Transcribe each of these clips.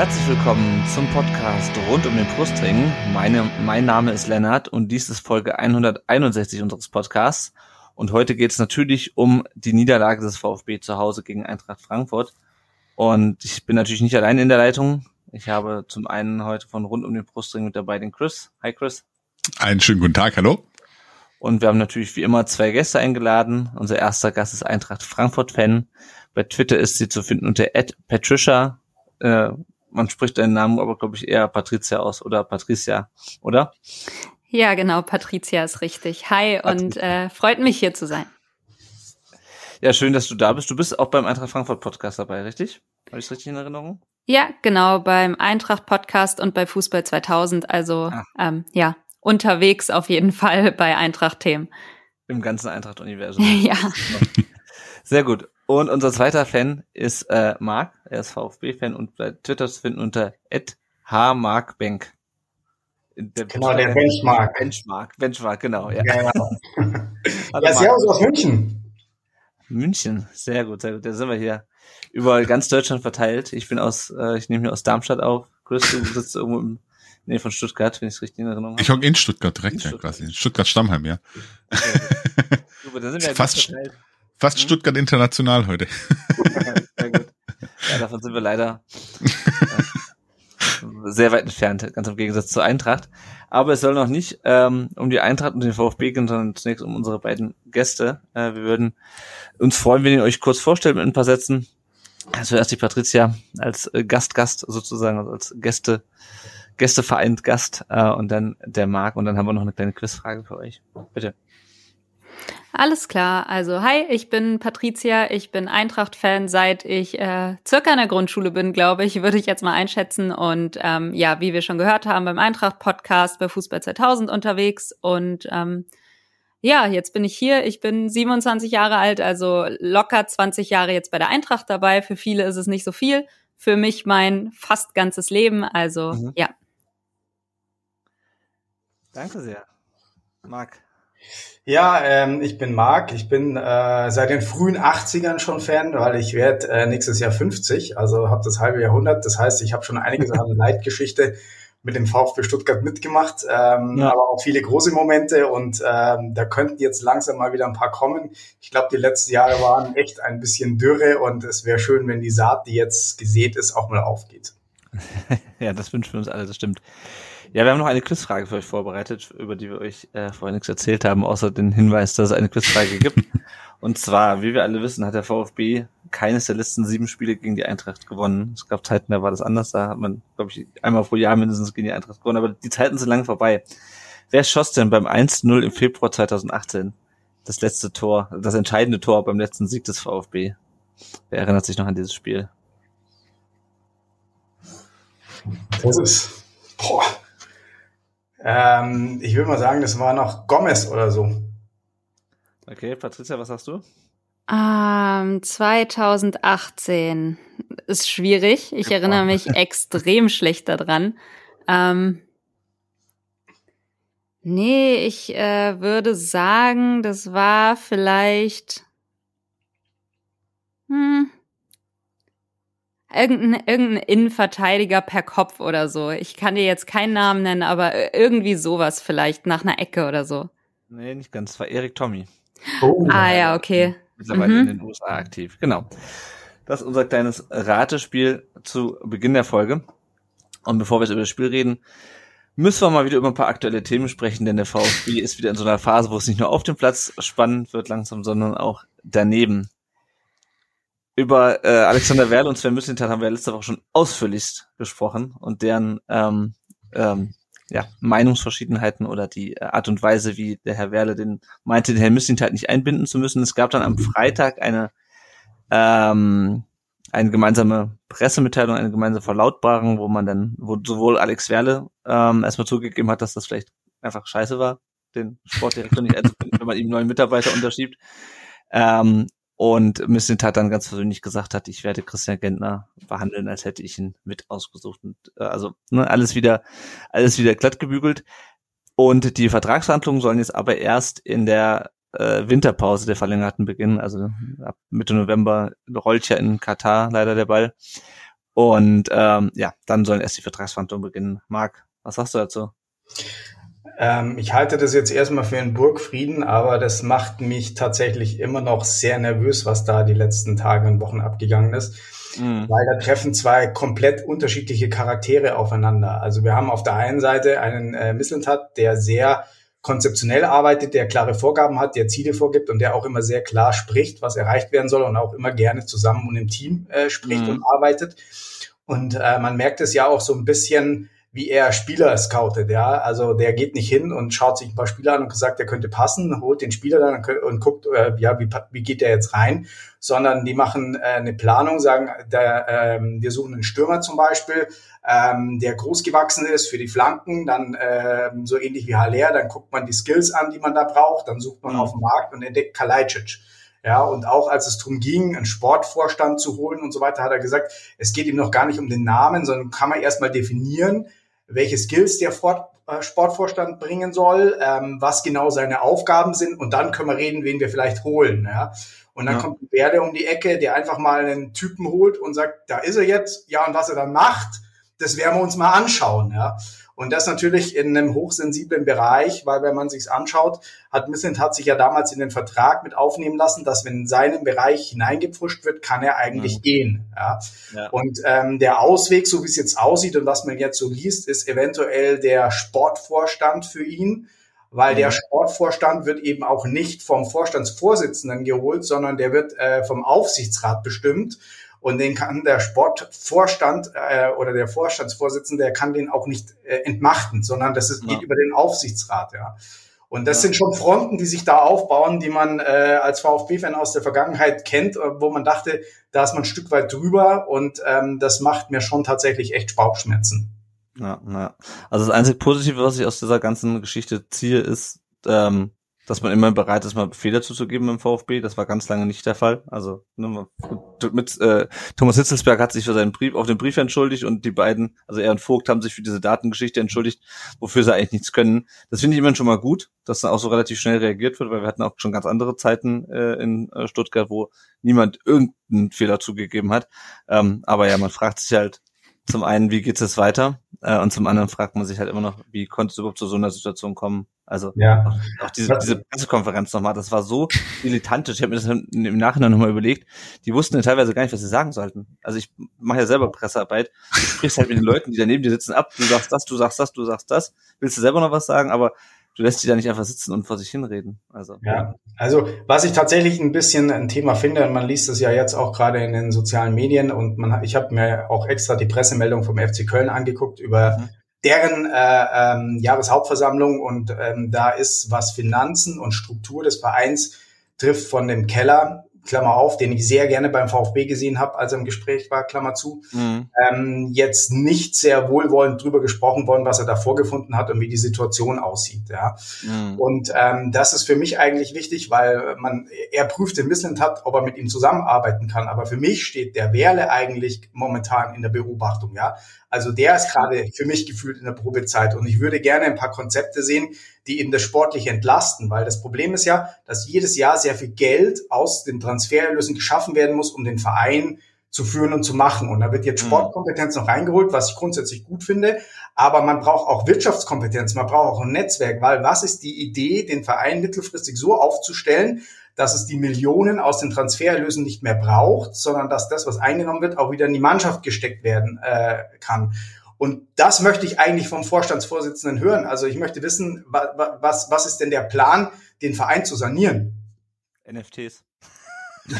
Herzlich willkommen zum Podcast rund um den Brustring. Meine, mein Name ist Lennart und dies ist Folge 161 unseres Podcasts. Und heute geht es natürlich um die Niederlage des VfB zu Hause gegen Eintracht Frankfurt. Und ich bin natürlich nicht allein in der Leitung. Ich habe zum einen heute von rund um den Brustring mit dabei den Chris. Hi Chris. Einen schönen guten Tag, hallo. Und wir haben natürlich wie immer zwei Gäste eingeladen. Unser erster Gast ist Eintracht Frankfurt-Fan. Bei Twitter ist sie zu finden unter Patricia. Äh, man spricht deinen Namen aber, glaube ich, eher Patricia aus oder Patricia, oder? Ja, genau, Patricia ist richtig. Hi Patricia. und äh, freut mich hier zu sein. Ja, schön, dass du da bist. Du bist auch beim Eintracht Frankfurt Podcast dabei, richtig? Habe ich es richtig in Erinnerung? Ja, genau, beim Eintracht Podcast und bei Fußball 2000. Also ah. ähm, ja, unterwegs auf jeden Fall bei Eintracht-Themen. Im ganzen Eintracht-Universum. ja. Sehr gut. Und unser zweiter Fan ist äh, Marc. Er ist VfB-Fan und bei Twitter zu finden unter @hmarkbank. Der genau, der Benchmark. Benchmark, Benchmark, genau. Ja, ja, ja Servus aus München. München, sehr gut, sehr gut. Da sind wir hier über ganz Deutschland verteilt. Ich bin aus, äh, ich nehme hier aus Darmstadt auf. Chris, du sitzt irgendwo im Nähe von Stuttgart, wenn ich es richtig in Erinnerung habe. Ich hocke in Stuttgart direkt, in Stuttgart. ja, quasi. Stuttgart Stammheim, ja. Super, da sind wir fast, verteilt. Fast hm? Stuttgart international heute. Sehr gut. Ja, davon sind wir leider äh, sehr weit entfernt, ganz im Gegensatz zur Eintracht. Aber es soll noch nicht ähm, um die Eintracht und den VfB gehen, sondern zunächst um unsere beiden Gäste. Äh, wir würden uns freuen, wenn ihr euch kurz vorstellt mit ein paar Sätzen. Also erst die Patricia als äh, Gastgast sozusagen, also als Gäste, Gästevereint Gast äh, und dann der Marc und dann haben wir noch eine kleine Quizfrage für euch. Bitte. Alles klar. Also, hi, ich bin Patricia. Ich bin Eintracht-Fan, seit ich äh, circa in der Grundschule bin, glaube ich, würde ich jetzt mal einschätzen. Und ähm, ja, wie wir schon gehört haben, beim Eintracht-Podcast bei Fußball 2000 unterwegs. Und ähm, ja, jetzt bin ich hier. Ich bin 27 Jahre alt, also locker 20 Jahre jetzt bei der Eintracht dabei. Für viele ist es nicht so viel. Für mich mein fast ganzes Leben. Also, mhm. ja. Danke sehr. Marc. Ja, ähm, ich bin Marc. Ich bin äh, seit den frühen 80ern schon Fan, weil ich werde äh, nächstes Jahr 50, also habe das halbe Jahrhundert. Das heißt, ich habe schon einige Sachen Leitgeschichte mit dem VfB Stuttgart mitgemacht, ähm, ja. aber auch viele große Momente und ähm, da könnten jetzt langsam mal wieder ein paar kommen. Ich glaube, die letzten Jahre waren echt ein bisschen Dürre und es wäre schön, wenn die Saat, die jetzt gesät ist, auch mal aufgeht. ja, das wünschen wir uns alle, das stimmt. Ja, wir haben noch eine Quizfrage für euch vorbereitet, über die wir euch äh, vorher nichts erzählt haben, außer den Hinweis, dass es eine Quizfrage gibt. Und zwar, wie wir alle wissen, hat der VfB keines der letzten sieben Spiele gegen die Eintracht gewonnen. Es gab Zeiten, da war das anders. Da hat man, glaube ich, einmal pro Jahr mindestens gegen die Eintracht gewonnen. Aber die Zeiten sind lang vorbei. Wer schoss denn beim 1-0 im Februar 2018 das letzte Tor, das entscheidende Tor beim letzten Sieg des VfB? Wer erinnert sich noch an dieses Spiel? Das ist, boah, ähm, ich würde mal sagen, das war noch Gomez oder so. Okay, Patricia, was hast du? Ähm, 2018 ist schwierig. Ich erinnere mich extrem schlecht daran. Ähm, nee, ich äh, würde sagen, das war vielleicht. Hm, Irgendein, irgendein Innenverteidiger per Kopf oder so. Ich kann dir jetzt keinen Namen nennen, aber irgendwie sowas vielleicht, nach einer Ecke oder so. Nee, nicht ganz. Das war Erik Tommy. Oh. Ah ja, okay. Mittlerweile mhm. in den USA aktiv. Genau. Das ist unser kleines Ratespiel zu Beginn der Folge. Und bevor wir jetzt über das Spiel reden, müssen wir mal wieder über ein paar aktuelle Themen sprechen, denn der VfB ist wieder in so einer Phase, wo es nicht nur auf dem Platz spannend wird langsam, sondern auch daneben. Über äh, Alexander Werle und Sven Müslintat haben wir letzte Woche schon ausführlichst gesprochen und deren ähm, ähm, ja, Meinungsverschiedenheiten oder die äh, Art und Weise, wie der Herr Werle den meinte, den Herrn Müslintat nicht einbinden zu müssen. Es gab dann am Freitag eine ähm, eine gemeinsame Pressemitteilung, eine gemeinsame Verlautbarung, wo man dann, wo sowohl Alex Werle ähm, erstmal zugegeben hat, dass das vielleicht einfach scheiße war, den Sportdirektor nicht einzubinden, wenn man ihm neuen Mitarbeiter unterschiebt. Ähm, und Missint hat dann ganz persönlich gesagt hat, ich werde Christian Gentner behandeln, als hätte ich ihn mit ausgesucht. Und, äh, also ne, alles wieder, alles wieder glatt gebügelt. Und die Vertragsverhandlungen sollen jetzt aber erst in der äh, Winterpause der verlängerten beginnen. Also ab Mitte November rollt ja in Katar leider der Ball. Und ähm, ja, dann sollen erst die Vertragsverhandlungen beginnen. Marc, was sagst du dazu? Ähm, ich halte das jetzt erstmal für einen Burgfrieden, aber das macht mich tatsächlich immer noch sehr nervös, was da die letzten Tage und Wochen abgegangen ist. Mhm. Weil da treffen zwei komplett unterschiedliche Charaktere aufeinander. Also wir haben auf der einen Seite einen äh, Mislintat, der sehr konzeptionell arbeitet, der klare Vorgaben hat, der Ziele vorgibt und der auch immer sehr klar spricht, was erreicht werden soll und auch immer gerne zusammen und im Team äh, spricht mhm. und arbeitet. Und äh, man merkt es ja auch so ein bisschen, wie er Spieler scoutet, ja. Also der geht nicht hin und schaut sich ein paar Spieler an und sagt, der könnte passen, holt den Spieler dann und guckt, äh, ja, wie, wie geht der jetzt rein, sondern die machen äh, eine Planung, sagen, der, ähm, wir suchen einen Stürmer zum Beispiel, ähm, der groß gewachsen ist für die Flanken, dann ähm, so ähnlich wie Haller, dann guckt man die Skills an, die man da braucht, dann sucht man mhm. auf dem Markt und entdeckt Kalajdzic. Ja, und auch als es darum ging, einen Sportvorstand zu holen und so weiter, hat er gesagt, es geht ihm noch gar nicht um den Namen, sondern kann man erstmal definieren, welche Skills der Fort, äh, Sportvorstand bringen soll, ähm, was genau seine Aufgaben sind und dann können wir reden, wen wir vielleicht holen. Ja? Und dann ja. kommt ein Werde um die Ecke, der einfach mal einen Typen holt und sagt, da ist er jetzt, ja, und was er dann macht, das werden wir uns mal anschauen. Ja? Und das natürlich in einem hochsensiblen Bereich, weil wenn man sich's anschaut, hat Missent hat sich ja damals in den Vertrag mit aufnehmen lassen, dass wenn in seinen Bereich hineingepfuscht wird, kann er eigentlich mhm. gehen. Ja? ja. Und ähm, der Ausweg, so wie es jetzt aussieht und was man jetzt so liest, ist eventuell der Sportvorstand für ihn weil der mhm. Sportvorstand wird eben auch nicht vom Vorstandsvorsitzenden geholt, sondern der wird äh, vom Aufsichtsrat bestimmt und den kann der Sportvorstand äh, oder der Vorstandsvorsitzende, der kann den auch nicht äh, entmachten, sondern das ist, ja. geht über den Aufsichtsrat, ja. Und das ja. sind schon Fronten, die sich da aufbauen, die man äh, als VfB-Fan aus der Vergangenheit kennt, äh, wo man dachte, da ist man ein Stück weit drüber und ähm, das macht mir schon tatsächlich echt Bauchschmerzen. Ja, ja. Also das einzige Positive, was ich aus dieser ganzen Geschichte ziehe, ist, ähm, dass man immer bereit ist, mal Fehler zuzugeben im VfB. Das war ganz lange nicht der Fall. Also ne, mit äh, Thomas Hitzelsberg hat sich für seinen Brief auf den Brief entschuldigt und die beiden, also er und Vogt, haben sich für diese Datengeschichte entschuldigt, wofür sie eigentlich nichts können. Das finde ich immer schon mal gut, dass dann auch so relativ schnell reagiert wird, weil wir hatten auch schon ganz andere Zeiten äh, in äh, Stuttgart, wo niemand irgendeinen Fehler zugegeben hat. Ähm, aber ja, man fragt sich halt, zum einen, wie geht es weiter? Äh, und zum anderen fragt man sich halt immer noch, wie konnte es überhaupt zu so einer Situation kommen? Also ja. auch, auch diese, diese Pressekonferenz nochmal, das war so dilettantisch. Ich habe mir das im Nachhinein nochmal überlegt. Die wussten ja teilweise gar nicht, was sie sagen sollten. Also ich mache ja selber Pressearbeit. Du sprichst halt mit den Leuten, die da neben dir sitzen, ab. Du sagst das, du sagst das, du sagst das. Willst du selber noch was sagen? Aber du lässt sie da nicht einfach sitzen und vor sich hinreden. Also ja, also was ich tatsächlich ein bisschen ein Thema finde, und man liest es ja jetzt auch gerade in den sozialen Medien und man, ich habe mir auch extra die Pressemeldung vom FC Köln angeguckt über mhm. deren äh, ähm, Jahreshauptversammlung und ähm, da ist was Finanzen und Struktur des Vereins trifft von dem Keller Klammer auf, den ich sehr gerne beim VfB gesehen habe, als er im Gespräch war, Klammer zu, mhm. ähm, jetzt nicht sehr wohlwollend drüber gesprochen worden, was er da vorgefunden hat und wie die Situation aussieht. Ja. Mhm. Und ähm, das ist für mich eigentlich wichtig, weil man, er prüft den Missland hat, ob er mit ihm zusammenarbeiten kann. Aber für mich steht der Werle eigentlich momentan in der Beobachtung. Ja. Also der ist gerade für mich gefühlt in der Probezeit und ich würde gerne ein paar Konzepte sehen, die eben das sportlich entlasten, weil das Problem ist ja, dass jedes Jahr sehr viel Geld aus den Transfererlösen geschaffen werden muss, um den Verein zu führen und zu machen. Und da wird jetzt mhm. Sportkompetenz noch reingeholt, was ich grundsätzlich gut finde. Aber man braucht auch Wirtschaftskompetenz, man braucht auch ein Netzwerk, weil was ist die Idee, den Verein mittelfristig so aufzustellen, dass es die Millionen aus den Transfererlösen nicht mehr braucht, sondern dass das, was eingenommen wird, auch wieder in die Mannschaft gesteckt werden äh, kann. Und das möchte ich eigentlich vom Vorstandsvorsitzenden hören. Also ich möchte wissen, was, was ist denn der Plan, den Verein zu sanieren? NFTs. uh.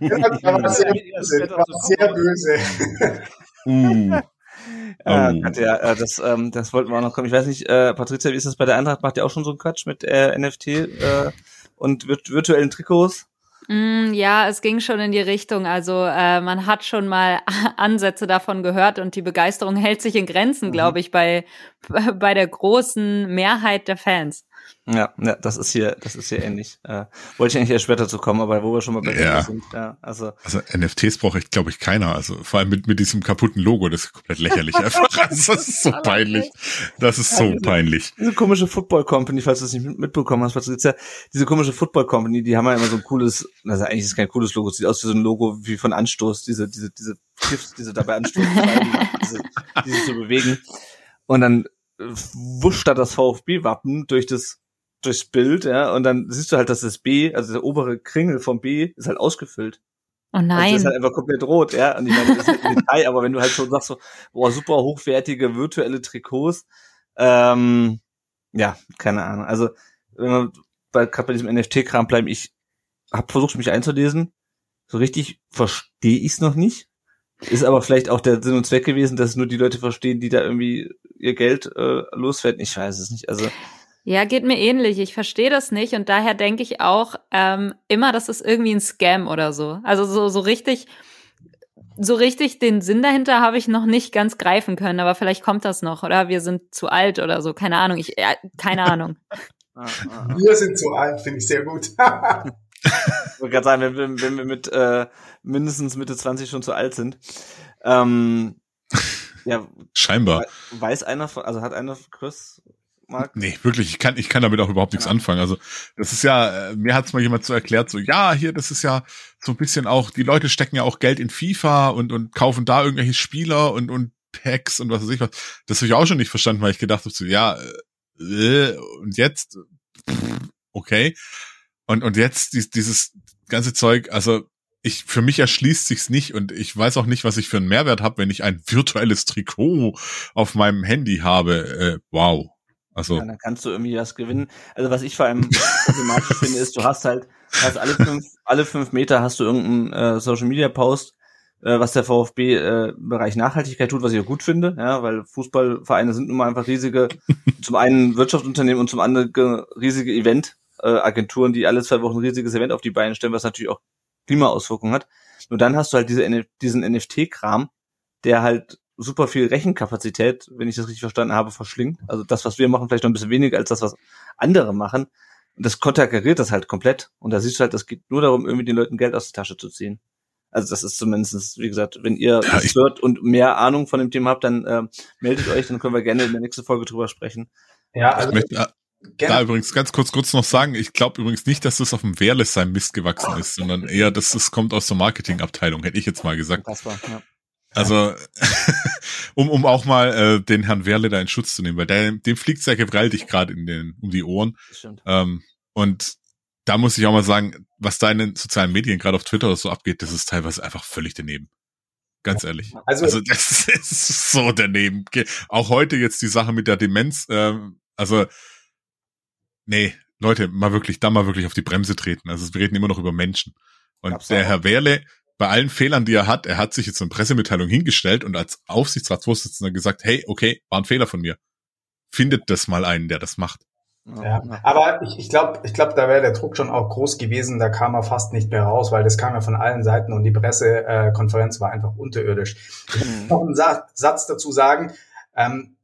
das war sehr böse. Das war sehr böse. uh. Äh, das, ähm, das wollten wir auch noch kommen. Ich weiß nicht, äh, Patricia, wie ist das bei der Eintracht? Macht ihr auch schon so einen Quatsch mit äh, NFT äh, und virt virtuellen Trikots? Mm, ja, es ging schon in die Richtung. Also äh, man hat schon mal Ansätze davon gehört und die Begeisterung hält sich in Grenzen, mhm. glaube ich, bei, bei der großen Mehrheit der Fans. Ja, ja, das ist hier, das ist hier ähnlich. Äh, wollte ich eigentlich erst später zu kommen, aber wo wir schon mal bei ja. sind, ja, also. Also NFTs braucht echt, glaube ich, keiner. Also vor allem mit, mit diesem kaputten Logo, das ist komplett lächerlich einfach. Also, das ist so peinlich. Das ist so diese, peinlich. Diese komische Football Company, falls du es nicht mitbekommen hast, was du jetzt ja, diese komische Football Company, die haben ja immer so ein cooles, also eigentlich ist es kein cooles Logo, sieht aus wie so ein Logo wie von Anstoß, diese, diese, diese Gift, diese dabei anstoßen, diese, diese zu bewegen. Und dann wuscht da das VfB-Wappen durch das durchs Bild, ja, und dann siehst du halt, dass das B, also der obere Kringel vom B, ist halt ausgefüllt. Oh nein. Also das ist halt einfach komplett rot, ja. Und ich meine, das ist halt Detail, aber wenn du halt schon sagst, so, boah, super hochwertige virtuelle Trikots, ähm, ja, keine Ahnung. Also, wenn man bei, gerade bei diesem NFT-Kram bleiben, ich habe versucht, mich einzulesen. So richtig verstehe ich es noch nicht. Ist aber vielleicht auch der Sinn und Zweck gewesen, dass nur die Leute verstehen, die da irgendwie ihr Geld äh, loswerden. Ich weiß es nicht. Also ja, geht mir ähnlich. Ich verstehe das nicht und daher denke ich auch ähm, immer, das ist irgendwie ein Scam oder so. Also so, so richtig, so richtig den Sinn dahinter habe ich noch nicht ganz greifen können, aber vielleicht kommt das noch, oder? Wir sind zu alt oder so, keine Ahnung. Ich, äh, keine Ahnung. wir sind zu alt, finde ich sehr gut. ich wollte gerade sagen, wenn wir, wenn wir mit äh, mindestens Mitte 20 schon zu alt sind. Ähm, ja, scheinbar. Weiß einer von, also hat einer Chris Marc? Nee, wirklich, ich kann, ich kann damit auch überhaupt nichts ja. anfangen. Also, das ist ja, äh, mir hat's mal jemand so erklärt, so, ja, hier, das ist ja so ein bisschen auch, die Leute stecken ja auch Geld in FIFA und, und kaufen da irgendwelche Spieler und, und Packs und was weiß ich was. Das habe ich auch schon nicht verstanden, weil ich gedacht habe, so, ja, äh, und jetzt, okay. Und, und jetzt dieses ganze Zeug, also ich für mich erschließt sich's nicht und ich weiß auch nicht, was ich für einen Mehrwert habe, wenn ich ein virtuelles Trikot auf meinem Handy habe. Äh, wow. Also. Ja, dann kannst du irgendwie was gewinnen. Also was ich vor allem problematisch finde, ist, du hast halt, hast alle fünf, alle fünf Meter hast du irgendeinen äh, Social Media Post, äh, was der VfB äh, Bereich Nachhaltigkeit tut, was ich auch gut finde, ja, weil Fußballvereine sind nun mal einfach riesige, zum einen Wirtschaftsunternehmen und zum anderen riesige Eventagenturen, äh, die alle zwei Wochen ein riesiges Event auf die Beine stellen, was natürlich auch Klimaauswirkungen hat. Nur dann hast du halt diese, diesen NFT-Kram, der halt super viel Rechenkapazität, wenn ich das richtig verstanden habe, verschlingt. Also das, was wir machen, vielleicht noch ein bisschen weniger als das, was andere machen. Und das konterkariert das halt komplett. Und da siehst du halt, das geht nur darum, irgendwie den Leuten Geld aus der Tasche zu ziehen. Also das ist zumindest, wie gesagt, wenn ihr ja, es hört und mehr Ahnung von dem Thema habt, dann äh, meldet euch, dann können wir gerne in der nächsten Folge drüber sprechen. Ja, also ich möchte äh, da übrigens ganz kurz kurz noch sagen, ich glaube übrigens nicht, dass das auf dem Wehrles sein Mist gewachsen ist, sondern eher, dass das kommt aus der Marketingabteilung, hätte ich jetzt mal gesagt. Das war, ja. Also, um, um auch mal äh, den Herrn Werle da in Schutz zu nehmen, weil der, dem fliegt sehr gewaltig gerade in den um die Ohren. Ähm, und da muss ich auch mal sagen, was da in den sozialen Medien, gerade auf Twitter so abgeht, das ist teilweise einfach völlig daneben. Ganz ehrlich. Also, also das ist so daneben. Auch heute jetzt die Sache mit der Demenz, ähm, also nee, Leute, mal wirklich, da mal wirklich auf die Bremse treten. Also wir reden immer noch über Menschen. Und der Herr Werle, bei allen Fehlern, die er hat, er hat sich jetzt eine Pressemitteilung hingestellt und als Aufsichtsratsvorsitzender gesagt, hey, okay, war ein Fehler von mir. Findet das mal einen, der das macht. Ja, aber ich, ich glaube, ich glaub, da wäre der Druck schon auch groß gewesen, da kam er fast nicht mehr raus, weil das kam ja von allen Seiten und die Pressekonferenz war einfach unterirdisch. Ich muss noch einen Satz dazu sagen. Ähm,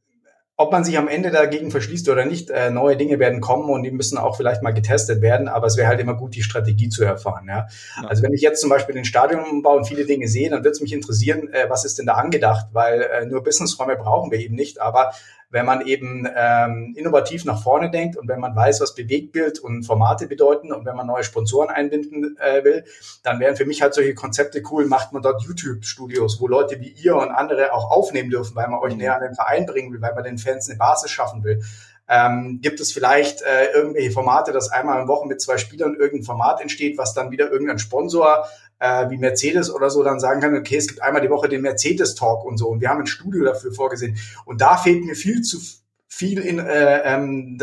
ob man sich am Ende dagegen verschließt oder nicht, äh, neue Dinge werden kommen und die müssen auch vielleicht mal getestet werden, aber es wäre halt immer gut, die Strategie zu erfahren. Ja? ja. Also wenn ich jetzt zum Beispiel den Stadionumbau und viele Dinge sehe, dann wird es mich interessieren, äh, was ist denn da angedacht, weil äh, nur Businessräume brauchen wir eben nicht, aber wenn man eben ähm, innovativ nach vorne denkt und wenn man weiß, was Bewegtbild und Formate bedeuten und wenn man neue Sponsoren einbinden äh, will, dann wären für mich halt solche Konzepte cool, macht man dort YouTube-Studios, wo Leute wie ihr und andere auch aufnehmen dürfen, weil man euch näher an den Verein bringen will, weil man den Fans eine Basis schaffen will. Ähm, gibt es vielleicht äh, irgendwelche Formate, dass einmal in Woche mit zwei Spielern irgendein Format entsteht, was dann wieder irgendein Sponsor äh, wie Mercedes oder so dann sagen kann, okay, es gibt einmal die Woche den Mercedes-Talk und so und wir haben ein Studio dafür vorgesehen. Und da fehlt mir viel zu viel in, äh, ähm,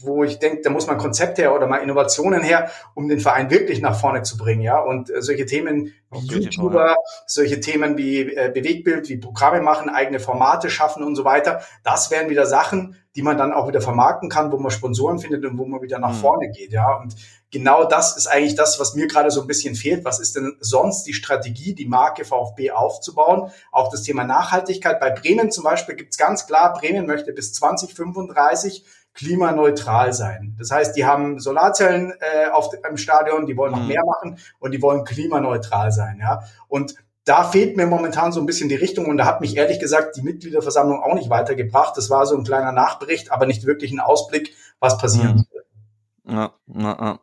wo ich denke, da muss man Konzepte her oder mal Innovationen her, um den Verein wirklich nach vorne zu bringen, ja. Und äh, solche Themen wie YouTuber, solche Themen wie äh, Bewegbild, wie Programme machen, eigene Formate schaffen und so weiter, das wären wieder Sachen, die man dann auch wieder vermarkten kann, wo man Sponsoren findet und wo man wieder nach mhm. vorne geht, ja. Und genau das ist eigentlich das, was mir gerade so ein bisschen fehlt. Was ist denn sonst die Strategie, die Marke VfB aufzubauen? Auch das Thema Nachhaltigkeit. Bei Bremen zum Beispiel gibt es ganz klar, Bremen möchte bis 2035 klimaneutral sein. Das heißt, die haben Solarzellen äh, auf dem Stadion, die wollen noch mhm. mehr machen und die wollen klimaneutral sein. Ja, und da fehlt mir momentan so ein bisschen die Richtung und da hat mich ehrlich gesagt die Mitgliederversammlung auch nicht weitergebracht. Das war so ein kleiner Nachbericht, aber nicht wirklich ein Ausblick, was passieren mhm. soll. Ja, na, na.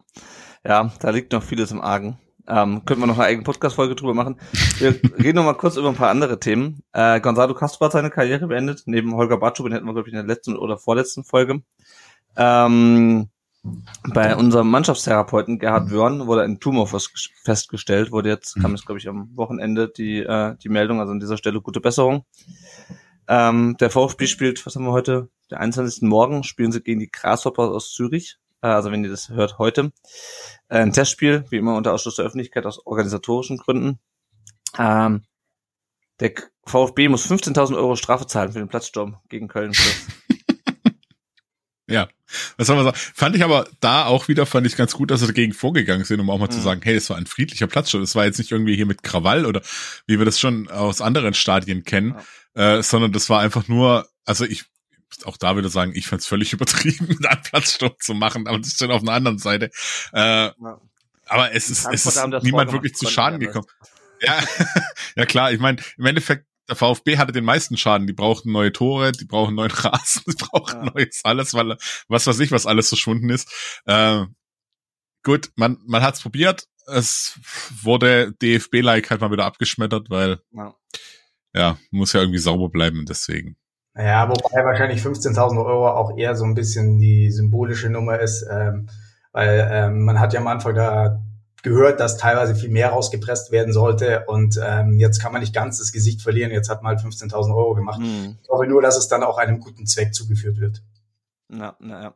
ja, da liegt noch vieles im Argen. Ähm, könnten wir noch eine eigene Podcast-Folge drüber machen. Wir reden noch mal kurz über ein paar andere Themen. Äh, Gonzalo Castro hat seine Karriere beendet. Neben Holger Batschuh, den hätten wir, glaube ich, in der letzten oder vorletzten Folge. Ähm, bei unserem Mannschaftstherapeuten Gerhard Wörn wurde ein Tumor festgestellt, wurde jetzt, kam jetzt, glaube ich, am Wochenende die, äh, die Meldung, also an dieser Stelle gute Besserung. Ähm, der VfB spielt, was haben wir heute? Der 21. Morgen spielen sie gegen die Grasshoppers aus Zürich. Äh, also wenn ihr das hört, heute. Äh, ein Testspiel, wie immer unter Ausschluss der Öffentlichkeit aus organisatorischen Gründen. Ähm, der VfB muss 15.000 Euro Strafe zahlen für den Platzsturm gegen Köln. Ja, was soll man sagen? Fand ich aber da auch wieder, fand ich ganz gut, dass sie dagegen vorgegangen sind, um auch mal mhm. zu sagen, hey, es war ein friedlicher Platzsturm. Es war jetzt nicht irgendwie hier mit Krawall oder wie wir das schon aus anderen Stadien kennen, ja. äh, sondern das war einfach nur, also ich, auch da würde sagen, ich fand es völlig übertrieben, da einen Platzsturm zu machen, aber das ist schon auf einer anderen Seite. Äh, ja. Aber es ist, es ist niemand wirklich zu Schaden gekommen. Ja, ja klar, ich meine, im Endeffekt der VfB hatte den meisten Schaden. Die brauchten neue Tore, die brauchen neuen Rasen, die brauchen ja. neues alles, weil was weiß ich, was alles verschwunden ist. Äh, gut, man, man hat's probiert. Es wurde DFB-like halt mal wieder abgeschmettert, weil ja. ja, muss ja irgendwie sauber bleiben, deswegen. Ja, wobei wahrscheinlich 15.000 Euro auch eher so ein bisschen die symbolische Nummer ist, ähm, weil ähm, man hat ja am Anfang da gehört, dass teilweise viel mehr rausgepresst werden sollte. Und ähm, jetzt kann man nicht ganz das Gesicht verlieren. Jetzt hat man halt 15.000 Euro gemacht. Mhm. Ich hoffe nur, dass es dann auch einem guten Zweck zugeführt wird. Na, na ja.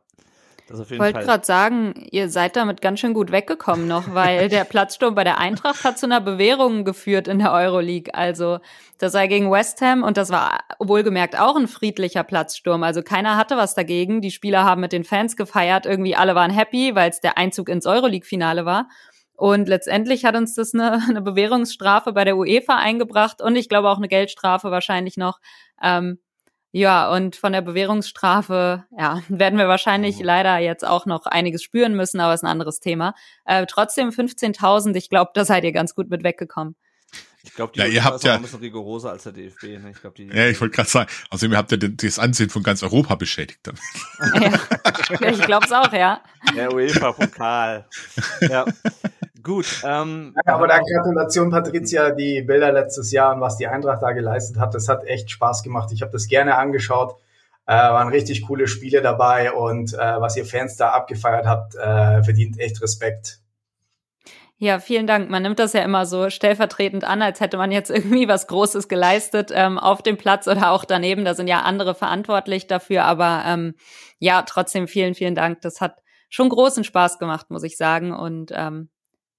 Ich wollte gerade sagen, ihr seid damit ganz schön gut weggekommen noch, weil der Platzsturm bei der Eintracht hat zu einer Bewährung geführt in der Euroleague. Also das war gegen West Ham und das war wohlgemerkt auch ein friedlicher Platzsturm. Also keiner hatte was dagegen. Die Spieler haben mit den Fans gefeiert. Irgendwie alle waren happy, weil es der Einzug ins Euroleague-Finale war. Und letztendlich hat uns das eine, eine Bewährungsstrafe bei der UEFA eingebracht und ich glaube auch eine Geldstrafe wahrscheinlich noch. Ähm, ja, und von der Bewährungsstrafe, ja, werden wir wahrscheinlich mhm. leider jetzt auch noch einiges spüren müssen, aber ist ein anderes Thema. Äh, trotzdem 15.000, ich glaube, da seid ihr ganz gut mit weggekommen. Ich glaube, die ja, ihr habt ja ein bisschen rigoroser als der DFB. Ne? Ich glaub, die ja, ich wollte gerade sagen, außerdem habt ihr das Ansehen von ganz Europa beschädigt damit. Ja, ich glaube es auch, ja. Der UEFA-Pokal. ja. Gut. Ähm, ja, aber da Gratulation, Patricia, die Bilder letztes Jahr und was die Eintracht da geleistet hat, das hat echt Spaß gemacht. Ich habe das gerne angeschaut. Äh, waren richtig coole Spiele dabei und äh, was ihr Fans da abgefeiert habt, äh, verdient echt Respekt. Ja, vielen Dank. Man nimmt das ja immer so stellvertretend an, als hätte man jetzt irgendwie was Großes geleistet ähm, auf dem Platz oder auch daneben. Da sind ja andere verantwortlich dafür. Aber ähm, ja, trotzdem vielen, vielen Dank. Das hat schon großen Spaß gemacht, muss ich sagen. Und ähm,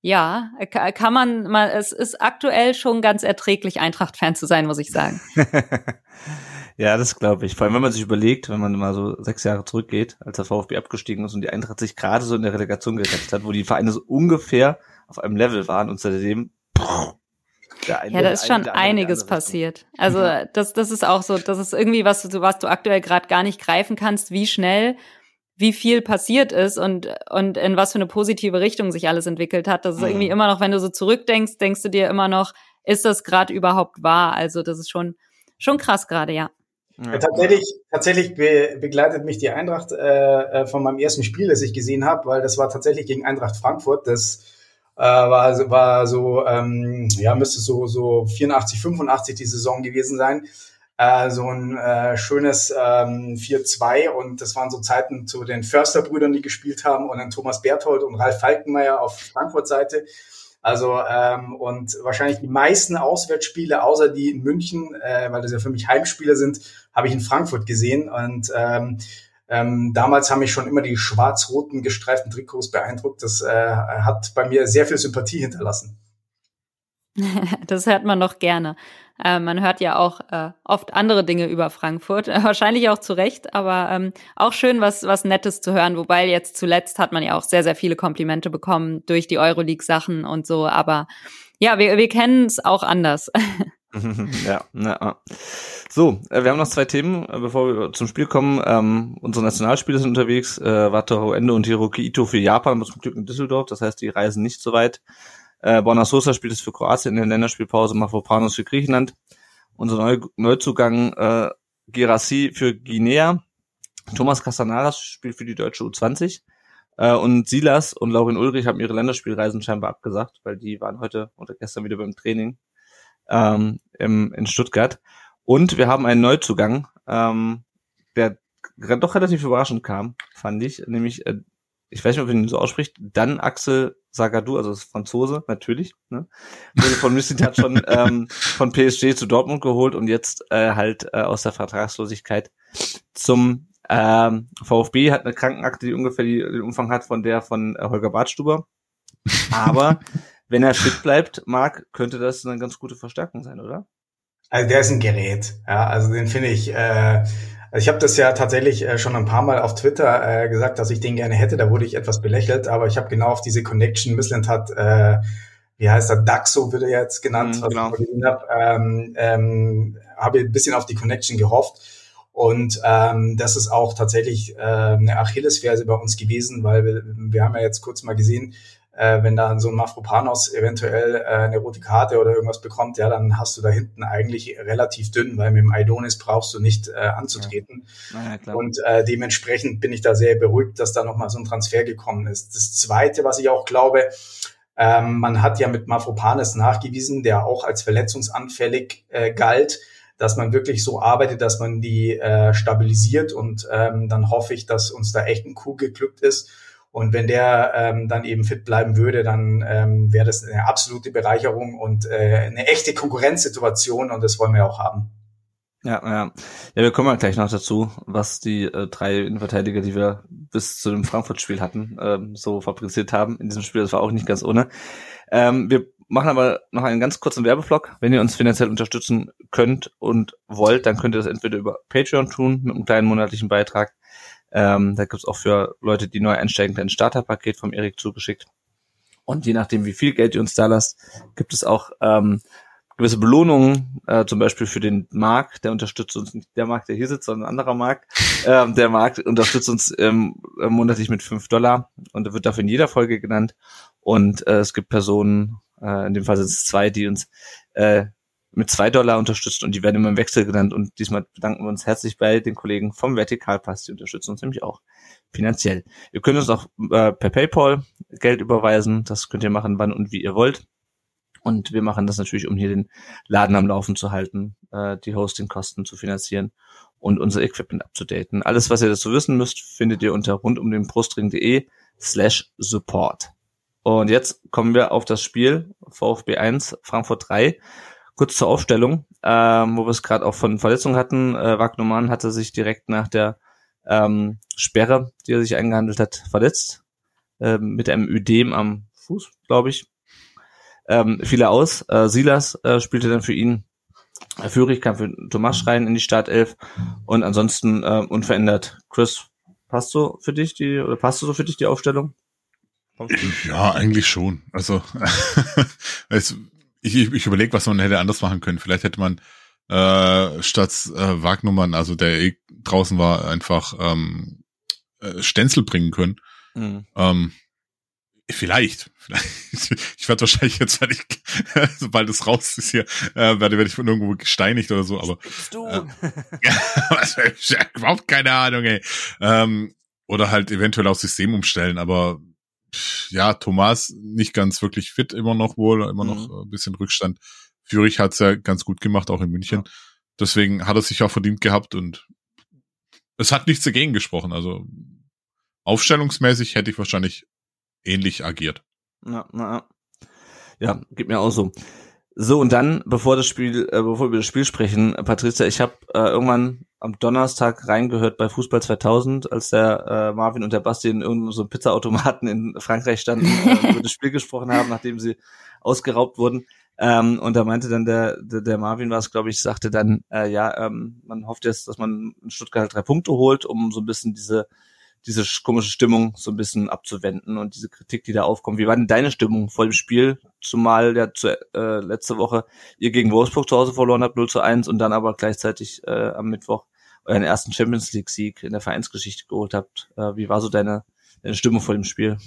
ja, kann man mal, es ist aktuell schon ganz erträglich, Eintracht-Fan zu sein, muss ich sagen. ja, das glaube ich. Vor allem, wenn man sich überlegt, wenn man mal so sechs Jahre zurückgeht, als der VfB abgestiegen ist und die Eintracht sich gerade so in der Relegation gerettet hat, wo die Vereine so ungefähr auf einem Level waren und seitdem, eine, ja, da ist schon einiges passiert. Also das, das ist auch so, das ist irgendwie was, was du aktuell gerade gar nicht greifen kannst, wie schnell wie viel passiert ist und, und in was für eine positive Richtung sich alles entwickelt hat. Das ist irgendwie mhm. immer noch, wenn du so zurückdenkst, denkst du dir immer noch, ist das gerade überhaupt wahr? Also das ist schon, schon krass gerade, ja. Ja, tatsächlich, tatsächlich be begleitet mich die Eintracht äh, äh von meinem ersten Spiel, das ich gesehen habe, weil das war tatsächlich gegen Eintracht Frankfurt. Das äh, war, war so, ähm, ja, müsste so, so 84, 85 die Saison gewesen sein äh, so ein äh, schönes ähm, 4-2 und das waren so Zeiten zu den Förster-Brüdern, die gespielt haben und dann Thomas Berthold und Ralf Falkenmeier auf Frankfurt-Seite. Also ähm, und wahrscheinlich die meisten Auswärtsspiele, außer die in München, äh, weil das ja für mich Heimspiele sind, habe ich in Frankfurt gesehen. Und ähm, ähm, damals haben mich schon immer die schwarz-roten gestreiften Trikots beeindruckt. Das äh, hat bei mir sehr viel Sympathie hinterlassen. das hört man noch gerne. Äh, man hört ja auch äh, oft andere Dinge über Frankfurt, wahrscheinlich auch zu Recht, aber ähm, auch schön, was, was Nettes zu hören. Wobei jetzt zuletzt hat man ja auch sehr, sehr viele Komplimente bekommen durch die Euroleague-Sachen und so. Aber ja, wir, wir kennen es auch anders. ja, ja. So, äh, wir haben noch zwei Themen, äh, bevor wir zum Spiel kommen. Ähm, unsere Nationalspiele sind unterwegs. Äh, Wataru Endo und Hiroki Ito für Japan, aber zum Glück in Düsseldorf. Das heißt, die reisen nicht so weit. Äh, Borna Sosa spielt es für Kroatien in der Länderspielpause, Mafropanos für Griechenland. Unser Neu Neuzugang äh, Gerassi für Guinea. Thomas Castanaras spielt für die deutsche U20. Äh, und Silas und Laurin Ulrich haben ihre Länderspielreisen scheinbar abgesagt, weil die waren heute oder gestern wieder beim Training ähm, im, in Stuttgart. Und wir haben einen Neuzugang, ähm, der doch relativ überraschend kam, fand ich, nämlich äh, ich weiß nicht, ob man ihn so ausspricht, dann Axel Sagadou, also das ist Franzose, natürlich, ne? wurde von Mislintat schon ähm, von PSG zu Dortmund geholt und jetzt äh, halt äh, aus der Vertragslosigkeit zum ähm, VfB, hat eine Krankenakte, die ungefähr die, den Umfang hat von der von äh, Holger Bartstuber. Aber wenn er fit bleibt, Marc, könnte das eine ganz gute Verstärkung sein, oder? Also der ist ein Gerät, ja, also den finde ich, äh, also ich habe das ja tatsächlich äh, schon ein paar Mal auf Twitter äh, gesagt, dass ich den gerne hätte. Da wurde ich etwas belächelt, aber ich habe genau auf diese Connection Missland hat, äh, wie heißt er, Daxo wird er jetzt genannt, mhm, genau. was ich gesehen habe, ähm, ähm, habe ein bisschen auf die Connection gehofft. Und ähm, das ist auch tatsächlich äh, eine Achillesferse bei uns gewesen, weil wir, wir haben ja jetzt kurz mal gesehen, äh, wenn da so ein Mafropanos eventuell äh, eine rote Karte oder irgendwas bekommt, ja, dann hast du da hinten eigentlich relativ dünn, weil mit dem Aidonis brauchst du nicht äh, anzutreten. Ja. Ja, und äh, dementsprechend bin ich da sehr beruhigt, dass da nochmal so ein Transfer gekommen ist. Das Zweite, was ich auch glaube, ähm, man hat ja mit Mafropanes nachgewiesen, der auch als verletzungsanfällig äh, galt, dass man wirklich so arbeitet, dass man die äh, stabilisiert und ähm, dann hoffe ich, dass uns da echt ein Coup geglückt ist und wenn der ähm, dann eben fit bleiben würde, dann ähm, wäre das eine absolute Bereicherung und äh, eine echte Konkurrenzsituation und das wollen wir auch haben. Ja, ja. Ja, wir kommen gleich noch dazu, was die äh, drei Innenverteidiger, die wir bis zu dem Frankfurt-Spiel hatten, ähm, so fabriziert haben in diesem Spiel. Das war auch nicht ganz ohne. Ähm, wir machen aber noch einen ganz kurzen Werbeblock. Wenn ihr uns finanziell unterstützen könnt und wollt, dann könnt ihr das entweder über Patreon tun mit einem kleinen monatlichen Beitrag ähm, da gibt's auch für Leute, die neu einsteigen, ein Starterpaket vom Erik zugeschickt. Und je nachdem, wie viel Geld ihr uns da lasst, gibt es auch ähm, gewisse Belohnungen, äh, zum Beispiel für den Markt, der unterstützt uns, nicht der Markt, der hier sitzt, sondern ein anderer Markt. Ähm, der Markt unterstützt uns ähm, monatlich mit fünf Dollar und wird dafür in jeder Folge genannt. Und äh, es gibt Personen, äh, in dem Fall sind es zwei, die uns äh, mit zwei Dollar unterstützt und die werden immer im Wechsel genannt. Und diesmal bedanken wir uns herzlich bei den Kollegen vom Vertikalpass. Die unterstützen uns nämlich auch finanziell. Ihr könnt uns auch äh, per PayPal Geld überweisen. Das könnt ihr machen, wann und wie ihr wollt. Und wir machen das natürlich, um hier den Laden am Laufen zu halten, äh, die Hostingkosten zu finanzieren und unser Equipment abzudaten. Alles, was ihr dazu wissen müsst, findet ihr unter rundumdenbrustring.de slash support. Und jetzt kommen wir auf das Spiel VfB 1 Frankfurt 3. Kurz zur Aufstellung, ähm, wo wir es gerade auch von Verletzungen hatten. Äh, Wagnermann hatte sich direkt nach der ähm, Sperre, die er sich eingehandelt hat, verletzt. Ähm, mit einem Ödem am Fuß, glaube ich. Ähm, fiel er aus. Äh, Silas äh, spielte dann für ihn. Äh, Führig kam für Thomas rein in die Startelf. Und ansonsten äh, unverändert. Chris, passt so für dich die, oder passt so für dich die Aufstellung? Ja, eigentlich schon. Also es, ich, ich, ich überlege, was man hätte anders machen können. Vielleicht hätte man äh, statt äh, Wagnummern, also der eh draußen war, einfach ähm, äh, Stenzel bringen können. Mhm. Ähm, vielleicht, vielleicht. Ich werde wahrscheinlich jetzt, wenn ich, sobald es raus ist hier, äh, werde, werde ich von irgendwo gesteinigt oder so, aber. Du? Äh, ja, überhaupt keine Ahnung, ey. Ähm, oder halt eventuell auch System umstellen, aber ja, Thomas nicht ganz wirklich fit immer noch wohl, immer noch mhm. ein bisschen Rückstand. Fürich hat's ja ganz gut gemacht, auch in München. Ja. Deswegen hat er sich auch verdient gehabt und es hat nichts dagegen gesprochen. Also aufstellungsmäßig hätte ich wahrscheinlich ähnlich agiert. Ja, na, ja, geht mir auch so. So, und dann, bevor das Spiel, äh, bevor wir über das Spiel sprechen, Patricia, ich habe äh, irgendwann am Donnerstag reingehört bei Fußball 2000, als der äh, Marvin und der Basti in irgendeinem so Pizzaautomaten in Frankreich standen, äh, über das Spiel gesprochen haben, nachdem sie ausgeraubt wurden. Ähm, und da meinte dann der, der, der Marvin war es, glaube ich, sagte dann, äh, ja, ähm, man hofft jetzt, dass man in Stuttgart drei Punkte holt, um so ein bisschen diese diese komische Stimmung so ein bisschen abzuwenden und diese Kritik, die da aufkommt. Wie war denn deine Stimmung vor dem Spiel? Zumal ja zu, äh, letzte Woche ihr gegen Wolfsburg zu Hause verloren habt, 0 zu 1 und dann aber gleichzeitig äh, am Mittwoch euren ersten Champions League Sieg in der Vereinsgeschichte geholt habt. Äh, wie war so deine, deine Stimmung vor dem Spiel?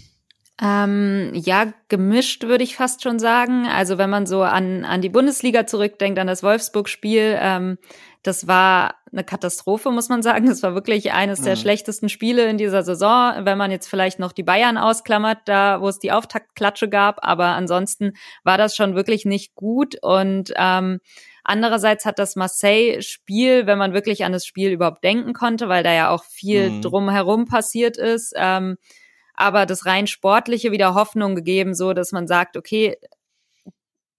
Ähm, ja, gemischt würde ich fast schon sagen. Also wenn man so an, an die Bundesliga zurückdenkt, an das Wolfsburg-Spiel, ähm, das war eine Katastrophe, muss man sagen. Das war wirklich eines mhm. der schlechtesten Spiele in dieser Saison, wenn man jetzt vielleicht noch die Bayern ausklammert, da wo es die Auftaktklatsche gab. Aber ansonsten war das schon wirklich nicht gut. Und ähm, andererseits hat das Marseille-Spiel, wenn man wirklich an das Spiel überhaupt denken konnte, weil da ja auch viel mhm. drumherum passiert ist, ähm, aber das rein sportliche wieder Hoffnung gegeben, so dass man sagt, okay,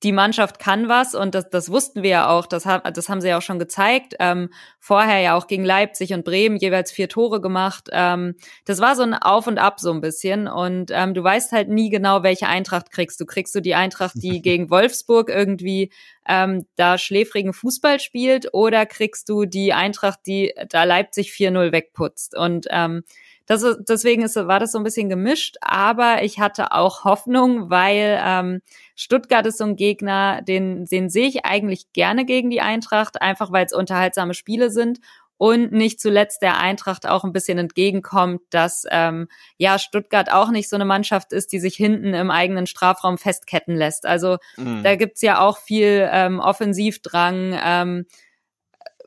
die Mannschaft kann was und das, das wussten wir ja auch, das, haben das haben sie ja auch schon gezeigt. Ähm, vorher ja auch gegen Leipzig und Bremen jeweils vier Tore gemacht. Ähm, das war so ein Auf und Ab so ein bisschen und ähm, du weißt halt nie genau, welche Eintracht kriegst du. Kriegst du die Eintracht, die gegen Wolfsburg irgendwie ähm, da schläfrigen Fußball spielt oder kriegst du die Eintracht, die da Leipzig 4-0 wegputzt und ähm, das, deswegen ist, war das so ein bisschen gemischt, aber ich hatte auch Hoffnung, weil ähm, Stuttgart ist so ein Gegner, den, den sehe ich eigentlich gerne gegen die Eintracht, einfach weil es unterhaltsame Spiele sind und nicht zuletzt der Eintracht auch ein bisschen entgegenkommt, dass ähm, ja Stuttgart auch nicht so eine Mannschaft ist, die sich hinten im eigenen Strafraum festketten lässt. Also mhm. da gibt's ja auch viel ähm, Offensivdrang. Ähm,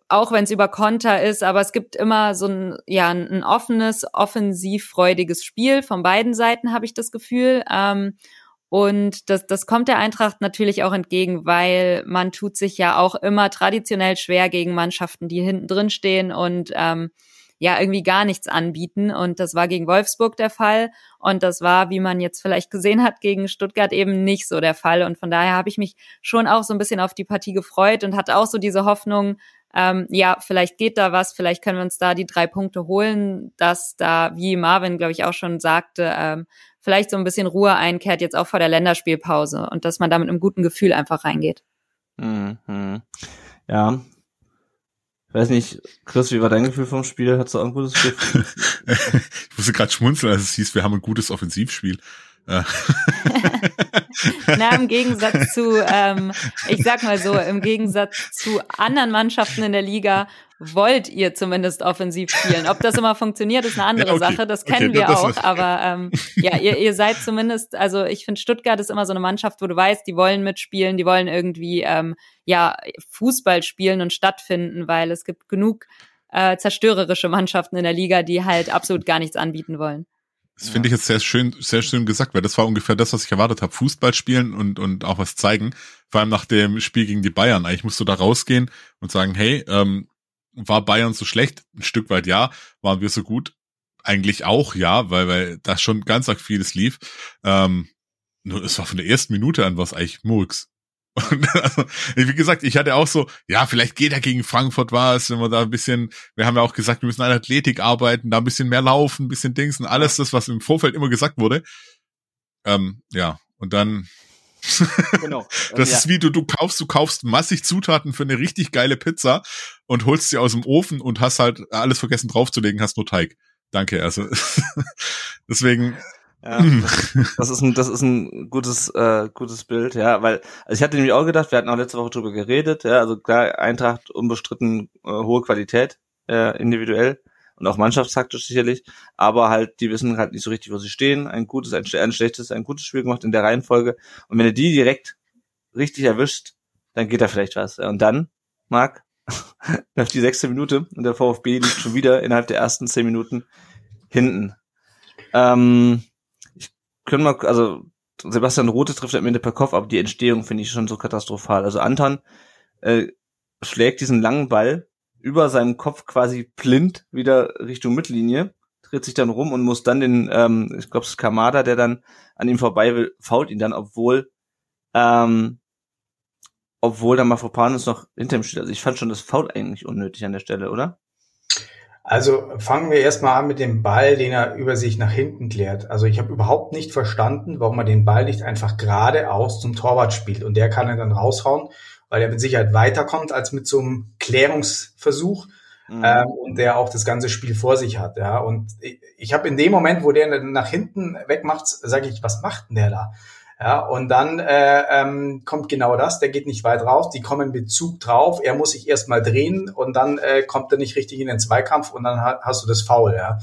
auch wenn es über Konter ist, aber es gibt immer so ein, ja, ein offenes, offensivfreudiges Spiel von beiden Seiten, habe ich das Gefühl. Ähm, und das, das kommt der Eintracht natürlich auch entgegen, weil man tut sich ja auch immer traditionell schwer gegen Mannschaften, die hinten drin stehen und ähm, ja irgendwie gar nichts anbieten. Und das war gegen Wolfsburg der Fall. Und das war, wie man jetzt vielleicht gesehen hat, gegen Stuttgart eben nicht so der Fall. Und von daher habe ich mich schon auch so ein bisschen auf die Partie gefreut und hatte auch so diese Hoffnung, ähm, ja, vielleicht geht da was, vielleicht können wir uns da die drei Punkte holen, dass da, wie Marvin, glaube ich, auch schon sagte, ähm, vielleicht so ein bisschen Ruhe einkehrt, jetzt auch vor der Länderspielpause und dass man da mit einem guten Gefühl einfach reingeht. Mhm. Ja. Ich weiß nicht, Chris, wie war dein Gefühl vom Spiel? Hattest du auch ein gutes Gefühl? ich musste gerade schmunzeln, als es hieß, wir haben ein gutes Offensivspiel. Na, im Gegensatz zu, ähm, ich sag mal so, im Gegensatz zu anderen Mannschaften in der Liga wollt ihr zumindest offensiv spielen. Ob das immer funktioniert, ist eine andere ja, okay. Sache. Das kennen okay, wir das, auch. Aber ähm, ja, ihr, ihr seid zumindest, also ich finde, Stuttgart ist immer so eine Mannschaft, wo du weißt, die wollen mitspielen, die wollen irgendwie ähm, ja Fußball spielen und stattfinden, weil es gibt genug äh, zerstörerische Mannschaften in der Liga, die halt absolut gar nichts anbieten wollen. Das ja. finde ich jetzt sehr schön, sehr schön gesagt, weil das war ungefähr das, was ich erwartet habe. Fußball spielen und, und auch was zeigen. Vor allem nach dem Spiel gegen die Bayern. Eigentlich musst du da rausgehen und sagen, hey, ähm, war Bayern so schlecht? Ein Stück weit ja. Waren wir so gut? Eigentlich auch ja, weil, weil da schon ganz arg vieles lief. Ähm, nur es war von der ersten Minute an was eigentlich Murks. Und also, wie gesagt, ich hatte auch so, ja, vielleicht geht er gegen Frankfurt was, wenn wir da ein bisschen, wir haben ja auch gesagt, wir müssen an Athletik arbeiten, da ein bisschen mehr laufen, ein bisschen Dings und alles das, was im Vorfeld immer gesagt wurde. Ähm, ja, und dann genau. das ja. ist wie du, du kaufst, du kaufst massig Zutaten für eine richtig geile Pizza und holst sie aus dem Ofen und hast halt alles vergessen draufzulegen, hast nur Teig. Danke, also deswegen, ja, das ist ein, das ist ein gutes, äh, gutes Bild, ja, weil, also ich hatte nämlich auch gedacht, wir hatten auch letzte Woche drüber geredet, ja, also klar, Eintracht unbestritten äh, hohe Qualität, äh, individuell und auch mannschaftstaktisch sicherlich, aber halt, die wissen halt nicht so richtig, wo sie stehen, ein gutes, ein, ein schlechtes, ein gutes Spiel gemacht in der Reihenfolge. Und wenn er die direkt richtig erwischt, dann geht da vielleicht was, ja, und dann, Marc, läuft die sechste Minute und der VfB liegt schon wieder innerhalb der ersten zehn Minuten hinten. Ähm, können wir, also Sebastian Rote trifft am Ende per Kopf, aber die Entstehung finde ich schon so katastrophal. Also Anton äh, schlägt diesen langen Ball über seinem Kopf quasi blind wieder Richtung Mittellinie, dreht sich dann rum und muss dann den, ähm, ich glaube es ist Kamada, der dann an ihm vorbei will, fault ihn dann, obwohl ähm, obwohl der Mafropanus noch hinter ihm steht. Also ich fand schon das Foul eigentlich unnötig an der Stelle, oder? Also fangen wir erstmal an mit dem Ball, den er über sich nach hinten klärt. Also ich habe überhaupt nicht verstanden, warum er den Ball nicht einfach geradeaus zum Torwart spielt und der kann er dann raushauen, weil er mit Sicherheit weiterkommt als mit so einem Klärungsversuch mhm. ähm, und der auch das ganze Spiel vor sich hat. Ja. Und ich, ich habe in dem Moment, wo der nach hinten wegmacht, sage ich, was macht denn der da? Ja, und dann äh, ähm, kommt genau das, der geht nicht weit raus, die kommen mit Zug drauf, er muss sich erstmal drehen und dann äh, kommt er nicht richtig in den Zweikampf und dann hast du das Foul, ja.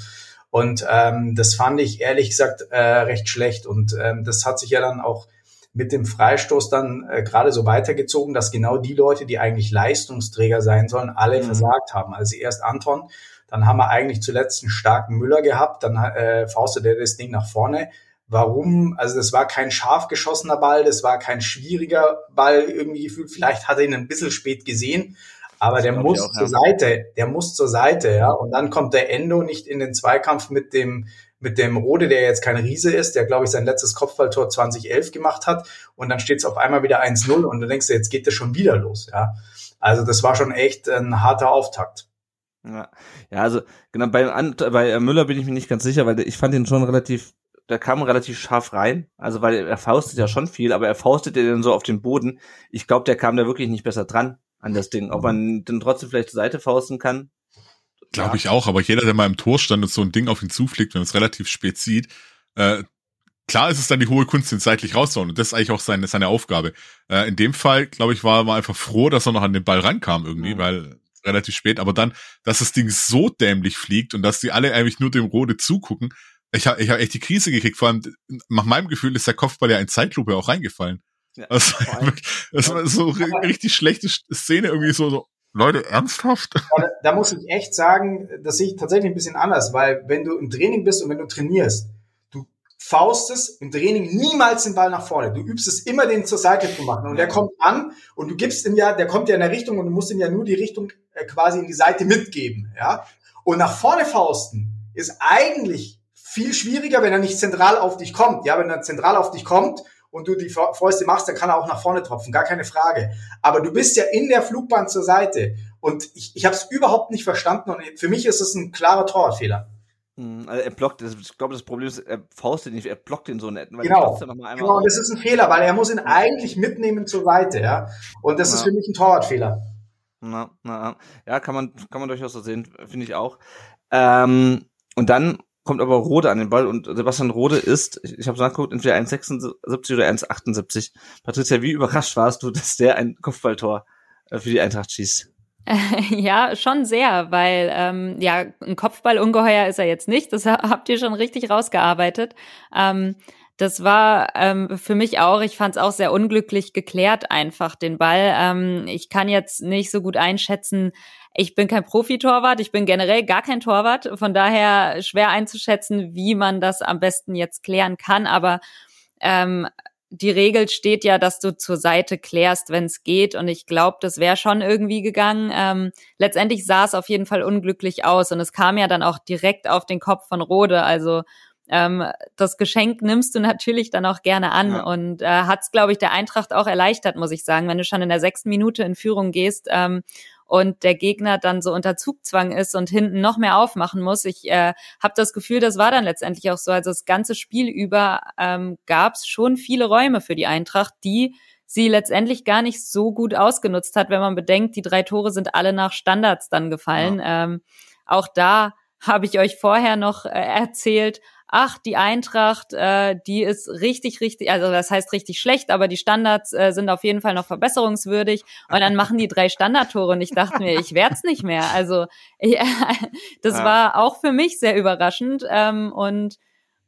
Und ähm, das fand ich ehrlich gesagt äh, recht schlecht. Und ähm, das hat sich ja dann auch mit dem Freistoß dann äh, gerade so weitergezogen, dass genau die Leute, die eigentlich Leistungsträger sein sollen, alle mhm. versagt haben. Also erst Anton, dann haben wir eigentlich zuletzt einen starken Müller gehabt, dann äh, faustet er das Ding nach vorne. Warum? Also das war kein scharf geschossener Ball, das war kein schwieriger Ball irgendwie gefühlt. Vielleicht hat er ihn ein bisschen spät gesehen, aber der muss auch, zur ja. Seite, der muss zur Seite, ja. Und dann kommt der Endo nicht in den Zweikampf mit dem mit dem Rode, der jetzt kein Riese ist, der glaube ich sein letztes Kopfballtor 2011 gemacht hat und dann steht es auf einmal wieder 1-0 und du denkst, jetzt geht das schon wieder los, ja. Also das war schon echt ein harter Auftakt. Ja, ja also genau bei, bei Müller bin ich mir nicht ganz sicher, weil ich fand ihn schon relativ der kam relativ scharf rein, also weil er faustet ja schon viel, aber er faustet ja dann so auf den Boden. Ich glaube, der kam da wirklich nicht besser dran an das Ding. Ob man dann trotzdem vielleicht zur Seite fausten kann. Glaube ja. ich auch, aber jeder, der mal im Tor stand und so ein Ding auf ihn zufliegt, wenn es relativ spät sieht, äh, klar ist es dann die hohe Kunst, den seitlich rauszuhauen. Und das ist eigentlich auch seine, seine Aufgabe. Äh, in dem Fall, glaube ich, war er einfach froh, dass er noch an den Ball rankam irgendwie, mhm. weil relativ spät, aber dann, dass das Ding so dämlich fliegt und dass die alle eigentlich nur dem Rode zugucken, ich habe ich hab echt die Krise gekriegt. Vor allem, nach meinem Gefühl ist der Kopfball ja in Zeitlupe auch reingefallen. Ja, das, war, das war so richtig schlechte Szene, irgendwie so, so Leute, ernsthaft? Da, da muss ich echt sagen, das sehe ich tatsächlich ein bisschen anders, weil wenn du im Training bist und wenn du trainierst, du faustest im Training niemals den Ball nach vorne. Du übst es immer, den zur Seite zu machen. Und der kommt an und du gibst ihm ja, der kommt ja in der Richtung und du musst ihm ja nur die Richtung äh, quasi in die Seite mitgeben. Ja? Und nach vorne fausten ist eigentlich viel schwieriger, wenn er nicht zentral auf dich kommt. Ja, wenn er zentral auf dich kommt und du die Fäuste machst, dann kann er auch nach vorne tropfen, gar keine Frage. Aber du bist ja in der Flugbahn zur Seite und ich, ich habe es überhaupt nicht verstanden und für mich ist es ein klarer Torwartfehler. Hm, also er blockt, ich glaube, das Problem ist, er faustet nicht, er blockt ihn so nett. Genau, genau das ist ein Fehler, weil er muss ihn eigentlich mitnehmen zur Seite, ja. Und das ja. ist für mich ein Torwartfehler. Na, na, ja, kann man, kann man durchaus so sehen, finde ich auch. Ähm, und dann kommt aber Rode an den Ball und Sebastian Rode ist, ich, habe nachgeguckt, entweder 1,76 oder 1,78. Patricia, wie überrascht warst du, dass der ein Kopfballtor äh, für die Eintracht schießt? Ja, schon sehr, weil ähm, ja ein Kopfballungeheuer ist er jetzt nicht. Das habt ihr schon richtig rausgearbeitet. Ähm, das war ähm, für mich auch, ich fand es auch sehr unglücklich geklärt, einfach den Ball. Ähm, ich kann jetzt nicht so gut einschätzen, ich bin kein Profitorwart, ich bin generell gar kein Torwart, von daher schwer einzuschätzen, wie man das am besten jetzt klären kann, aber ähm, die Regel steht ja, dass du zur Seite klärst, wenn es geht. Und ich glaube, das wäre schon irgendwie gegangen. Ähm, letztendlich sah es auf jeden Fall unglücklich aus. Und es kam ja dann auch direkt auf den Kopf von Rode. Also ähm, das Geschenk nimmst du natürlich dann auch gerne an. Ja. Und äh, hat es, glaube ich, der Eintracht auch erleichtert, muss ich sagen. Wenn du schon in der sechsten Minute in Führung gehst ähm, und der Gegner dann so unter Zugzwang ist und hinten noch mehr aufmachen muss. Ich äh, habe das Gefühl, das war dann letztendlich auch so. Also das ganze Spiel über ähm, gab es schon viele Räume für die Eintracht, die sie letztendlich gar nicht so gut ausgenutzt hat, wenn man bedenkt, die drei Tore sind alle nach Standards dann gefallen. Ja. Ähm, auch da habe ich euch vorher noch äh, erzählt, ach, die Eintracht, äh, die ist richtig, richtig, also das heißt richtig schlecht, aber die Standards äh, sind auf jeden Fall noch verbesserungswürdig. Und dann machen die drei Standardtore und ich dachte mir, ich werde es nicht mehr. Also ich, das ja. war auch für mich sehr überraschend. Ähm, und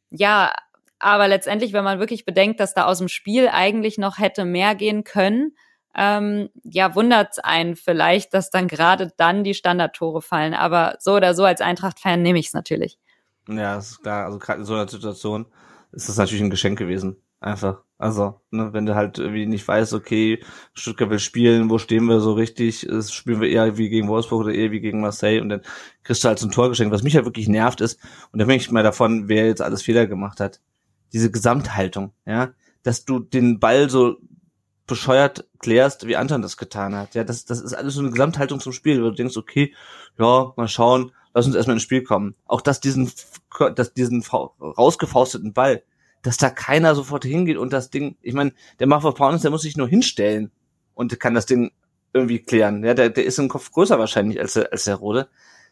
ja, aber letztendlich, wenn man wirklich bedenkt, dass da aus dem Spiel eigentlich noch hätte mehr gehen können, ähm, ja, wundert einen vielleicht, dass dann gerade dann die Standardtore fallen. Aber so oder so als Eintracht-Fan nehme ich es natürlich. Ja, ist klar. Also gerade in so einer Situation ist das natürlich ein Geschenk gewesen. Einfach. Also, ne, wenn du halt irgendwie nicht weißt, okay, Stuttgart will spielen, wo stehen wir so richtig, spielen wir eher wie gegen Wolfsburg oder eher wie gegen Marseille und dann kriegst du halt so ein Tor geschenkt. Was mich halt wirklich nervt ist, und da bin ich mal davon, wer jetzt alles Fehler gemacht hat, diese Gesamthaltung, ja, dass du den Ball so bescheuert klärst, wie Anton das getan hat. Ja, das, das ist alles so eine Gesamthaltung zum Spiel, wo du denkst, okay, ja, mal schauen, lass uns erstmal ins Spiel kommen. Auch dass diesen, dass diesen rausgefausteten Ball, dass da keiner sofort hingeht und das Ding, ich meine, der Marvel Pounds, der muss sich nur hinstellen und kann das Ding irgendwie klären. Ja, der, der ist im Kopf größer wahrscheinlich als der, als der Rode.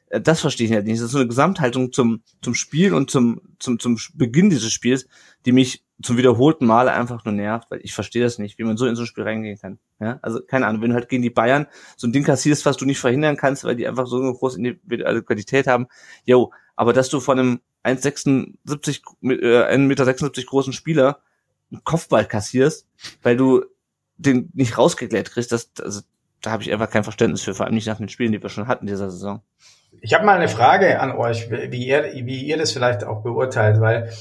Äh, das verstehe ich halt nicht. Das ist so eine Gesamthaltung zum, zum Spiel und zum, zum, zum Beginn dieses Spiels, die mich zum wiederholten Male einfach nur nervt, weil ich verstehe das nicht, wie man so in so ein Spiel reingehen kann. Ja, also keine Ahnung, wenn du halt gegen die Bayern so ein Ding kassierst, was du nicht verhindern kannst, weil die einfach so eine große individuelle Qualität haben, jo, aber dass du von einem 1,76, äh, 1,76 Meter großen Spieler einen Kopfball kassierst, weil du den nicht rausgeklärt kriegst, das, also, da habe ich einfach kein Verständnis für, vor allem nicht nach den Spielen, die wir schon hatten dieser Saison. Ich habe mal eine Frage an euch, wie ihr, wie ihr das vielleicht auch beurteilt, weil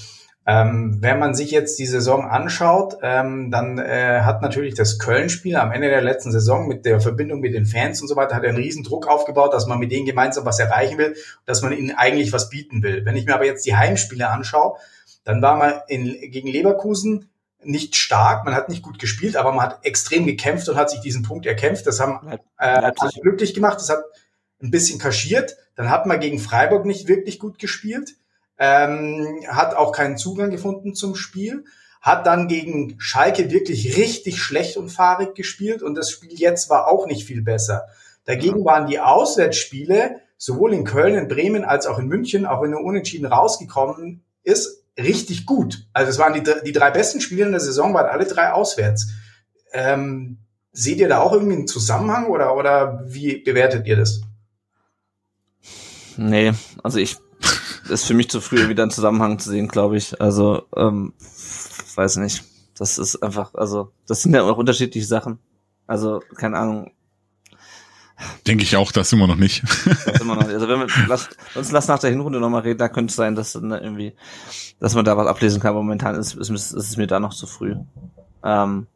ähm, wenn man sich jetzt die Saison anschaut, ähm, dann äh, hat natürlich das Köln-Spiel am Ende der letzten Saison mit der Verbindung mit den Fans und so weiter, hat einen riesen Druck aufgebaut, dass man mit denen gemeinsam was erreichen will, dass man ihnen eigentlich was bieten will. Wenn ich mir aber jetzt die Heimspiele anschaue, dann war man in, gegen Leverkusen nicht stark, man hat nicht gut gespielt, aber man hat extrem gekämpft und hat sich diesen Punkt erkämpft. Das haben äh, glücklich gemacht, das hat ein bisschen kaschiert. Dann hat man gegen Freiburg nicht wirklich gut gespielt ähm, hat auch keinen Zugang gefunden zum Spiel, hat dann gegen Schalke wirklich richtig schlecht und fahrig gespielt und das Spiel jetzt war auch nicht viel besser. Dagegen waren die Auswärtsspiele sowohl in Köln, in Bremen als auch in München, auch wenn er unentschieden rausgekommen ist, richtig gut. Also es waren die, die drei besten Spiele in der Saison, waren alle drei auswärts. Ähm, seht ihr da auch irgendwie einen Zusammenhang oder, oder wie bewertet ihr das? Nee, also ich ist für mich zu früh, wieder einen Zusammenhang zu sehen, glaube ich. Also, ähm, weiß nicht. Das ist einfach, also, das sind ja auch unterschiedliche Sachen. Also, keine Ahnung. Denke ich auch, das immer noch nicht. das immer noch nicht. Also wenn wir lass, uns lass nach der Hinrunde nochmal reden, da könnte es sein, dass dann irgendwie, dass man da was ablesen kann. Momentan ist, ist, ist es mir da noch zu früh. Ähm,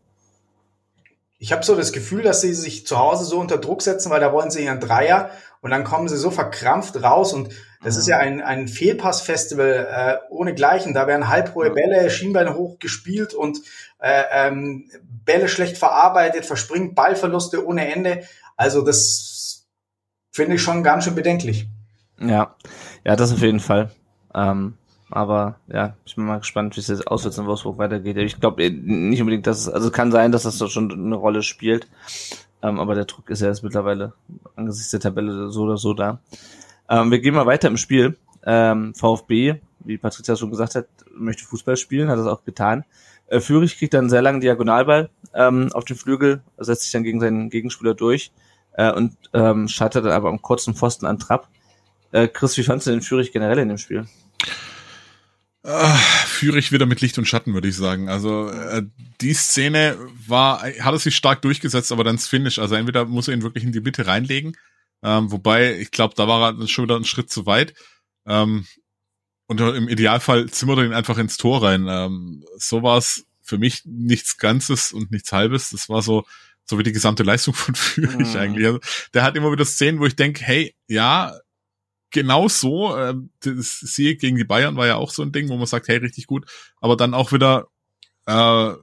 ich habe so das Gefühl, dass sie sich zu Hause so unter Druck setzen, weil da wollen sie ihren Dreier und dann kommen sie so verkrampft raus und das mhm. ist ja ein, ein Fehlpass-Festival äh, ohne Gleichen. Da werden halbhohe Bälle, Schienbeine hoch gespielt und äh, ähm, Bälle schlecht verarbeitet, verspringt Ballverluste ohne Ende. Also das finde ich schon ganz schön bedenklich. Ja, ja, das auf jeden Fall. Ähm, aber ja, ich bin mal gespannt, wie es jetzt auswärts in Wolfsburg weitergeht. Ich glaube äh, nicht unbedingt, dass es, also kann sein, dass das doch schon eine Rolle spielt. Ähm, aber der Druck ist ja jetzt mittlerweile angesichts der Tabelle so oder so da. Ähm, wir gehen mal weiter im Spiel. Ähm, VfB, wie Patricia schon gesagt hat, möchte Fußball spielen, hat das auch getan. Äh, Fürich kriegt dann einen sehr langen Diagonalball ähm, auf den Flügel, setzt sich dann gegen seinen Gegenspieler durch äh, und ähm, scheitert dann aber am kurzen Pfosten an Trapp. Äh, Chris, wie fandst du den Fürich generell in dem Spiel? Äh, Fürich wieder mit Licht und Schatten, würde ich sagen. Also äh, die Szene war, hat er sich stark durchgesetzt, aber dann das Finish. Also entweder muss er ihn wirklich in die Mitte reinlegen ähm, wobei, ich glaube, da war er schon wieder einen Schritt zu weit. Ähm, und im Idealfall zimmert er ihn einfach ins Tor rein. Ähm, so war es für mich nichts Ganzes und nichts Halbes. Das war so, so wie die gesamte Leistung von Fürich mhm. eigentlich. Also, der hat immer wieder Szenen, wo ich denke, hey, ja, genau so. Äh, das Sieg gegen die Bayern war ja auch so ein Ding, wo man sagt, hey, richtig gut. Aber dann auch wieder äh,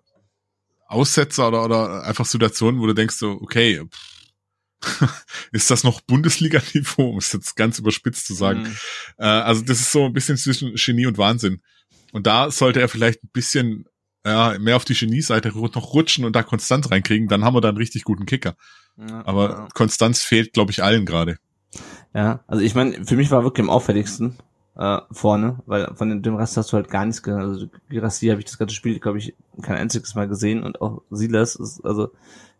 Aussetzer oder, oder einfach Situationen, wo du denkst so, okay, pff, ist das noch Bundesliga-Niveau, um es jetzt ganz überspitzt zu sagen. Mhm. Äh, also das ist so ein bisschen zwischen Genie und Wahnsinn. Und da sollte er vielleicht ein bisschen ja, mehr auf die Genie-Seite noch rutschen und da Konstanz reinkriegen, dann haben wir da einen richtig guten Kicker. Ja, Aber ja. Konstanz fehlt, glaube ich, allen gerade. Ja, also ich meine, für mich war wirklich am auffälligsten äh, vorne, weil von dem Rest hast du halt gar nichts gesehen. Also Girassi habe ich das ganze Spiel, glaube ich, kein einziges Mal gesehen und auch Silas ist, also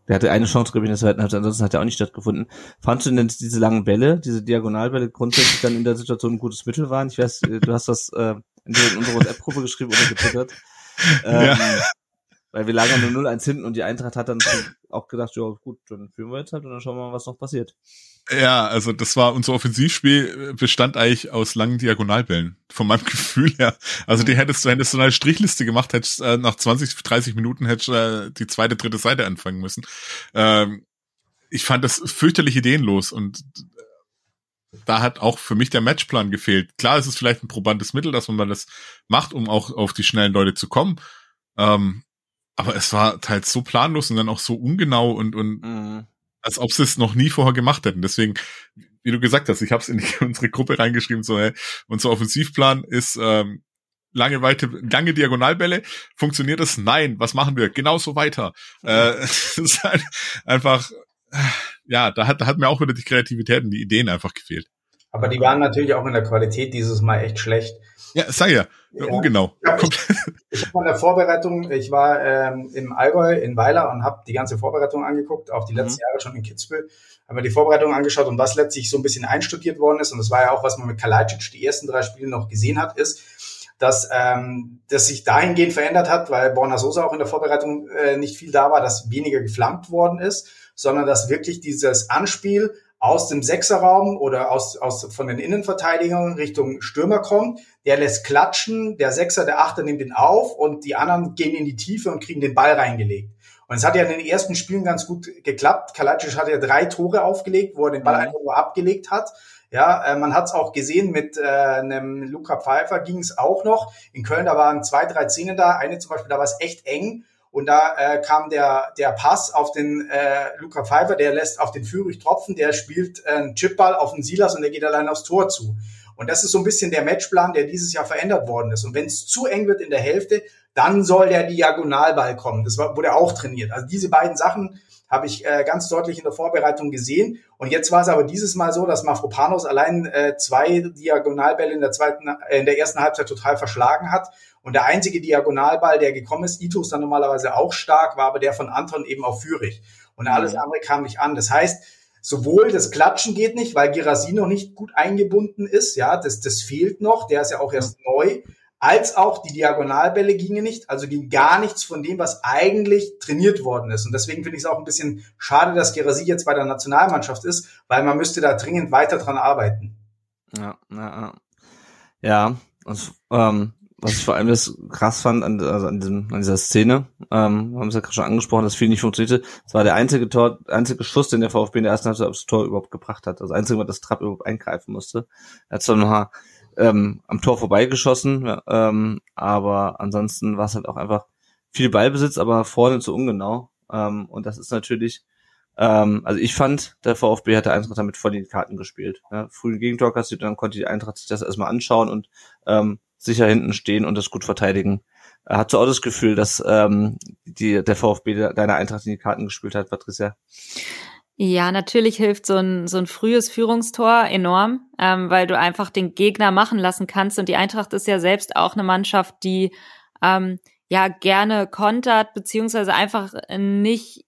der hatte eine Chance, glaube ich, in der zweiten Halbzeit, ansonsten hat er auch nicht stattgefunden. Fandst du denn diese langen Bälle, diese Diagonalbälle grundsätzlich dann in der Situation ein gutes Mittel waren? Ich weiß, äh, du hast das äh, in unserer WhatsApp-Gruppe geschrieben oder getwittert. Ähm, ja. Weil wir lagen nur 0-1 hinten und die Eintracht hat dann auch gedacht, ja gut, dann führen wir jetzt halt und dann schauen wir mal, was noch passiert. Ja, also das war unser Offensivspiel bestand eigentlich aus langen Diagonalbällen, von meinem Gefühl her. Also die hättest du, hättest du eine Strichliste gemacht, hättest äh, nach 20, 30 Minuten hättest äh, die zweite, dritte Seite anfangen müssen. Ähm, ich fand das fürchterlich ideenlos und da hat auch für mich der Matchplan gefehlt. Klar, es ist vielleicht ein probantes Mittel, dass man das macht, um auch auf die schnellen Leute zu kommen. Ähm, aber es war teils so planlos und dann auch so ungenau und, und mhm. Als ob sie es noch nie vorher gemacht hätten. Deswegen, wie du gesagt hast, ich habe es in unsere Gruppe reingeschrieben, so, hey, unser Offensivplan ist ähm, lange weite, lange Diagonalbälle. Funktioniert das? Nein. Was machen wir? Genauso weiter. Äh, ist halt einfach, ja, da hat, da hat mir auch wieder die Kreativität und die Ideen einfach gefehlt. Aber die waren natürlich auch in der Qualität dieses Mal echt schlecht. Ja, sag ja, ja. ungenau. Ja, ich, ich in der Vorbereitung, ich war ähm, im Allgäu in Weiler und habe die ganze Vorbereitung angeguckt, auch die mhm. letzten mhm. Jahre schon in Kitzbühel, haben mir die Vorbereitung angeschaut und was letztlich so ein bisschen einstudiert worden ist, und das war ja auch, was man mit Kalajdzic die ersten drei Spiele noch gesehen hat, ist, dass ähm, das sich dahingehend verändert hat, weil Borna Sosa auch in der Vorbereitung äh, nicht viel da war, dass weniger geflammt worden ist, sondern dass wirklich dieses Anspiel aus dem Sechserraum oder aus, aus von den Innenverteidigern Richtung Stürmer kommt. Der lässt klatschen, der Sechser, der Achter nimmt ihn auf und die anderen gehen in die Tiefe und kriegen den Ball reingelegt. Und es hat ja in den ersten Spielen ganz gut geklappt. Kalajdzic hat ja drei Tore aufgelegt, wo er den Ball mhm. einfach nur abgelegt hat. Ja, äh, man hat es auch gesehen mit äh, einem Luca Pfeiffer ging es auch noch. In Köln, da waren zwei, drei Szenen da. Eine zum Beispiel, da war es echt eng. Und da äh, kam der, der Pass auf den äh, Luca Pfeiffer, der lässt auf den Führig tropfen, der spielt äh, einen Chipball auf den Silas und der geht allein aufs Tor zu. Und das ist so ein bisschen der Matchplan, der dieses Jahr verändert worden ist. Und wenn es zu eng wird in der Hälfte, dann soll der Diagonalball kommen. Das war, wurde auch trainiert. Also diese beiden Sachen habe ich äh, ganz deutlich in der Vorbereitung gesehen. Und jetzt war es aber dieses Mal so, dass Mafropanos allein äh, zwei Diagonalbälle in der zweiten, äh, in der ersten Halbzeit total verschlagen hat. Und der einzige Diagonalball, der gekommen ist, Ito ist dann normalerweise auch stark, war aber der von Anton eben auf Führig. Und alles mhm. andere kam nicht an. Das heißt, sowohl das Klatschen geht nicht, weil Girassi noch nicht gut eingebunden ist, ja, das, das fehlt noch, der ist ja auch erst neu als auch die Diagonalbälle gingen nicht, also ging gar nichts von dem, was eigentlich trainiert worden ist. Und deswegen finde ich es auch ein bisschen schade, dass Gerasi jetzt bei der Nationalmannschaft ist, weil man müsste da dringend weiter dran arbeiten. Ja, ja, ja. Und, ähm, was ich vor allem das krass fand an, also an, diesem, an dieser Szene, ähm, haben es ja gerade schon angesprochen, dass viel nicht funktionierte. Es war der einzige Tor, einzige Schuss, den der VfB in der ersten Halbzeit aufs Tor überhaupt gebracht hat. Das einzige, was das Trapp überhaupt eingreifen musste. Er hat zwar noch ähm, am Tor vorbeigeschossen, ähm, aber ansonsten war es halt auch einfach viel Ballbesitz, aber vorne zu ungenau. Ähm, und das ist natürlich, ähm, also ich fand, der VfB hat der Eintracht damit voll in die Karten gespielt. Ja, früh Gegentor kassiert, dann konnte die Eintracht sich das erstmal anschauen und ähm, sicher hinten stehen und das gut verteidigen. Er hat so auch das Gefühl, dass ähm, die, der VfB deine Eintracht in die Karten gespielt hat, Patricia. Ja, natürlich hilft so ein, so ein frühes Führungstor enorm, ähm, weil du einfach den Gegner machen lassen kannst. Und die Eintracht ist ja selbst auch eine Mannschaft, die ähm, ja gerne kontert, beziehungsweise einfach nicht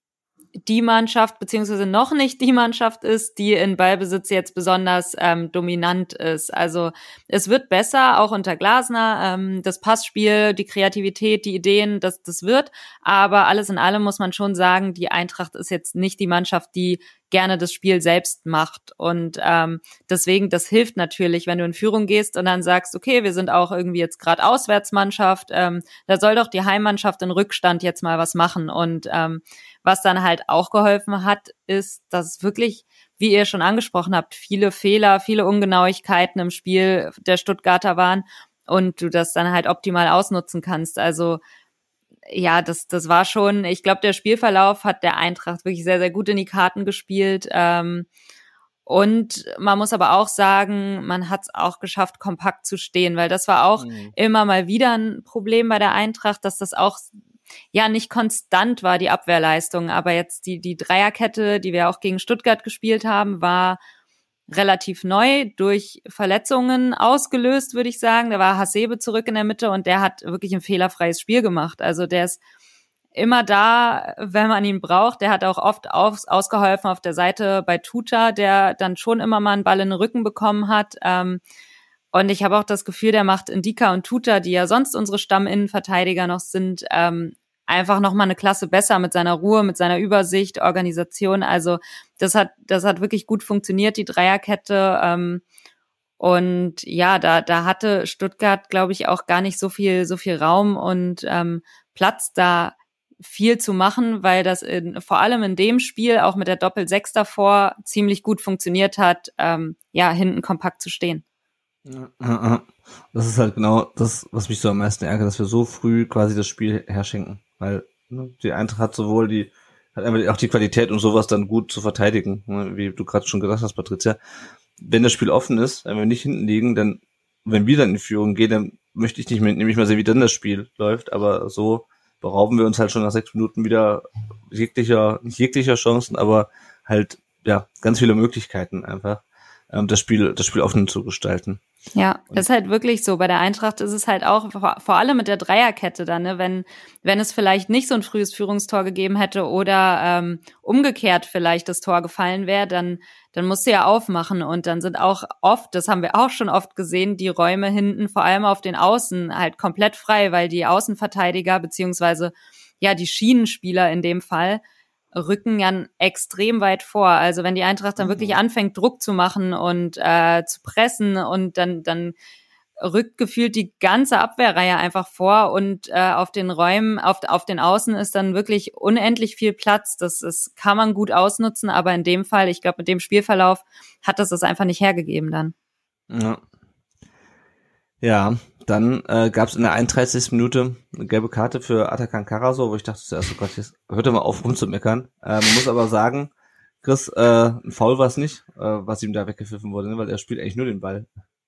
die Mannschaft, beziehungsweise noch nicht die Mannschaft ist, die in Ballbesitz jetzt besonders ähm, dominant ist. Also es wird besser, auch unter Glasner. Ähm, das Passspiel, die Kreativität, die Ideen, das, das wird. Aber alles in allem muss man schon sagen, die Eintracht ist jetzt nicht die Mannschaft, die gerne das Spiel selbst macht. Und ähm, deswegen, das hilft natürlich, wenn du in Führung gehst und dann sagst, okay, wir sind auch irgendwie jetzt gerade Auswärtsmannschaft, ähm, da soll doch die Heimmannschaft in Rückstand jetzt mal was machen. Und ähm, was dann halt auch geholfen hat, ist, dass wirklich, wie ihr schon angesprochen habt, viele Fehler, viele Ungenauigkeiten im Spiel der Stuttgarter waren und du das dann halt optimal ausnutzen kannst. Also ja, das, das war schon, ich glaube, der Spielverlauf hat der Eintracht wirklich sehr, sehr gut in die Karten gespielt. Ähm, und man muss aber auch sagen, man hat es auch geschafft, kompakt zu stehen, weil das war auch mhm. immer mal wieder ein Problem bei der Eintracht, dass das auch ja nicht konstant war, die Abwehrleistung. Aber jetzt die, die Dreierkette, die wir auch gegen Stuttgart gespielt haben, war relativ neu durch Verletzungen ausgelöst, würde ich sagen. Da war Hasebe zurück in der Mitte und der hat wirklich ein fehlerfreies Spiel gemacht. Also der ist immer da, wenn man ihn braucht. Der hat auch oft aus, ausgeholfen auf der Seite bei Tuta, der dann schon immer mal einen Ball in den Rücken bekommen hat. Ähm, und ich habe auch das Gefühl, der macht Indika und Tuta, die ja sonst unsere Stamminnenverteidiger noch sind, ähm, einfach noch mal eine Klasse besser mit seiner Ruhe, mit seiner Übersicht, Organisation. Also das hat, das hat wirklich gut funktioniert, die Dreierkette. Ähm, und ja, da, da hatte Stuttgart, glaube ich, auch gar nicht so viel, so viel Raum und ähm, Platz da viel zu machen, weil das in, vor allem in dem Spiel auch mit der Doppel-Sechs davor ziemlich gut funktioniert hat, ähm, ja, hinten kompakt zu stehen. Das ist halt genau das, was mich so am meisten ärgert, dass wir so früh quasi das Spiel herschenken. Weil ne, die Eintracht hat sowohl die hat einfach auch die Qualität, um sowas dann gut zu verteidigen, ne, wie du gerade schon gesagt hast, Patricia. Wenn das Spiel offen ist, wenn wir nicht hinten liegen, dann, wenn wir dann in die Führung gehen, dann möchte ich nicht mehr, nämlich mal sehen, wie dann das Spiel läuft, aber so berauben wir uns halt schon nach sechs Minuten wieder jeglicher, nicht jeglicher Chancen, aber halt, ja, ganz viele Möglichkeiten einfach, ähm, das Spiel, das Spiel offen zu gestalten. Ja, das ist halt wirklich so. Bei der Eintracht ist es halt auch, vor allem mit der Dreierkette dann, ne, wenn, wenn es vielleicht nicht so ein frühes Führungstor gegeben hätte oder ähm, umgekehrt vielleicht das Tor gefallen wäre, dann, dann musst du ja aufmachen. Und dann sind auch oft, das haben wir auch schon oft gesehen, die Räume hinten, vor allem auf den Außen, halt komplett frei, weil die Außenverteidiger beziehungsweise ja die Schienenspieler in dem Fall rücken ja extrem weit vor. Also wenn die Eintracht dann wirklich mhm. anfängt, Druck zu machen und äh, zu pressen und dann, dann rückt gefühlt die ganze Abwehrreihe einfach vor und äh, auf den Räumen, auf, auf den Außen ist dann wirklich unendlich viel Platz. Das ist, kann man gut ausnutzen, aber in dem Fall, ich glaube, mit dem Spielverlauf hat das das einfach nicht hergegeben dann. Ja. Ja, dann äh, gab es in der 31. Minute eine gelbe Karte für Atakan Karaso, wo ich dachte zuerst, oh Gott, jetzt hört er mal auf rumzumeckern. Äh, man muss aber sagen, Chris, äh, ein Foul war es nicht, äh, was ihm da weggepfiffen wurde, ne? weil er spielt eigentlich nur den Ball.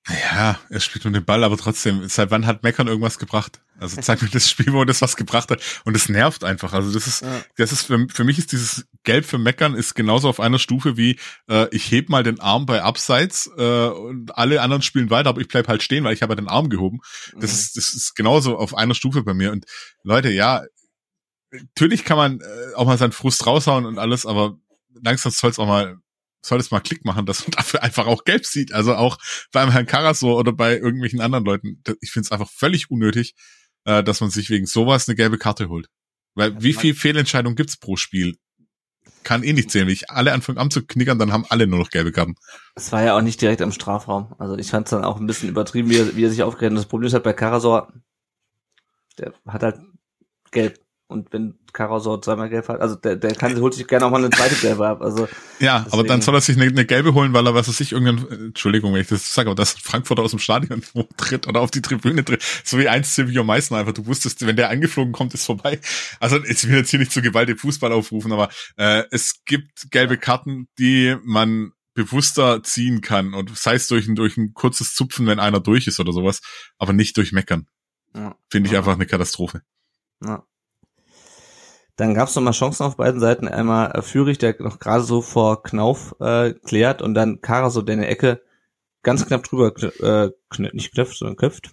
Ja, er spielt nur den Ball, aber trotzdem, seit wann hat Meckern irgendwas gebracht? Also zeig mir das Spiel, wo das was gebracht hat. Und es nervt einfach. Also das ist, ja. das ist für, für mich ist dieses Gelb für Meckern ist genauso auf einer Stufe wie äh, ich heb mal den Arm bei Abseits äh, und alle anderen spielen weiter, aber ich bleib halt stehen, weil ich habe den Arm gehoben. Das mhm. ist, das ist genauso auf einer Stufe bei mir. Und Leute, ja, natürlich kann man äh, auch mal seinen Frust raushauen und alles, aber langsam soll es auch mal soll es mal Klick machen, dass man dafür einfach auch gelb sieht. Also auch beim Herrn Karasor oder bei irgendwelchen anderen Leuten. Ich finde es einfach völlig unnötig, äh, dass man sich wegen sowas eine gelbe Karte holt. Weil wie viel Fehlentscheidung gibt's pro Spiel? Kann eh nicht zählen. Wenn ich alle anfangen anzuknickern, dann haben alle nur noch gelbe Karten. Es war ja auch nicht direkt am Strafraum. Also ich fand es dann auch ein bisschen übertrieben, wie er, wie er sich aufgeregt hat. Das Problem ist halt bei Karasor, der hat halt gelb. Und wenn Karasor zweimal gelb hat, also der, der kann, holt sich gerne auch mal eine zweite gelbe ab. Also ja, deswegen. aber dann soll er sich eine, eine, gelbe holen, weil er was weiß ich irgendein, Entschuldigung, wenn ich das sage, aber dass Frankfurter aus dem Stadion tritt oder auf die Tribüne tritt, so wie eins Silvio Meissner einfach. Du wusstest, wenn der angeflogen kommt, ist vorbei. Also ich will jetzt hier nicht zu Gewalt im Fußball aufrufen, aber äh, es gibt gelbe Karten, die man bewusster ziehen kann und sei es durch ein, durch ein kurzes Zupfen, wenn einer durch ist oder sowas, aber nicht durch Meckern. Ja. Finde ich ja. einfach eine Katastrophe. Ja. Dann gab es nochmal Chancen auf beiden Seiten. Einmal äh, Führig, der noch gerade so vor Knauf äh, klärt und dann Kara so der in der Ecke ganz knapp drüber, äh, kn nicht knöpft, sondern köpft.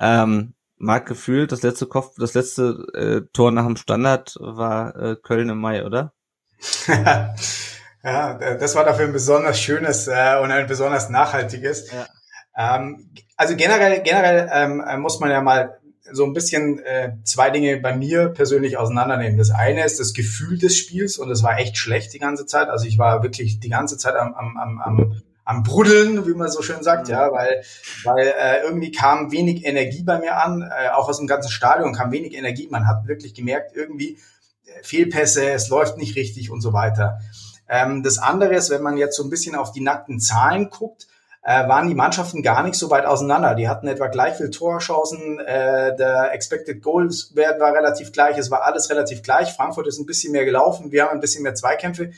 Ähm, Marc gefühlt, das letzte Kopf, das letzte äh, Tor nach dem Standard war äh, Köln im Mai, oder? ja, das war dafür ein besonders schönes äh, und ein besonders nachhaltiges. Ja. Ähm, also generell, generell ähm, muss man ja mal so ein bisschen äh, zwei Dinge bei mir persönlich auseinandernehmen. Das eine ist das Gefühl des Spiels und es war echt schlecht die ganze Zeit. Also ich war wirklich die ganze Zeit am, am, am, am, am Bruddeln, wie man so schön sagt, ja, weil, weil äh, irgendwie kam wenig Energie bei mir an, äh, auch aus dem ganzen Stadion kam wenig Energie. Man hat wirklich gemerkt, irgendwie äh, Fehlpässe, es läuft nicht richtig und so weiter. Ähm, das andere ist, wenn man jetzt so ein bisschen auf die nackten Zahlen guckt, äh, waren die Mannschaften gar nicht so weit auseinander. Die hatten etwa gleich viel Torchancen, äh, der Expected Goals Wert war relativ gleich, es war alles relativ gleich. Frankfurt ist ein bisschen mehr gelaufen, wir haben ein bisschen mehr Zweikämpfe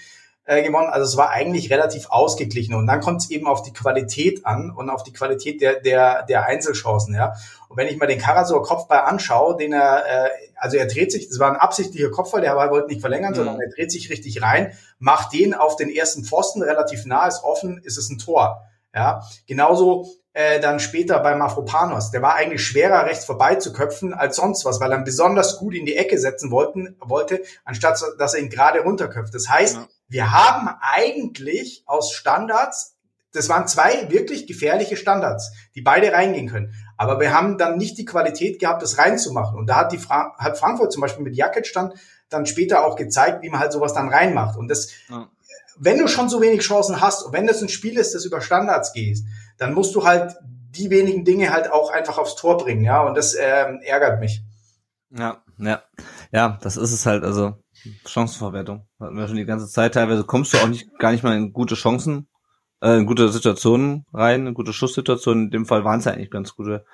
äh, gewonnen. Also es war eigentlich relativ ausgeglichen. Und dann kommt es eben auf die Qualität an und auf die Qualität der, der, der Einzelchancen. Ja. Und wenn ich mal den Karasor Kopfball anschaue, den er, äh, also er dreht sich, das war ein absichtlicher Kopfball, der wollte nicht verlängern, mhm. sondern er dreht sich richtig rein, macht den auf den ersten Pfosten relativ nah, ist offen, ist es ein Tor. Ja, genauso äh, dann später bei Mafropanos. Der war eigentlich schwerer rechts vorbei zu köpfen als sonst was, weil er besonders gut in die Ecke setzen wollten, wollte, anstatt dass er ihn gerade runterköpft. Das heißt, ja. wir haben eigentlich aus Standards, das waren zwei wirklich gefährliche Standards, die beide reingehen können. Aber wir haben dann nicht die Qualität gehabt, das reinzumachen. Und da hat die Fra hat Frankfurt zum Beispiel mit Jakic dann, dann später auch gezeigt, wie man halt sowas dann reinmacht. Und das ja wenn du schon so wenig Chancen hast und wenn das ein Spiel ist, das über Standards geht, dann musst du halt die wenigen Dinge halt auch einfach aufs Tor bringen, ja, und das ähm, ärgert mich. Ja, ja, ja, das ist es halt, also Chancenverwertung hatten wir schon die ganze Zeit. Teilweise kommst du auch nicht gar nicht mal in gute Chancen, äh, in gute Situationen rein, in gute Schusssituationen. In dem Fall waren es ja eigentlich ganz gute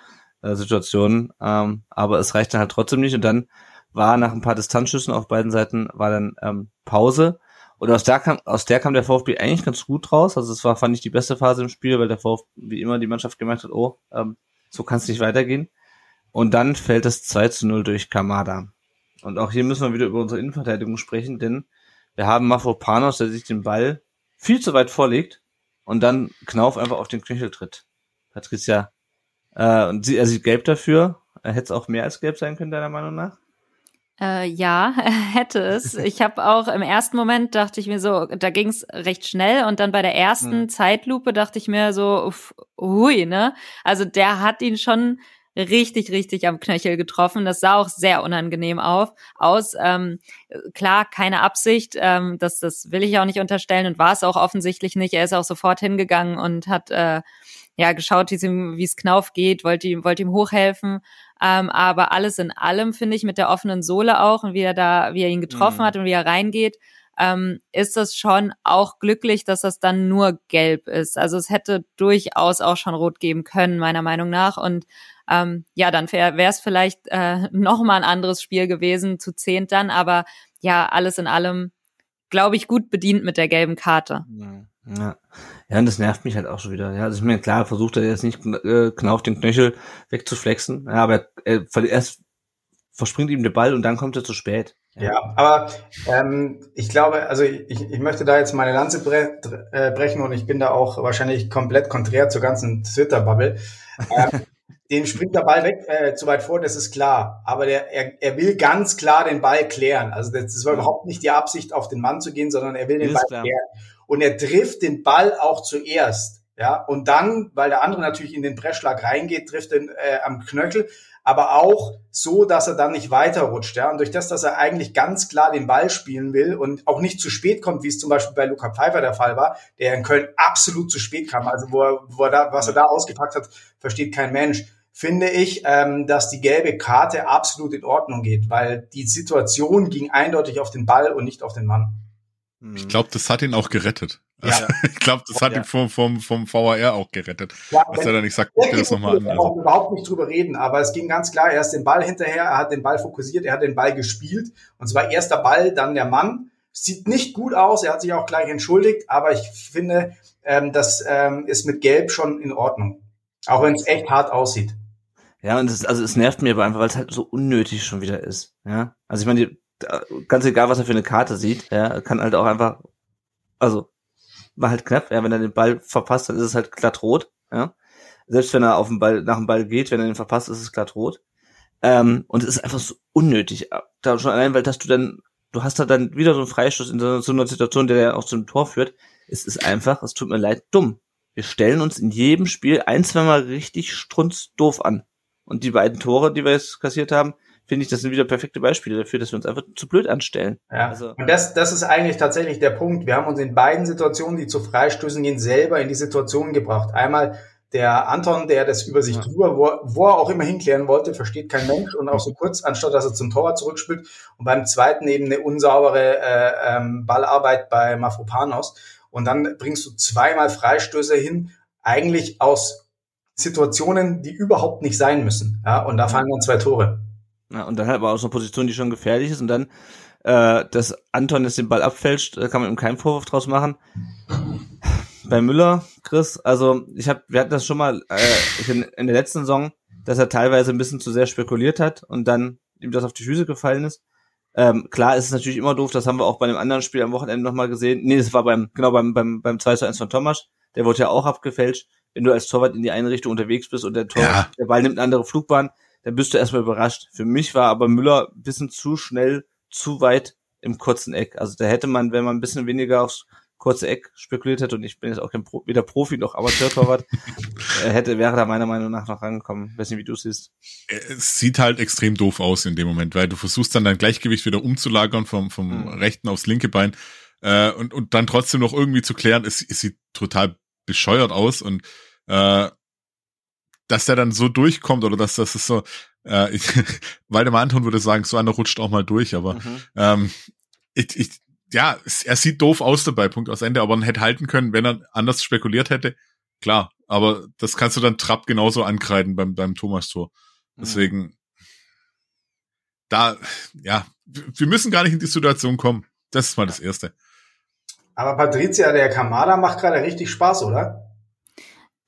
äh, Situationen, ähm, aber es reicht dann halt trotzdem nicht. Und dann war nach ein paar Distanzschüssen auf beiden Seiten, war dann ähm, Pause. Und aus der, kam, aus der kam der VfB eigentlich ganz gut raus. Also es war, fand ich, die beste Phase im Spiel, weil der VfB wie immer die Mannschaft gemerkt hat, oh, ähm, so kann es nicht weitergehen. Und dann fällt es 2 zu 0 durch Kamada. Und auch hier müssen wir wieder über unsere Innenverteidigung sprechen, denn wir haben Mafropanos, der sich den Ball viel zu weit vorlegt und dann Knauf einfach auf den Knöchel tritt. Patricia, äh, und sie, er sieht gelb dafür. Er hätte es auch mehr als gelb sein können, deiner Meinung nach? Äh, ja, hätte es. Ich habe auch im ersten Moment dachte ich mir so, da ging es recht schnell und dann bei der ersten hm. Zeitlupe dachte ich mir so, uff, hui, ne? Also der hat ihn schon richtig, richtig am Knöchel getroffen. Das sah auch sehr unangenehm auf, aus. Ähm, klar, keine Absicht, ähm, das, das will ich auch nicht unterstellen und war es auch offensichtlich nicht. Er ist auch sofort hingegangen und hat äh, ja geschaut, wie es ihm, wie es Knauf geht, wollte ihm, wollte ihm hochhelfen. Ähm, aber alles in allem finde ich mit der offenen Sohle auch und wie er da, wie er ihn getroffen mhm. hat und wie er reingeht, ähm, ist es schon auch glücklich, dass das dann nur gelb ist. Also es hätte durchaus auch schon rot geben können, meiner Meinung nach. Und ähm, ja, dann wäre es vielleicht äh, noch mal ein anderes Spiel gewesen, zu zehnt dann. Aber ja, alles in allem, glaube ich, gut bedient mit der gelben Karte. Ja. Ja, und das nervt mich halt auch schon wieder. Ja, also ich meine, klar, versucht er jetzt nicht äh, Knauf den Knöchel wegzuflexen, ja, aber er, er erst verspringt ihm der Ball und dann kommt er zu spät. Ja, ja aber ähm, ich glaube, also ich, ich möchte da jetzt meine Lanze bre äh, brechen und ich bin da auch wahrscheinlich komplett konträr zur ganzen Twitter-Bubble. Ähm, den springt der Ball weg äh, zu weit vor, das ist klar. Aber der, er, er will ganz klar den Ball klären. Also das, das war überhaupt nicht die Absicht, auf den Mann zu gehen, sondern er will den Ball klar. klären und er trifft den Ball auch zuerst. Ja, und dann, weil der andere natürlich in den Pressschlag reingeht, trifft er äh, am Knöchel, aber auch so, dass er dann nicht weiterrutscht. Ja, und durch das, dass er eigentlich ganz klar den Ball spielen will und auch nicht zu spät kommt, wie es zum Beispiel bei Luca Pfeiffer der Fall war, der in Köln absolut zu spät kam. Also wo er, wo er da, was er da ausgepackt hat, versteht kein Mensch. Finde ich, ähm, dass die gelbe Karte absolut in Ordnung geht, weil die Situation ging eindeutig auf den Ball und nicht auf den Mann. Ich glaube, das hat ihn auch gerettet. Also, ja. ich glaube, das hat ja. ihn vom, vom, vom VAR auch gerettet. Ja, dass er dann nicht sagt, guck dir das nochmal an. Also. überhaupt nicht drüber reden, aber es ging ganz klar, er ist den Ball hinterher, er hat den Ball fokussiert, er hat den Ball gespielt. Und zwar erster Ball, dann der Mann. Sieht nicht gut aus, er hat sich auch gleich entschuldigt, aber ich finde, ähm, das ähm, ist mit Gelb schon in Ordnung. Auch wenn es echt hart aussieht. Ja, und es, also es nervt mir aber einfach, weil es halt so unnötig schon wieder ist. Ja, also ich meine, die, ganz egal, was er für eine Karte sieht, ja, kann halt auch einfach, also war halt knapp, ja, wenn er den Ball verpasst, dann ist es halt glatt rot, ja. Selbst wenn er auf den Ball, nach dem Ball geht, wenn er den verpasst, ist es glatt rot. Ähm, und es ist einfach so unnötig. Da schon allein, weil dass du dann, du hast da dann wieder so einen Freistoß in so, so einer Situation, der ja auch zum Tor führt. Es ist einfach, es tut mir leid, dumm. Wir stellen uns in jedem Spiel ein, zweimal richtig strunzdoof an. Und die beiden Tore, die wir jetzt kassiert haben, finde ich, das sind wieder perfekte Beispiele dafür, dass wir uns einfach zu blöd anstellen. Ja. Also, und das, das ist eigentlich tatsächlich der Punkt. Wir haben uns in beiden Situationen, die zu Freistößen gehen, selber in die Situation gebracht. Einmal der Anton, der das über sich ja. drüber, wo, wo er auch immer hinklären wollte, versteht kein Mensch und auch so kurz, anstatt dass er zum Torwart zurückspielt. Und beim zweiten eben eine unsaubere äh, ähm, Ballarbeit bei Mafropanos. Und dann bringst du zweimal Freistöße hin, eigentlich aus Situationen, die überhaupt nicht sein müssen. Ja, und da fallen dann zwei Tore. Ja, und dann halt aber aus einer Position, die schon gefährlich ist und dann, äh, dass Anton jetzt den Ball abfälscht, da kann man ihm keinen Vorwurf draus machen. Bei Müller, Chris, also ich habe, wir hatten das schon mal äh, in, in der letzten Saison, dass er teilweise ein bisschen zu sehr spekuliert hat und dann ihm das auf die Füße gefallen ist. Ähm, klar ist es natürlich immer doof, das haben wir auch bei einem anderen Spiel am Wochenende nochmal gesehen. Nee, das war beim, genau beim, beim, beim 2 zu 1 von Thomas. Der wurde ja auch abgefälscht. Wenn du als Torwart in die eine Richtung unterwegs bist und der Tor, ja. der Ball nimmt eine andere Flugbahn, dann bist du erstmal überrascht. Für mich war aber Müller ein bisschen zu schnell, zu weit im kurzen Eck. Also da hätte man, wenn man ein bisschen weniger aufs kurze Eck spekuliert hätte, und ich bin jetzt auch kein Pro, weder Profi noch Amateurtorwart, äh, hätte, wäre da meiner Meinung nach noch rangekommen. Weiß nicht, wie du es siehst. Es sieht halt extrem doof aus in dem Moment, weil du versuchst dann dein Gleichgewicht wieder umzulagern vom, vom mhm. rechten aufs linke Bein äh, und, und dann trotzdem noch irgendwie zu klären, es, es sieht total bescheuert aus und äh, dass der dann so durchkommt oder dass das ist so, äh, ich, Waldemar Anton würde sagen, so einer rutscht auch mal durch, aber mhm. ähm, ich, ich, ja, er sieht doof aus dabei, Punkt aus Ende, aber man hätte halten können, wenn er anders spekuliert hätte, klar, aber das kannst du dann Trapp genauso ankreiden beim, beim Thomas-Tor. Mhm. Deswegen, da, ja, wir müssen gar nicht in die Situation kommen. Das ist mal das Erste. Aber Patricia, der Kamada macht gerade richtig Spaß, oder?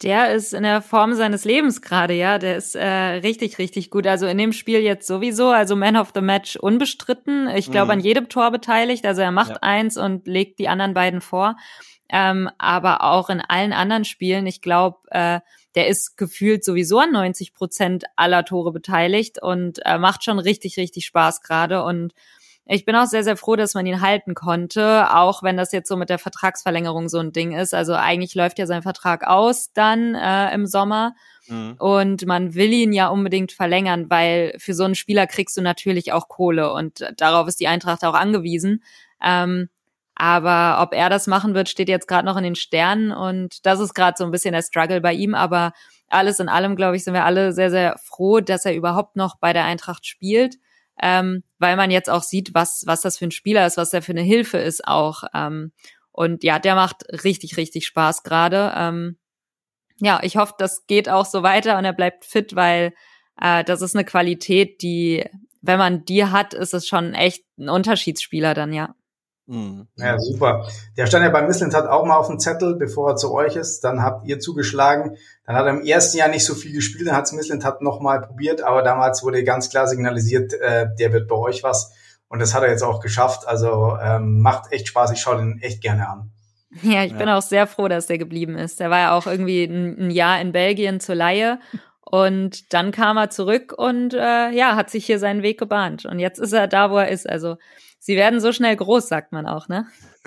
Der ist in der Form seines Lebens gerade, ja. Der ist äh, richtig, richtig gut. Also in dem Spiel jetzt sowieso, also Man of the Match unbestritten. Ich glaube, mhm. an jedem Tor beteiligt. Also er macht ja. eins und legt die anderen beiden vor. Ähm, aber auch in allen anderen Spielen, ich glaube, äh, der ist gefühlt sowieso an 90 Prozent aller Tore beteiligt und äh, macht schon richtig, richtig Spaß gerade. Und ich bin auch sehr, sehr froh, dass man ihn halten konnte, auch wenn das jetzt so mit der Vertragsverlängerung so ein Ding ist. Also eigentlich läuft ja sein Vertrag aus dann äh, im Sommer. Mhm. Und man will ihn ja unbedingt verlängern, weil für so einen Spieler kriegst du natürlich auch Kohle und darauf ist die Eintracht auch angewiesen. Ähm, aber ob er das machen wird, steht jetzt gerade noch in den Sternen und das ist gerade so ein bisschen der Struggle bei ihm. Aber alles in allem, glaube ich, sind wir alle sehr, sehr froh, dass er überhaupt noch bei der Eintracht spielt ähm, weil man jetzt auch sieht, was, was das für ein Spieler ist, was der für eine Hilfe ist auch. Ähm, und ja, der macht richtig, richtig Spaß gerade. Ähm, ja, ich hoffe, das geht auch so weiter und er bleibt fit, weil äh, das ist eine Qualität, die, wenn man die hat, ist es schon echt ein Unterschiedsspieler dann, ja. Mhm. Ja, super. Der stand ja beim Misslintat auch mal auf dem Zettel, bevor er zu euch ist. Dann habt ihr zugeschlagen. Dann hat er im ersten Jahr nicht so viel gespielt, dann hat es Misslintat noch mal probiert, aber damals wurde ganz klar signalisiert, äh, der wird bei euch was. Und das hat er jetzt auch geschafft. Also ähm, macht echt Spaß. Ich schaue den echt gerne an. Ja, ich ja. bin auch sehr froh, dass der geblieben ist. Der war ja auch irgendwie ein, ein Jahr in Belgien zur Laie. Und dann kam er zurück und äh, ja, hat sich hier seinen Weg gebahnt. Und jetzt ist er da, wo er ist. Also Sie werden so schnell groß, sagt man auch, ne?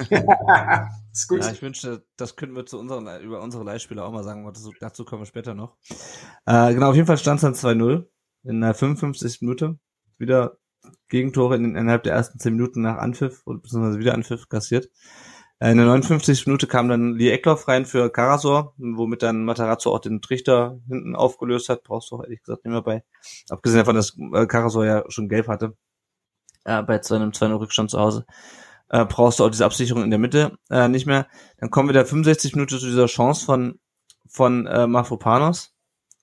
ist gut. Ja, ich wünschte, das könnten wir zu unseren, über unsere Leihspieler auch mal sagen, aber das, dazu kommen wir später noch. Äh, genau, auf jeden Fall stand es dann 2-0 in der 55. Minute. Wieder Gegentore in, innerhalb der ersten 10 Minuten nach Anpfiff, beziehungsweise wieder Anpfiff kassiert. Äh, in der 59. Minute kam dann Lee Eckloff rein für Karasor, womit dann Matarazzo auch den Trichter hinten aufgelöst hat. Brauchst du auch ehrlich gesagt nicht mehr bei. Abgesehen davon, dass äh, Karasor ja schon gelb hatte äh, bei so einem 2 Rückstand zu Hause, äh, brauchst du auch diese Absicherung in der Mitte äh, nicht mehr. Dann kommen wir da 65 Minuten zu dieser Chance von, von äh, Mafropanos,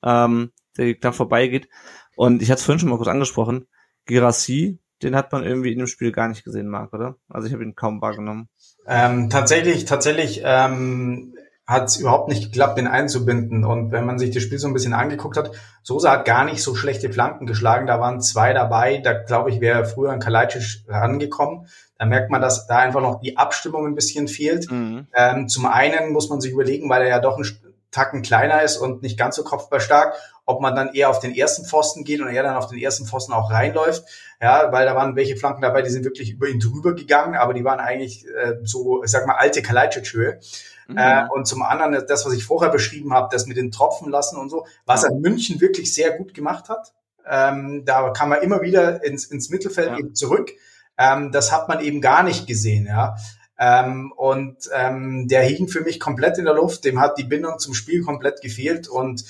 ähm, der knapp vorbeigeht. Und ich hatte es vorhin schon mal kurz angesprochen, Girassi, den hat man irgendwie in dem Spiel gar nicht gesehen, Marc, oder? Also ich habe ihn kaum wahrgenommen. Ähm, tatsächlich, tatsächlich ähm, hat es überhaupt nicht geklappt, den einzubinden. Und wenn man sich das Spiel so ein bisschen angeguckt hat, Sosa hat gar nicht so schlechte Flanken geschlagen. Da waren zwei dabei. Da glaube ich, wäre früher ein Kalajdzic rangekommen. Da merkt man, dass da einfach noch die Abstimmung ein bisschen fehlt. Mhm. Ähm, zum einen muss man sich überlegen, weil er ja doch ein Tacken kleiner ist und nicht ganz so kopfballstark, ob man dann eher auf den ersten Pfosten geht und er dann auf den ersten Pfosten auch reinläuft. Ja, weil da waren welche Flanken dabei, die sind wirklich über ihn drüber gegangen, aber die waren eigentlich äh, so, ich sag mal, alte Kalajdzic-Höhe. Mhm. Äh, und zum anderen das, was ich vorher beschrieben habe, das mit den Tropfen lassen und so, was ja. er in München wirklich sehr gut gemacht hat. Ähm, da kam er immer wieder ins, ins Mittelfeld ja. eben zurück. Ähm, das hat man eben gar nicht gesehen, ja. Ähm, und ähm, der hing für mich komplett in der Luft. Dem hat die Bindung zum Spiel komplett gefehlt und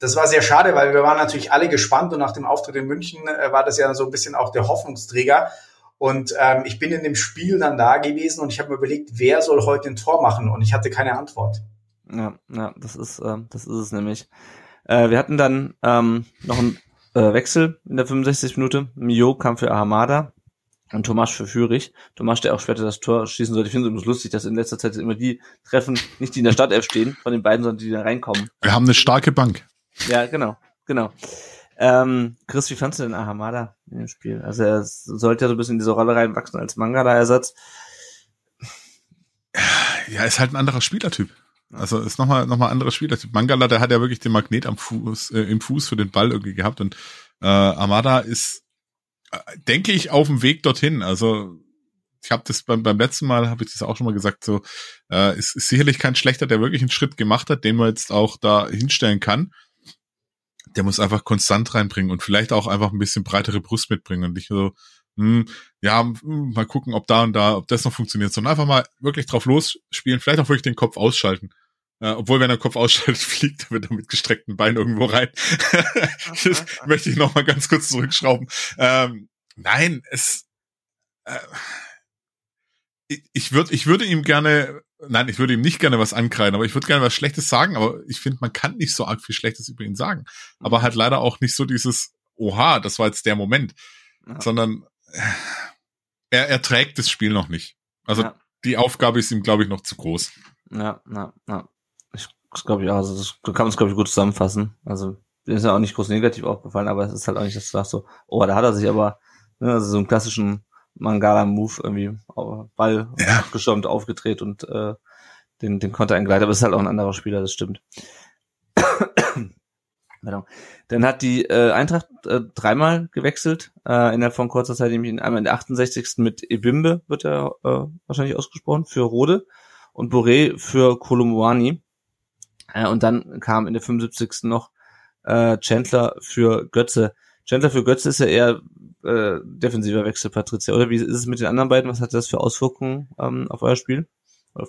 das war sehr schade, weil wir waren natürlich alle gespannt und nach dem Auftritt in München äh, war das ja so ein bisschen auch der Hoffnungsträger. Und ähm, ich bin in dem Spiel dann da gewesen und ich habe mir überlegt, wer soll heute ein Tor machen? Und ich hatte keine Antwort. Ja, ja, das ist, äh, das ist es nämlich. Äh, wir hatten dann ähm, noch einen äh, Wechsel in der 65 Minute. Mio kam für Ahamada und Tomasch für Fürich. Tomasch, der auch später das Tor schießen sollte. Ich finde es lustig, dass in letzter Zeit immer die treffen, nicht die in der Startelf stehen, von den beiden, sondern die, die da reinkommen. Wir haben eine starke Bank. Ja, genau, genau. Ähm, Chris, wie fandst du denn Ahamada in dem Spiel? Also er sollte ja so ein bisschen in diese Rolle reinwachsen als Mangala-Ersatz. Ja, ist halt ein anderer Spielertyp. Also ist nochmal noch mal anderer Spielertyp. Mangala, der hat ja wirklich den Magnet am Fuß, äh, im Fuß für den Ball irgendwie gehabt und äh, Amada ist, äh, denke ich, auf dem Weg dorthin. Also ich habe das beim, beim letzten Mal, habe ich das auch schon mal gesagt, so äh, ist, ist sicherlich kein schlechter, der wirklich einen Schritt gemacht hat, den man jetzt auch da hinstellen kann der muss einfach konstant reinbringen und vielleicht auch einfach ein bisschen breitere Brust mitbringen und nicht so, hm, ja, hm, mal gucken, ob da und da, ob das noch funktioniert, sondern einfach mal wirklich drauf losspielen, vielleicht auch wirklich den Kopf ausschalten. Äh, obwohl, wenn er Kopf ausschaltet, fliegt er wieder mit gestreckten Beinen irgendwo rein. das möchte ich noch mal ganz kurz zurückschrauben. Ähm, nein, es, äh, ich, ich würde, ich würde ihm gerne Nein, ich würde ihm nicht gerne was ankreiden, aber ich würde gerne was Schlechtes sagen, aber ich finde, man kann nicht so arg viel Schlechtes über ihn sagen. Aber halt leider auch nicht so dieses, oha, das war jetzt der Moment. ja. sondern er, er trägt das Spiel noch nicht. Also ja. die Aufgabe ist ihm, glaube ich, noch zu groß. Ja, ja, ja. Ich, das glaube ich auch. Also das, kannst es, glaube ich, gut zusammenfassen. Also ist ja auch nicht groß negativ aufgefallen, aber es ist halt auch nicht, dass du sagst so, oh, da hat er sich aber, ne, also so einen klassischen Mangala-Move irgendwie Ball ja. abgestürmt, aufgedreht und äh, den, den konnte er entgleiten, aber es ist halt auch ein anderer Spieler, das stimmt. Dann hat die äh, Eintracht äh, dreimal gewechselt, äh, innerhalb von kurzer Zeit, nämlich einmal in der 68. mit Ebimbe, wird er äh, wahrscheinlich ausgesprochen, für Rode und Boré für Kolumwani. Äh, und dann kam in der 75. noch äh, Chandler für Götze. Chandler für Götze ist ja eher äh, defensiver Wechsel, Patricia, oder wie ist es mit den anderen beiden? Was hat das für Auswirkungen ähm, auf euer Spiel?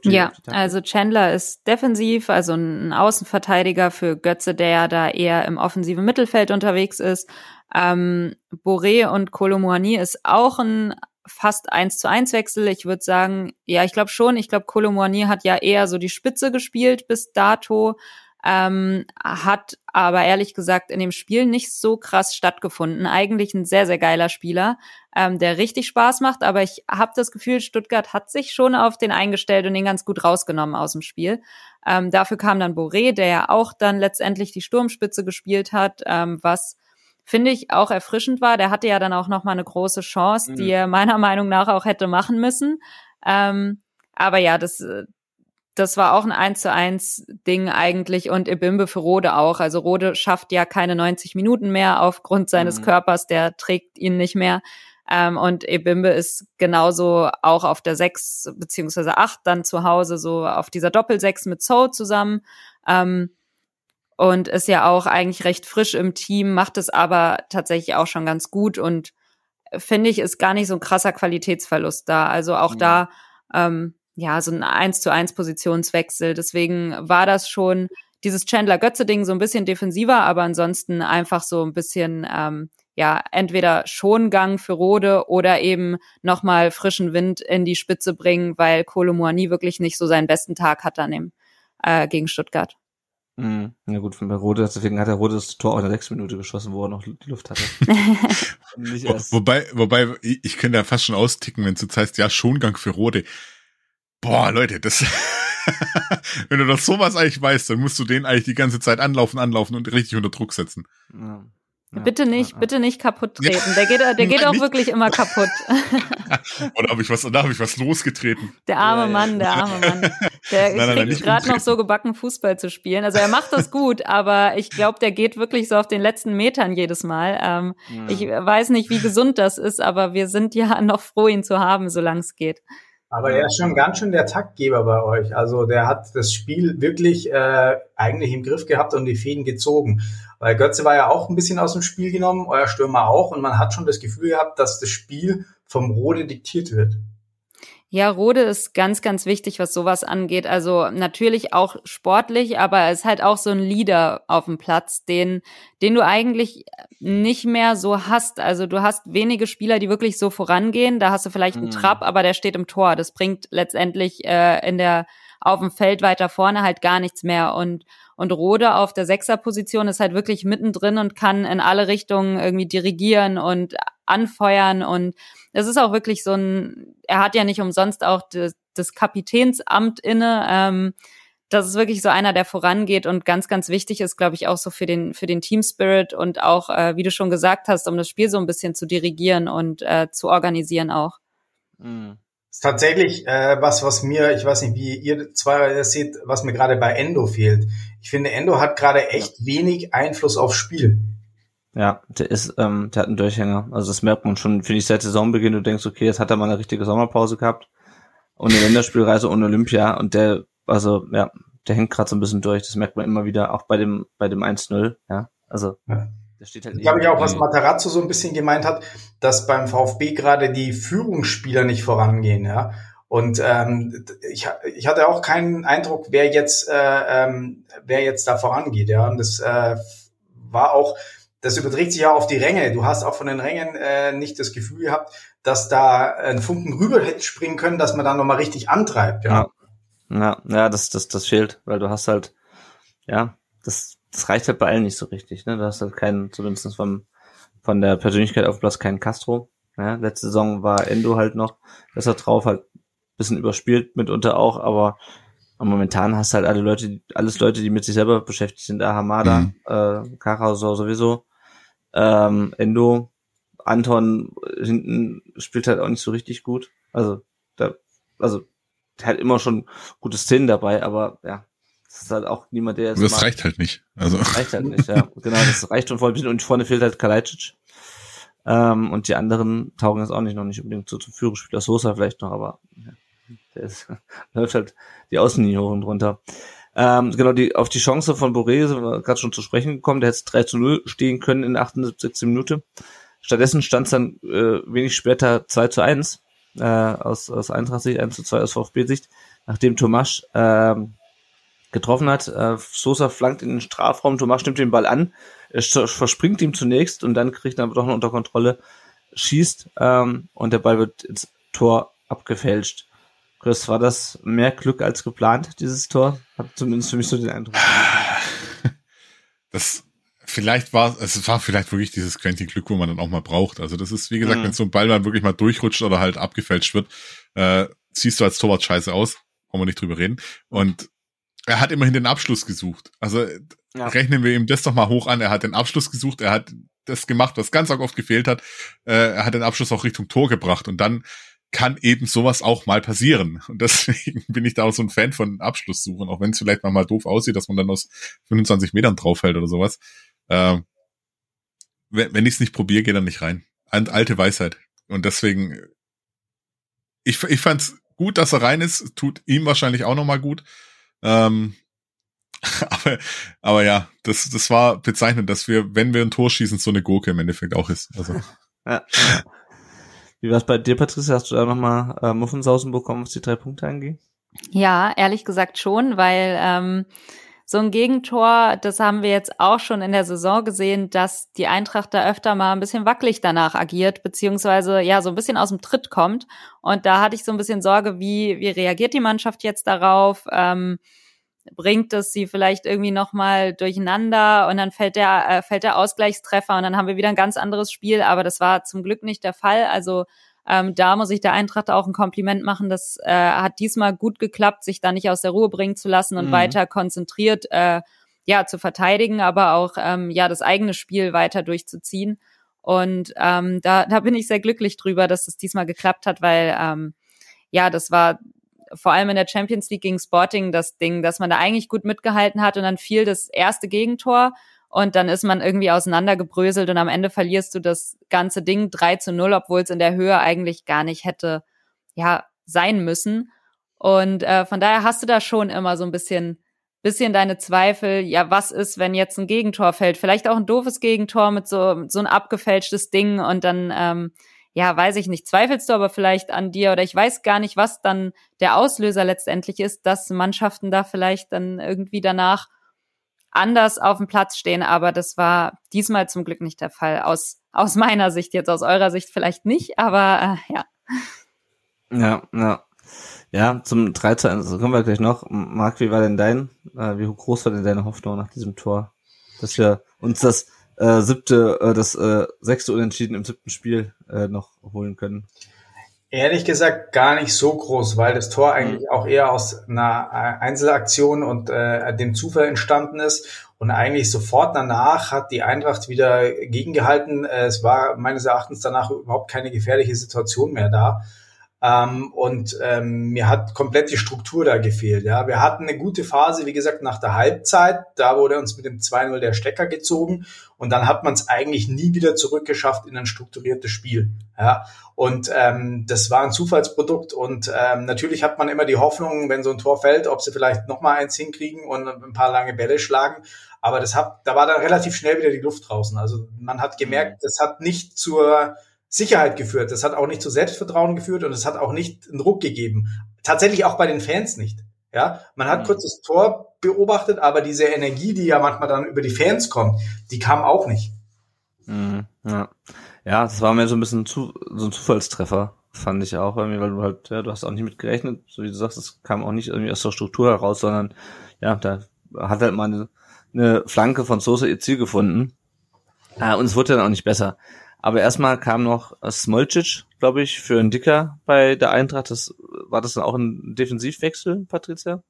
Die, ja, also Chandler ist defensiv, also ein Außenverteidiger für Götze, der ja da eher im offensiven Mittelfeld unterwegs ist. Ähm, Boré und Kolomoani ist auch ein fast eins zu eins Wechsel. Ich würde sagen, ja, ich glaube schon. Ich glaube, Kolomoani hat ja eher so die Spitze gespielt bis dato ähm, hat aber ehrlich gesagt in dem Spiel nicht so krass stattgefunden. Eigentlich ein sehr, sehr geiler Spieler, ähm, der richtig Spaß macht, aber ich habe das Gefühl, Stuttgart hat sich schon auf den eingestellt und den ganz gut rausgenommen aus dem Spiel. Ähm, dafür kam dann Boré, der ja auch dann letztendlich die Sturmspitze gespielt hat, ähm, was finde ich auch erfrischend war. Der hatte ja dann auch noch mal eine große Chance, mhm. die er meiner Meinung nach auch hätte machen müssen. Ähm, aber ja, das, das war auch ein 1 zu 1 Ding eigentlich und Ebimbe für Rode auch. Also Rode schafft ja keine 90 Minuten mehr aufgrund seines mhm. Körpers, der trägt ihn nicht mehr. Ähm, und Ebimbe ist genauso auch auf der 6 beziehungsweise 8 dann zu Hause, so auf dieser Doppel-6 mit So zusammen. Ähm, und ist ja auch eigentlich recht frisch im Team, macht es aber tatsächlich auch schon ganz gut und finde ich, ist gar nicht so ein krasser Qualitätsverlust da. Also auch mhm. da ähm, ja, so ein eins zu eins Positionswechsel. Deswegen war das schon dieses Chandler-Götze-Ding so ein bisschen defensiver, aber ansonsten einfach so ein bisschen, ähm, ja, entweder Schongang für Rode oder eben nochmal frischen Wind in die Spitze bringen, weil Kolomuani wirklich nicht so seinen besten Tag hat dann im, äh, gegen Stuttgart. Mhm. Ja gut, bei Rode, deswegen hat der Rode das Tor auch in der sechs Minute geschossen, wo er noch die Luft hatte. wobei, wobei, ich könnte ja fast schon austicken, wenn es jetzt heißt, ja, Schongang für Rode. Boah, Leute, das. Wenn du das sowas eigentlich weißt, dann musst du den eigentlich die ganze Zeit anlaufen, anlaufen und richtig unter Druck setzen. Ja. Ja, bitte nicht, ja, bitte nicht kaputt treten. Der geht, der geht auch nicht. wirklich immer kaputt. Oder habe ich was, da habe ich was losgetreten. Der arme Mann, der arme Mann. Der nein, kriegt gerade noch so gebacken, Fußball zu spielen. Also er macht das gut, aber ich glaube, der geht wirklich so auf den letzten Metern jedes Mal. Ähm, Ich weiß nicht, wie gesund das ist, aber wir sind ja noch froh, ihn zu haben, solange es geht. Aber er ist schon ganz schön der Taktgeber bei euch. Also der hat das Spiel wirklich äh, eigentlich im Griff gehabt und die Fäden gezogen. Weil Götze war ja auch ein bisschen aus dem Spiel genommen, euer Stürmer auch, und man hat schon das Gefühl gehabt, dass das Spiel vom Rode diktiert wird. Ja, Rode ist ganz, ganz wichtig, was sowas angeht. Also natürlich auch sportlich, aber er ist halt auch so ein Leader auf dem Platz, den, den du eigentlich nicht mehr so hast. Also du hast wenige Spieler, die wirklich so vorangehen. Da hast du vielleicht einen mhm. Trapp, aber der steht im Tor. Das bringt letztendlich äh, in der auf dem Feld weiter vorne halt gar nichts mehr. Und und Rode auf der Sechserposition ist halt wirklich mittendrin und kann in alle Richtungen irgendwie dirigieren und anfeuern. Und es ist auch wirklich so ein, er hat ja nicht umsonst auch das, das Kapitänsamt inne. Ähm, das ist wirklich so einer, der vorangeht und ganz, ganz wichtig ist, glaube ich, auch so für den, für den Team Spirit und auch, äh, wie du schon gesagt hast, um das Spiel so ein bisschen zu dirigieren und äh, zu organisieren auch. Mhm ist tatsächlich äh, was, was mir, ich weiß nicht, wie ihr zwei seht, was mir gerade bei Endo fehlt. Ich finde, Endo hat gerade echt wenig Einfluss aufs Spiel. Ja, der ist, ähm, der hat einen Durchhänger. Also das merkt man schon, finde ich, seit Saisonbeginn. Du denkst, okay, jetzt hat er mal eine richtige Sommerpause gehabt und eine Länderspielreise und Olympia und der, also ja, der hängt gerade so ein bisschen durch. Das merkt man immer wieder, auch bei dem, bei dem 1-0. Ja, also. Ja. Das steht halt glaube ich auch, was Matarazzo so ein bisschen gemeint hat, dass beim VfB gerade die Führungsspieler nicht vorangehen, ja. Und ähm, ich, ich hatte auch keinen Eindruck, wer jetzt, äh, ähm, wer jetzt da vorangeht, ja. Und das äh, war auch, das überträgt sich ja auf die Ränge. Du hast auch von den Rängen äh, nicht das Gefühl gehabt, dass da ein Funken rüber hätte springen können, dass man da nochmal richtig antreibt, ja. ja. Ja, ja, das, das, das fehlt, weil du hast halt, ja, das das reicht halt bei allen nicht so richtig, ne? Du hast halt keinen, zumindest vom, von der Persönlichkeit auf Platz kein Castro. Ja, letzte Saison war Endo halt noch besser drauf, halt bisschen überspielt mitunter auch, aber momentan hast du halt alle Leute, alles Leute, die mit sich selber beschäftigt sind. Da Hamada, mhm. äh, Karasor sowieso, ähm, Endo, Anton hinten spielt halt auch nicht so richtig gut. Also, da, also, der hat immer schon gute Szenen dabei, aber ja, das ist halt auch niemand, der jetzt. Das macht. reicht halt nicht. Also. Das reicht halt nicht, ja. genau, das reicht schon bisschen und vorne fehlt halt Kalajdzic. Ähm, und die anderen taugen jetzt auch nicht noch nicht unbedingt so zum Führungsspieler. Sosa vielleicht noch, aber ja, der ist, läuft halt die Außenlinie hoch und runter. Ähm, genau, die, auf die Chance von Boré sind wir gerade schon zu sprechen gekommen. Der hätte 3 zu 0 stehen können in der 78. Minute. Stattdessen stand es dann äh, wenig später 2 zu 1 äh, aus, aus Eintracht-Sicht, 1 zu 2 aus VfB-Sicht, nachdem Tomasch äh, getroffen hat. Äh, Sosa flankt in den Strafraum, Tomasch nimmt den Ball an, er verspringt ihm zunächst und dann kriegt er aber doch noch unter Kontrolle, schießt ähm, und der Ball wird ins Tor abgefälscht. Chris, war das mehr Glück als geplant, dieses Tor? Hat zumindest für mich so den Eindruck. Das vielleicht war es war vielleicht wirklich dieses Quentin Glück, wo man dann auch mal braucht. Also das ist wie gesagt, mhm. wenn so ein Ball dann wirklich mal durchrutscht oder halt abgefälscht wird, äh, siehst du als Torwart scheiße aus, wollen wir nicht drüber reden. Und er hat immerhin den Abschluss gesucht. Also ja. rechnen wir ihm das doch mal hoch an. Er hat den Abschluss gesucht, er hat das gemacht, was ganz oft gefehlt hat. Äh, er hat den Abschluss auch Richtung Tor gebracht und dann kann eben sowas auch mal passieren. Und deswegen bin ich da auch so ein Fan von Abschlusssuchen, auch wenn es vielleicht mal doof aussieht, dass man dann aus 25 Metern draufhält oder sowas. Äh, wenn wenn ich es nicht probiere, geht er nicht rein. Alte Weisheit. Und deswegen, ich, ich fand's gut, dass er rein ist, tut ihm wahrscheinlich auch nochmal gut. Ähm, aber, aber ja, das, das war bezeichnend, dass wir, wenn wir ein Tor schießen, so eine Gurke im Endeffekt auch ist. Also. Ja. Wie war es bei dir, Patricia? Hast du da nochmal äh, Muffensausen bekommen, was die drei Punkte angeht? Ja, ehrlich gesagt schon, weil ähm, so ein Gegentor, das haben wir jetzt auch schon in der Saison gesehen, dass die Eintracht da öfter mal ein bisschen wackelig danach agiert, beziehungsweise ja so ein bisschen aus dem Tritt kommt. Und da hatte ich so ein bisschen Sorge, wie, wie reagiert die Mannschaft jetzt darauf? Ähm, bringt es sie vielleicht irgendwie nochmal durcheinander und dann fällt der, äh, fällt der Ausgleichstreffer und dann haben wir wieder ein ganz anderes Spiel, aber das war zum Glück nicht der Fall. Also ähm, da muss ich der Eintracht auch ein Kompliment machen. Das äh, hat diesmal gut geklappt, sich da nicht aus der Ruhe bringen zu lassen und mhm. weiter konzentriert äh, ja zu verteidigen, aber auch ähm, ja das eigene Spiel weiter durchzuziehen. Und ähm, da, da bin ich sehr glücklich drüber, dass es diesmal geklappt hat, weil ähm, ja, das war vor allem in der Champions League gegen Sporting das Ding, dass man da eigentlich gut mitgehalten hat und dann fiel das erste Gegentor und dann ist man irgendwie auseinandergebröselt und am Ende verlierst du das ganze Ding 3 zu 0, obwohl es in der Höhe eigentlich gar nicht hätte, ja, sein müssen. Und äh, von daher hast du da schon immer so ein bisschen, bisschen deine Zweifel, ja, was ist, wenn jetzt ein Gegentor fällt? Vielleicht auch ein doofes Gegentor mit so, so ein abgefälschtes Ding und dann, ähm, ja, weiß ich nicht, zweifelst du aber vielleicht an dir oder ich weiß gar nicht, was dann der Auslöser letztendlich ist, dass Mannschaften da vielleicht dann irgendwie danach anders auf dem Platz stehen, aber das war diesmal zum Glück nicht der Fall. Aus, aus meiner Sicht, jetzt aus eurer Sicht vielleicht nicht, aber äh, ja. Ja, ja. Ja, zum 3 zu 1 kommen wir gleich noch. Marc, wie war denn dein, äh, wie groß war denn deine Hoffnung nach diesem Tor? Dass wir uns das äh, siebte, äh, das äh, sechste Unentschieden im siebten Spiel äh, noch holen können? Ehrlich gesagt gar nicht so groß, weil das Tor eigentlich mhm. auch eher aus einer äh, Einzelaktion und äh, dem Zufall entstanden ist. Und eigentlich sofort danach hat die Eintracht wieder gegengehalten. Es war meines Erachtens danach überhaupt keine gefährliche Situation mehr da. Ähm, und ähm, mir hat komplett die Struktur da gefehlt. Ja, wir hatten eine gute Phase, wie gesagt, nach der Halbzeit. Da wurde uns mit dem 2-0 der Stecker gezogen und dann hat man es eigentlich nie wieder zurückgeschafft in ein strukturiertes Spiel. Ja, und ähm, das war ein Zufallsprodukt und ähm, natürlich hat man immer die Hoffnung, wenn so ein Tor fällt, ob sie vielleicht noch mal eins hinkriegen und ein paar lange Bälle schlagen. Aber das hat, da war dann relativ schnell wieder die Luft draußen. Also man hat gemerkt, das hat nicht zur Sicherheit geführt. Das hat auch nicht zu Selbstvertrauen geführt und es hat auch nicht einen Druck gegeben. Tatsächlich auch bei den Fans nicht. Ja, man hat mhm. kurz das Tor beobachtet, aber diese Energie, die ja manchmal dann über die Fans kommt, die kam auch nicht. Mhm, ja. ja, das war mir so ein bisschen zu, so ein Zufallstreffer, fand ich auch, weil du halt, ja, du hast auch nicht mit gerechnet, so wie du sagst, es kam auch nicht irgendwie aus der Struktur heraus, sondern ja, da hat halt mal eine, eine Flanke von Sosa ihr Ziel gefunden Äh, und es wurde dann auch nicht besser. Aber erstmal kam noch Smolcic, glaube ich, für einen Dicker bei der Eintracht. Das, war das dann auch ein Defensivwechsel, Patricia?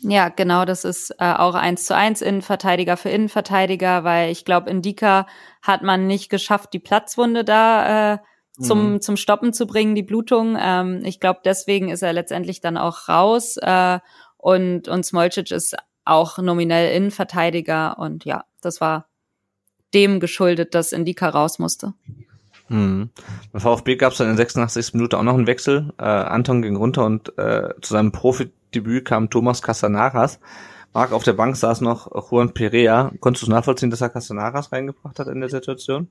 Ja, genau, das ist äh, auch eins zu eins Innenverteidiger für Innenverteidiger, weil ich glaube, in Dika hat man nicht geschafft, die Platzwunde da äh, zum, mhm. zum Stoppen zu bringen, die Blutung. Ähm, ich glaube, deswegen ist er letztendlich dann auch raus. Äh, und, und Smolcic ist auch nominell Innenverteidiger. Und ja, das war dem geschuldet, dass Indika raus musste. Hm. Beim VfB gab es dann in der 86. Minute auch noch einen Wechsel. Äh, Anton ging runter und äh, zu seinem Profidebüt kam Thomas Casanaras. Marc, auf der Bank saß noch Juan Perea. Konntest du nachvollziehen, dass er Casanaras reingebracht hat in der Situation?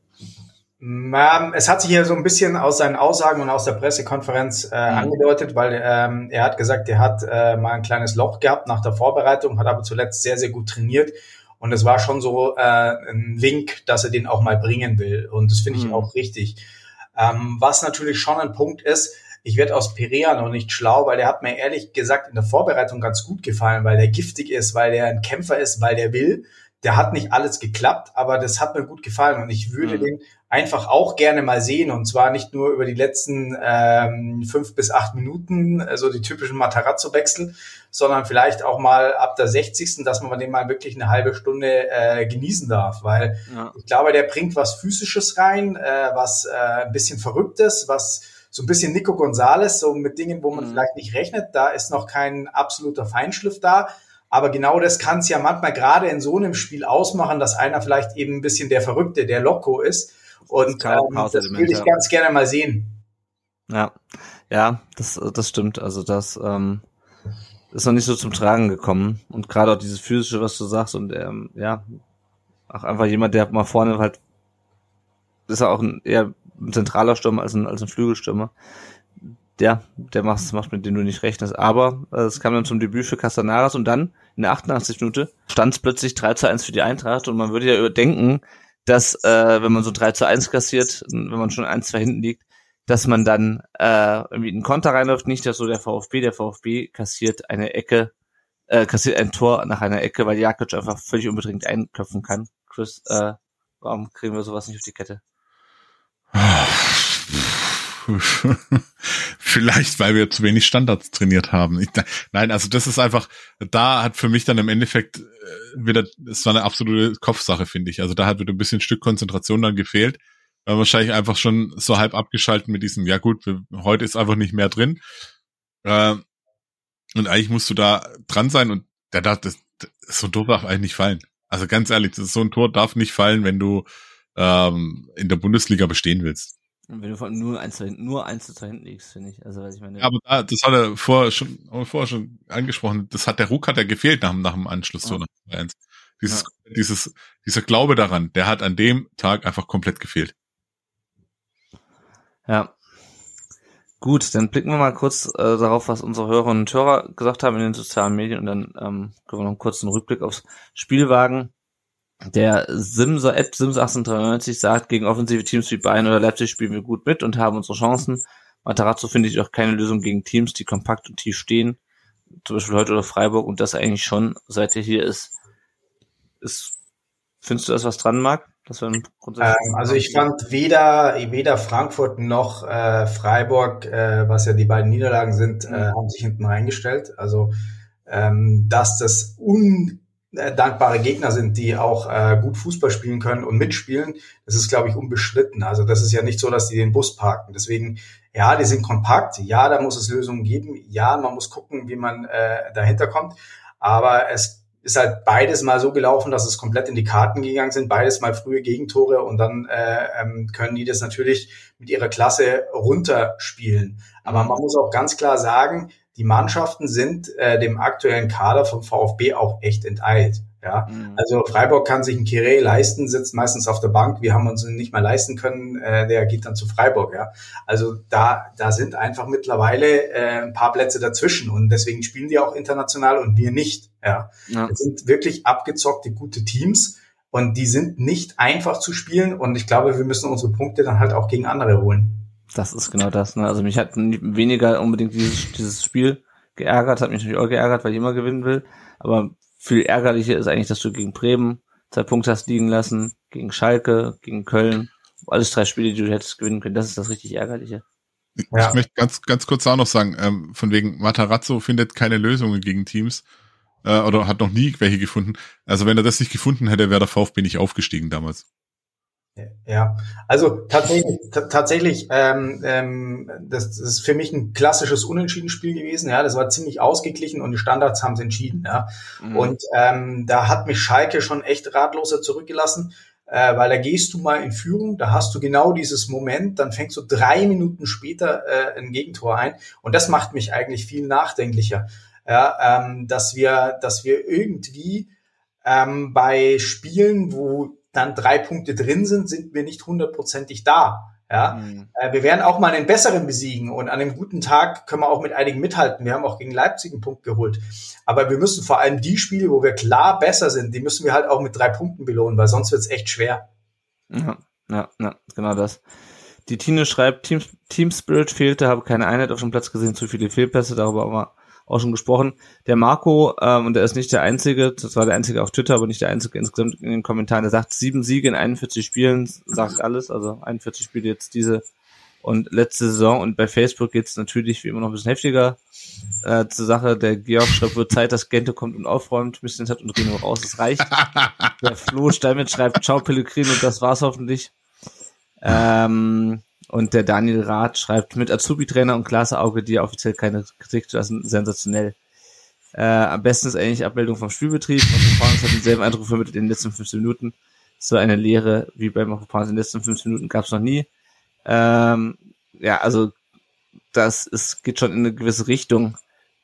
Ähm, es hat sich hier so ein bisschen aus seinen Aussagen und aus der Pressekonferenz äh, mhm. angedeutet, weil ähm, er hat gesagt, er hat äh, mal ein kleines Loch gehabt nach der Vorbereitung, hat aber zuletzt sehr, sehr gut trainiert und es war schon so äh, ein Link, dass er den auch mal bringen will. Und das finde ich mhm. auch richtig. Ähm, was natürlich schon ein Punkt ist, ich werde aus Perea noch nicht schlau, weil der hat mir ehrlich gesagt in der Vorbereitung ganz gut gefallen, weil der giftig ist, weil der ein Kämpfer ist, weil der will. Der hat nicht alles geklappt, aber das hat mir gut gefallen und ich würde mhm. den einfach auch gerne mal sehen und zwar nicht nur über die letzten ähm, fünf bis acht Minuten, also die typischen Matarazzo-Wechsel, sondern vielleicht auch mal ab der 60. dass man den mal wirklich eine halbe Stunde äh, genießen darf, weil ja. ich glaube, der bringt was Physisches rein, äh, was äh, ein bisschen Verrücktes, was so ein bisschen Nico Gonzales, so mit Dingen, wo man mhm. vielleicht nicht rechnet, da ist noch kein absoluter Feinschliff da, aber genau das kann es ja manchmal gerade in so einem Spiel ausmachen, dass einer vielleicht eben ein bisschen der Verrückte, der Loco ist und das, ähm, das würde ich ganz gerne mal sehen. Ja, ja, das, das stimmt. Also das ähm, ist noch nicht so zum Tragen gekommen. Und gerade auch dieses physische, was du sagst, und ähm, ja, auch einfach jemand, der mal vorne halt ist er auch ein, eher ein zentraler Stürmer als ein, als ein Flügelstürmer. Der, der macht, macht mit dem du nicht rechnest. Aber äh, es kam dann zum Debüt für Castanaras und dann in der 88. Minute stand es plötzlich 3 zu 1 für die Eintracht und man würde ja denken, dass äh, wenn man so 3 zu 1 kassiert, wenn man schon 1, 2 hinten liegt, dass man dann äh, irgendwie einen Konter reinläuft, nicht dass so der VfB, der VfB kassiert eine Ecke, äh, kassiert ein Tor nach einer Ecke, weil Jakic einfach völlig unbedingt einköpfen kann. Chris, äh, warum kriegen wir sowas nicht auf die Kette? Vielleicht, weil wir zu wenig Standards trainiert haben. Ich, nein, also das ist einfach, da hat für mich dann im Endeffekt äh, wieder, es war eine absolute Kopfsache, finde ich. Also da hat wieder ein bisschen Stück Konzentration dann gefehlt. War wahrscheinlich einfach schon so halb abgeschalten mit diesem, ja gut, wir, heute ist einfach nicht mehr drin. Äh, und eigentlich musst du da dran sein und der darf, das, so ein Tor darf eigentlich nicht fallen. Also ganz ehrlich, so ein Tor darf nicht fallen, wenn du ähm, in der Bundesliga bestehen willst. Wenn du nur eins zu hinten, nur eins zu hinten liegst, finde ich. Also, was ich meine. Ja, aber da, das hat er vorher schon, vorher schon angesprochen. Das hat der Ruck hat er gefehlt nach, nach dem Anschluss oh. zu nach eins. Dieses, ja. dieses, dieser Glaube daran, der hat an dem Tag einfach komplett gefehlt. Ja. Gut, dann blicken wir mal kurz äh, darauf, was unsere Hörerinnen und Hörer gesagt haben in den sozialen Medien und dann ähm, können wir noch einen kurzen Rückblick aufs Spiel wagen. Der Simser, App Sims 1893 sagt, gegen offensive Teams wie Bayern oder Leipzig spielen wir gut mit und haben unsere Chancen. Matarazzo finde ich auch keine Lösung gegen Teams, die kompakt und tief stehen. Zum Beispiel heute oder Freiburg und das eigentlich schon, seit er hier ist. ist findest du das was dran, Marc? Das ähm, also ich fand weder, weder Frankfurt noch äh, Freiburg, äh, was ja die beiden Niederlagen sind, äh, mhm. haben sich hinten reingestellt. Also ähm, dass das un äh, dankbare Gegner sind, die auch äh, gut Fußball spielen können und mitspielen, das ist, glaube ich, unbestritten. Also das ist ja nicht so, dass die den Bus parken. Deswegen, ja, die sind kompakt, ja, da muss es Lösungen geben, ja, man muss gucken, wie man äh, dahinter kommt. Aber es ist halt beides mal so gelaufen, dass es komplett in die Karten gegangen sind, beides mal frühe Gegentore und dann äh, ähm, können die das natürlich mit ihrer Klasse runterspielen. Aber man muss auch ganz klar sagen, die Mannschaften sind äh, dem aktuellen Kader vom VfB auch echt enteilt. Ja, mhm. also Freiburg kann sich ein Kire leisten, sitzt meistens auf der Bank. Wir haben uns ihn nicht mal leisten können. Äh, der geht dann zu Freiburg. Ja, also da da sind einfach mittlerweile äh, ein paar Plätze dazwischen und deswegen spielen die auch international und wir nicht. Ja, ja. das sind wirklich abgezockte gute Teams und die sind nicht einfach zu spielen und ich glaube, wir müssen unsere Punkte dann halt auch gegen andere holen. Das ist genau das. Ne? Also mich hat weniger unbedingt dieses, dieses Spiel geärgert, hat mich natürlich auch geärgert, weil ich immer gewinnen will. Aber viel ärgerlicher ist eigentlich, dass du gegen Bremen zwei Punkte hast liegen lassen, gegen Schalke, gegen Köln, alles drei Spiele, die du hättest gewinnen können. Das ist das richtig Ärgerliche. Ich ja. möchte ganz, ganz kurz auch noch sagen, ähm, von wegen Matarazzo findet keine Lösungen gegen Teams äh, oder hat noch nie welche gefunden. Also wenn er das nicht gefunden hätte, wäre der VfB nicht aufgestiegen damals. Ja, also tatsächlich, tatsächlich, ähm, ähm, das, das ist für mich ein klassisches Unentschieden-Spiel gewesen. Ja, das war ziemlich ausgeglichen und die Standards haben es entschieden. Ja, mhm. und ähm, da hat mich Schalke schon echt ratloser zurückgelassen, äh, weil da gehst du mal in Führung, da hast du genau dieses Moment, dann fängst du drei Minuten später äh, ein Gegentor ein und das macht mich eigentlich viel nachdenklicher. Ja, ähm, dass wir, dass wir irgendwie ähm, bei Spielen, wo dann drei Punkte drin sind, sind wir nicht hundertprozentig da. Ja, mhm. äh, wir werden auch mal einen besseren besiegen und an einem guten Tag können wir auch mit einigen mithalten. Wir haben auch gegen Leipzig einen Punkt geholt. Aber wir müssen vor allem die Spiele, wo wir klar besser sind, die müssen wir halt auch mit drei Punkten belohnen, weil sonst wird es echt schwer. Ja, ja, ja, genau das. Die Tine schreibt, Team, Team Spirit fehlte, habe keine Einheit auf dem Platz gesehen, zu viele Fehlpässe, darüber aber auch schon gesprochen. Der Marco, ähm, und er ist nicht der Einzige, das war der Einzige auf Twitter, aber nicht der Einzige insgesamt in den Kommentaren, der sagt, sieben Siege in 41 Spielen, sagt alles, also 41 Spiele jetzt diese und letzte Saison und bei Facebook geht's natürlich wie immer noch ein bisschen heftiger äh, zur Sache. Der Georg schreibt, wird Zeit, dass Gente kommt und aufräumt, bisschen hat und Rino raus, es reicht. der Flo Steinmetz schreibt, ciao Pellegrino, das war's hoffentlich. Ähm, und der Daniel Rath schreibt, mit Azubi-Trainer und klasse Auge dir offiziell keine Kritik zu lassen, sensationell. Äh, am besten ist eigentlich Abbildung vom Spielbetrieb. Marco hat denselben Eindruck vermittelt in den letzten 15 Minuten. So eine Lehre wie bei Marco in den letzten 15 Minuten gab es noch nie. Ähm, ja, also das ist, geht schon in eine gewisse Richtung.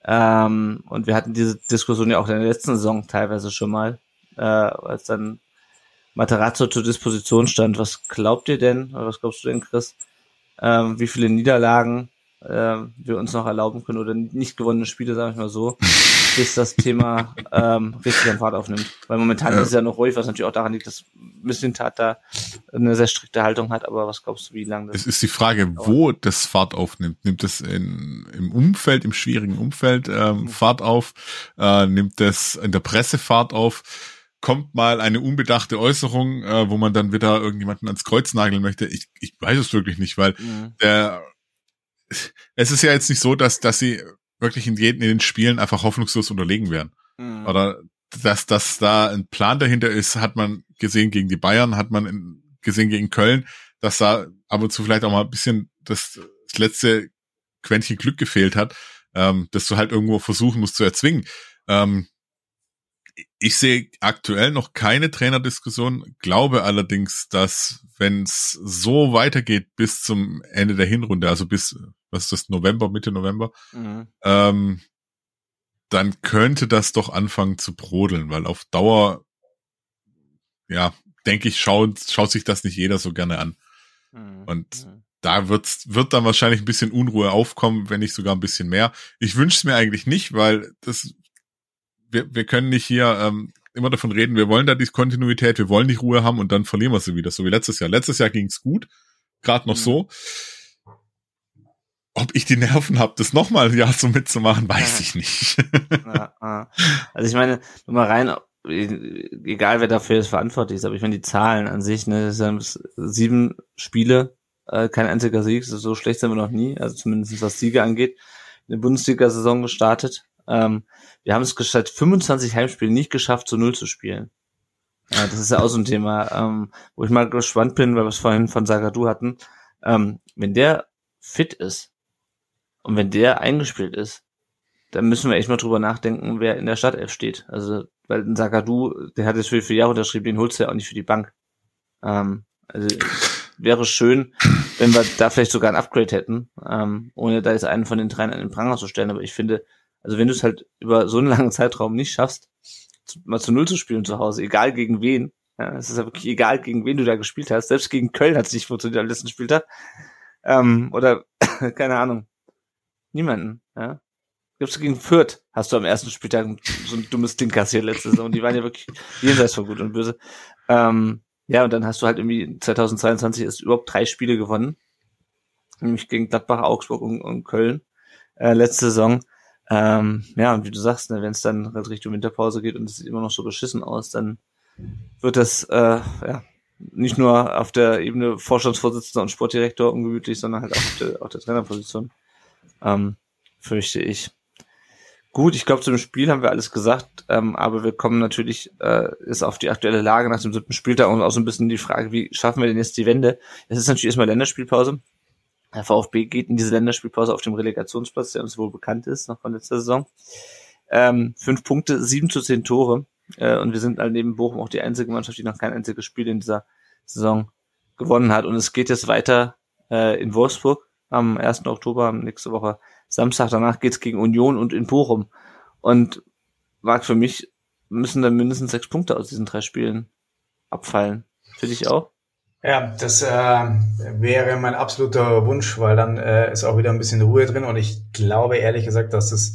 Ähm, und wir hatten diese Diskussion ja auch in der letzten Saison teilweise schon mal, äh, als dann Materazzo zur Disposition stand. Was glaubt ihr denn, oder was glaubst du denn, Chris? Ähm, wie viele Niederlagen äh, wir uns noch erlauben können oder nicht gewonnene Spiele, sage ich mal so, bis das Thema ähm, richtig an Fahrt aufnimmt. Weil momentan ja. ist es ja noch ruhig, was natürlich auch daran liegt, dass Missintat da eine sehr strikte Haltung hat, aber was glaubst du, wie lange das Es ist die Frage, dauert? wo das Fahrt aufnimmt. Nimmt es in, im Umfeld, im schwierigen Umfeld ähm, mhm. Fahrt auf? Äh, nimmt es in der Presse Fahrt auf? Kommt mal eine unbedachte Äußerung, äh, wo man dann wieder irgendjemanden ans Kreuz nageln möchte. Ich, ich weiß es wirklich nicht, weil mhm. der, es ist ja jetzt nicht so, dass, dass sie wirklich in jedem in den Spielen einfach hoffnungslos unterlegen werden. Mhm. Oder dass, dass da ein Plan dahinter ist, hat man gesehen gegen die Bayern, hat man gesehen gegen Köln, dass da ab und zu vielleicht auch mal ein bisschen das, das letzte Quäntchen Glück gefehlt hat, ähm, dass du halt irgendwo versuchen musst zu erzwingen. Ähm, ich sehe aktuell noch keine Trainerdiskussion, glaube allerdings, dass wenn es so weitergeht bis zum Ende der Hinrunde, also bis, was ist das, November, Mitte November, mhm. ähm, dann könnte das doch anfangen zu brodeln, weil auf Dauer, ja, denke ich, schaut, schaut sich das nicht jeder so gerne an. Mhm. Und mhm. da wird's, wird dann wahrscheinlich ein bisschen Unruhe aufkommen, wenn nicht sogar ein bisschen mehr. Ich wünsche es mir eigentlich nicht, weil das wir, wir können nicht hier ähm, immer davon reden, wir wollen da die Kontinuität, wir wollen die Ruhe haben und dann verlieren wir sie wieder, so wie letztes Jahr. Letztes Jahr ging's gut, gerade noch mhm. so. Ob ich die Nerven habe, das nochmal ein Jahr so mitzumachen, weiß ich nicht. ja, also ich meine, nur mal rein, egal wer dafür ist verantwortlich ist, aber ich meine die Zahlen an sich, ne, das sind sieben Spiele, äh, kein einziger Sieg, so schlecht sind wir noch nie, also zumindest was Siege angeht. Eine Bundesliga-Saison gestartet. Ähm, wir haben es seit 25 Heimspielen nicht geschafft, zu Null zu spielen. Ja, das ist ja auch so ein Thema, ähm, wo ich mal gespannt bin, weil wir es vorhin von Sagadu hatten. Ähm, wenn der fit ist und wenn der eingespielt ist, dann müssen wir echt mal drüber nachdenken, wer in der Startelf steht. Also, weil ein Sagadu, der hat jetzt für vier Jahre unterschrieben, den holst du ja auch nicht für die Bank. Ähm, also wäre schön, wenn wir da vielleicht sogar ein Upgrade hätten, ähm, ohne da jetzt einen von den dreien an den Pranger zu stellen. Aber ich finde, also wenn du es halt über so einen langen Zeitraum nicht schaffst, mal zu Null zu spielen zu Hause, egal gegen wen, ja, es ist ja wirklich egal, gegen wen du da gespielt hast. Selbst gegen Köln hat es nicht funktioniert am letzten Spieltag. Ähm, oder, keine Ahnung. Niemanden, ja. Du gegen Fürth, hast du am ersten Spieltag so ein dummes Ding kassiert letzte Saison. Die waren ja wirklich jenseits von gut und böse. Ähm, ja, und dann hast du halt irgendwie 2022 erst überhaupt drei Spiele gewonnen. Nämlich gegen Gladbach, Augsburg und, und Köln. Äh, letzte Saison. Ähm, ja, und wie du sagst, ne, wenn es dann halt Richtung Winterpause geht und es sieht immer noch so beschissen aus, dann wird das äh, ja, nicht nur auf der Ebene Vorstandsvorsitzender und Sportdirektor ungemütlich, sondern halt auch auf der, auf der Trainerposition, ähm, fürchte ich. Gut, ich glaube, zu dem Spiel haben wir alles gesagt, ähm, aber wir kommen natürlich, äh, ist auf die aktuelle Lage nach dem siebten Spieltag und auch so ein bisschen die Frage, wie schaffen wir denn jetzt die Wende? Es ist natürlich erstmal Länderspielpause. Der VfB geht in diese Länderspielpause auf dem Relegationsplatz, der uns wohl bekannt ist, noch von letzter Saison. Ähm, fünf Punkte, sieben zu zehn Tore. Äh, und wir sind halt neben Bochum auch die einzige Mannschaft, die noch kein einziges Spiel in dieser Saison gewonnen hat. Und es geht jetzt weiter äh, in Wolfsburg am 1. Oktober, nächste Woche Samstag. Danach geht's gegen Union und in Bochum. Und mag für mich müssen dann mindestens sechs Punkte aus diesen drei Spielen abfallen. Für dich auch? Ja, das äh, wäre mein absoluter Wunsch, weil dann äh, ist auch wieder ein bisschen Ruhe drin und ich glaube ehrlich gesagt, dass das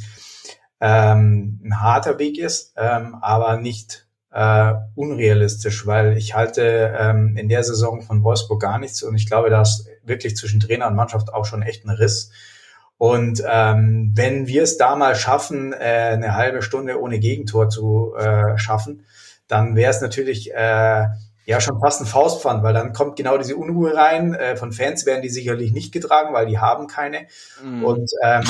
ähm, ein harter Weg ist, ähm, aber nicht äh, unrealistisch, weil ich halte ähm, in der Saison von Wolfsburg gar nichts und ich glaube, da ist wirklich zwischen Trainer und Mannschaft auch schon echt ein Riss. Und ähm, wenn wir es da mal schaffen, äh, eine halbe Stunde ohne Gegentor zu äh, schaffen, dann wäre es natürlich äh, ja schon fast ein Faustpfand, weil dann kommt genau diese Unruhe rein. Äh, von Fans werden die sicherlich nicht getragen, weil die haben keine. Mhm. Und ähm,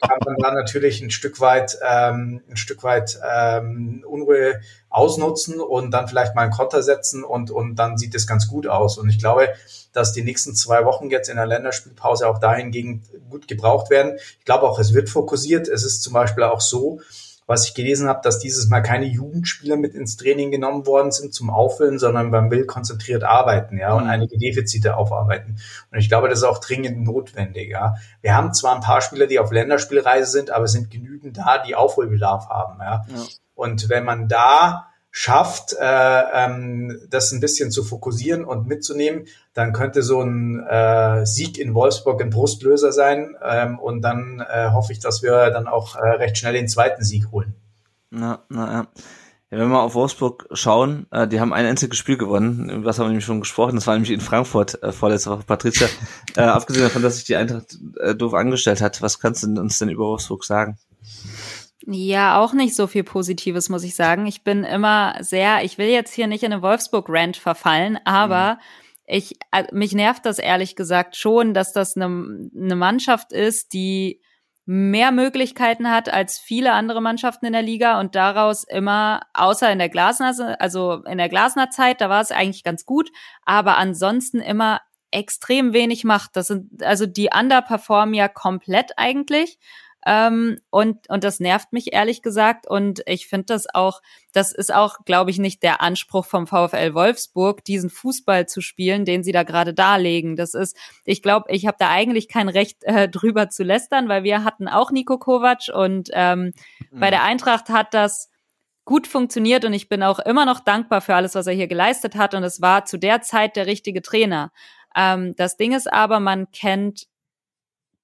kann man dann natürlich ein Stück weit ähm, ein Stück weit ähm, Unruhe ausnutzen und dann vielleicht mal einen Konter setzen und und dann sieht es ganz gut aus. Und ich glaube, dass die nächsten zwei Wochen jetzt in der Länderspielpause auch dahingegen gut gebraucht werden. Ich glaube auch, es wird fokussiert. Es ist zum Beispiel auch so, was ich gelesen habe, dass dieses Mal keine Jugendspieler mit ins Training genommen worden sind zum Auffüllen, sondern man will konzentriert arbeiten, ja, und mhm. einige Defizite aufarbeiten. Und ich glaube, das ist auch dringend notwendig, ja. Wir haben zwar ein paar Spieler, die auf Länderspielreise sind, aber es sind genügend da, die Aufholbedarf haben, ja. ja. Und wenn man da schafft, äh, ähm, das ein bisschen zu fokussieren und mitzunehmen, dann könnte so ein äh, Sieg in Wolfsburg ein Brustlöser sein. Ähm, und dann äh, hoffe ich, dass wir dann auch äh, recht schnell den zweiten Sieg holen. Na, na ja. ja. Wenn wir auf Wolfsburg schauen, äh, die haben ein einziges Spiel gewonnen, über das haben wir nämlich schon gesprochen, das war nämlich in Frankfurt äh, vorletzte Woche. Patricia, äh, abgesehen davon, dass sich die Eintracht äh, doof angestellt hat, was kannst du uns denn über Wolfsburg sagen? Ja, auch nicht so viel Positives, muss ich sagen. Ich bin immer sehr, ich will jetzt hier nicht in eine Wolfsburg-Rant verfallen, aber mhm. ich, äh, mich nervt das ehrlich gesagt schon, dass das eine, eine Mannschaft ist, die mehr Möglichkeiten hat als viele andere Mannschaften in der Liga und daraus immer, außer in der Glasner, also in der Glasner-Zeit, da war es eigentlich ganz gut, aber ansonsten immer extrem wenig macht. Das sind, also die underperformen ja komplett eigentlich. Ähm, und, und das nervt mich ehrlich gesagt. Und ich finde das auch, das ist auch, glaube ich, nicht der Anspruch vom VfL Wolfsburg, diesen Fußball zu spielen, den sie da gerade darlegen. Das ist, ich glaube, ich habe da eigentlich kein Recht äh, drüber zu lästern, weil wir hatten auch Nico Kovac und ähm, mhm. bei der Eintracht hat das gut funktioniert und ich bin auch immer noch dankbar für alles, was er hier geleistet hat. Und es war zu der Zeit der richtige Trainer. Ähm, das Ding ist aber, man kennt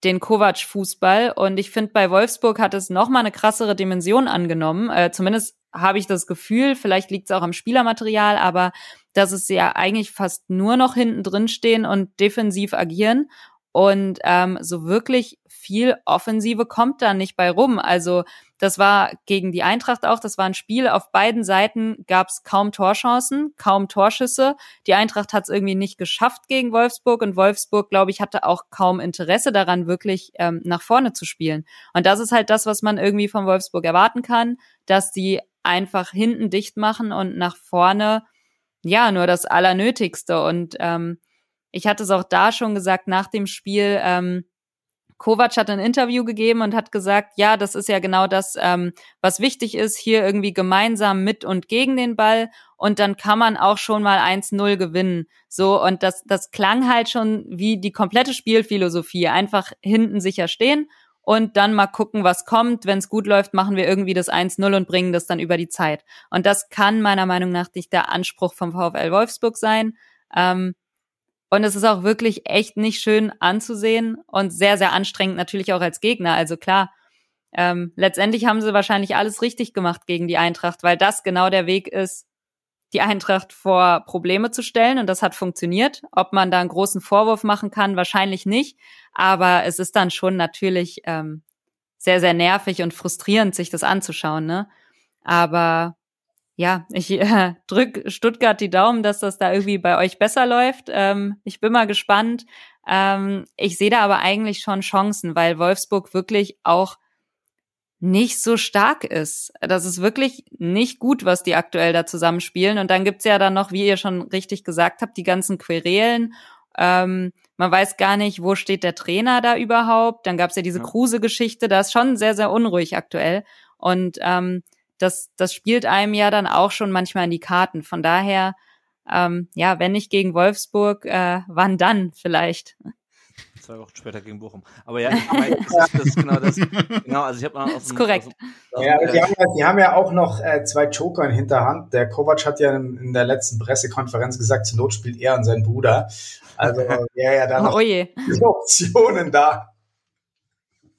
den Kovac-Fußball. Und ich finde, bei Wolfsburg hat es noch mal eine krassere Dimension angenommen. Äh, zumindest habe ich das Gefühl, vielleicht liegt es auch am Spielermaterial, aber dass es ja eigentlich fast nur noch hinten drin stehen und defensiv agieren. Und ähm, so wirklich viel Offensive kommt da nicht bei rum. Also das war gegen die Eintracht auch, das war ein Spiel. Auf beiden Seiten gab es kaum Torchancen, kaum Torschüsse. Die Eintracht hat es irgendwie nicht geschafft gegen Wolfsburg und Wolfsburg, glaube ich, hatte auch kaum Interesse daran, wirklich ähm, nach vorne zu spielen. Und das ist halt das, was man irgendwie von Wolfsburg erwarten kann, dass die einfach hinten dicht machen und nach vorne ja nur das Allernötigste. Und ähm, ich hatte es auch da schon gesagt nach dem Spiel. Ähm, Kovac hat ein Interview gegeben und hat gesagt, ja, das ist ja genau das, ähm, was wichtig ist, hier irgendwie gemeinsam mit und gegen den Ball und dann kann man auch schon mal 1-0 gewinnen. So, und das, das klang halt schon wie die komplette Spielphilosophie. Einfach hinten sicher stehen und dann mal gucken, was kommt. Wenn es gut läuft, machen wir irgendwie das 1-0 und bringen das dann über die Zeit. Und das kann meiner Meinung nach nicht der Anspruch vom VfL Wolfsburg sein. Ähm, und es ist auch wirklich echt nicht schön anzusehen und sehr, sehr anstrengend natürlich auch als Gegner. Also klar, ähm, letztendlich haben sie wahrscheinlich alles richtig gemacht gegen die Eintracht, weil das genau der Weg ist, die Eintracht vor Probleme zu stellen. Und das hat funktioniert. Ob man da einen großen Vorwurf machen kann, wahrscheinlich nicht. Aber es ist dann schon natürlich ähm, sehr, sehr nervig und frustrierend, sich das anzuschauen. Ne? Aber ja, ich äh, drück Stuttgart die Daumen, dass das da irgendwie bei euch besser läuft. Ähm, ich bin mal gespannt. Ähm, ich sehe da aber eigentlich schon Chancen, weil Wolfsburg wirklich auch nicht so stark ist. Das ist wirklich nicht gut, was die aktuell da zusammenspielen. Und dann gibt's ja dann noch, wie ihr schon richtig gesagt habt, die ganzen Querelen. Ähm, man weiß gar nicht, wo steht der Trainer da überhaupt. Dann gab's ja diese Kruse-Geschichte. Da ist schon sehr, sehr unruhig aktuell. Und ähm, das, das spielt einem ja dann auch schon manchmal in die Karten. Von daher, ähm, ja, wenn nicht gegen Wolfsburg, äh, wann dann vielleicht? Zwei Wochen später gegen Bochum. Aber ja, das, das ist genau das. Genau, also ich habe mal aus dem, ist korrekt. Aus dem, aus ja, die, haben ja, die haben ja auch noch äh, zwei Joker in Hinterhand. Der Kovac hat ja in, in der letzten Pressekonferenz gesagt, zur Not spielt er und sein Bruder. Also wäre ja da noch oh die Optionen da.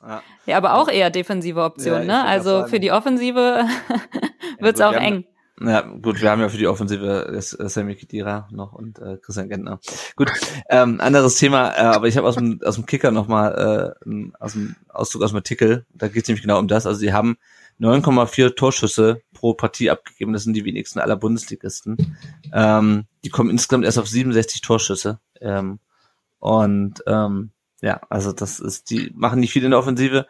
Ja. ja, aber auch eher defensive Optionen, ja, ne? Also für die Offensive wird's ja, gut, auch eng. Ja, gut, wir haben ja für die Offensive das, äh, Sammy Kidira noch und äh, Christian Gentner. Gut, ähm, anderes Thema, äh, aber ich habe aus dem, aus dem Kicker nochmal äh, aus dem Auszug aus dem Artikel, da geht es nämlich genau um das. Also sie haben 9,4 Torschüsse pro Partie abgegeben, das sind die wenigsten aller Bundesligisten. Ähm, die kommen insgesamt erst auf 67 Torschüsse. Ähm, und ähm, ja, also das ist, die machen nicht viel in der Offensive.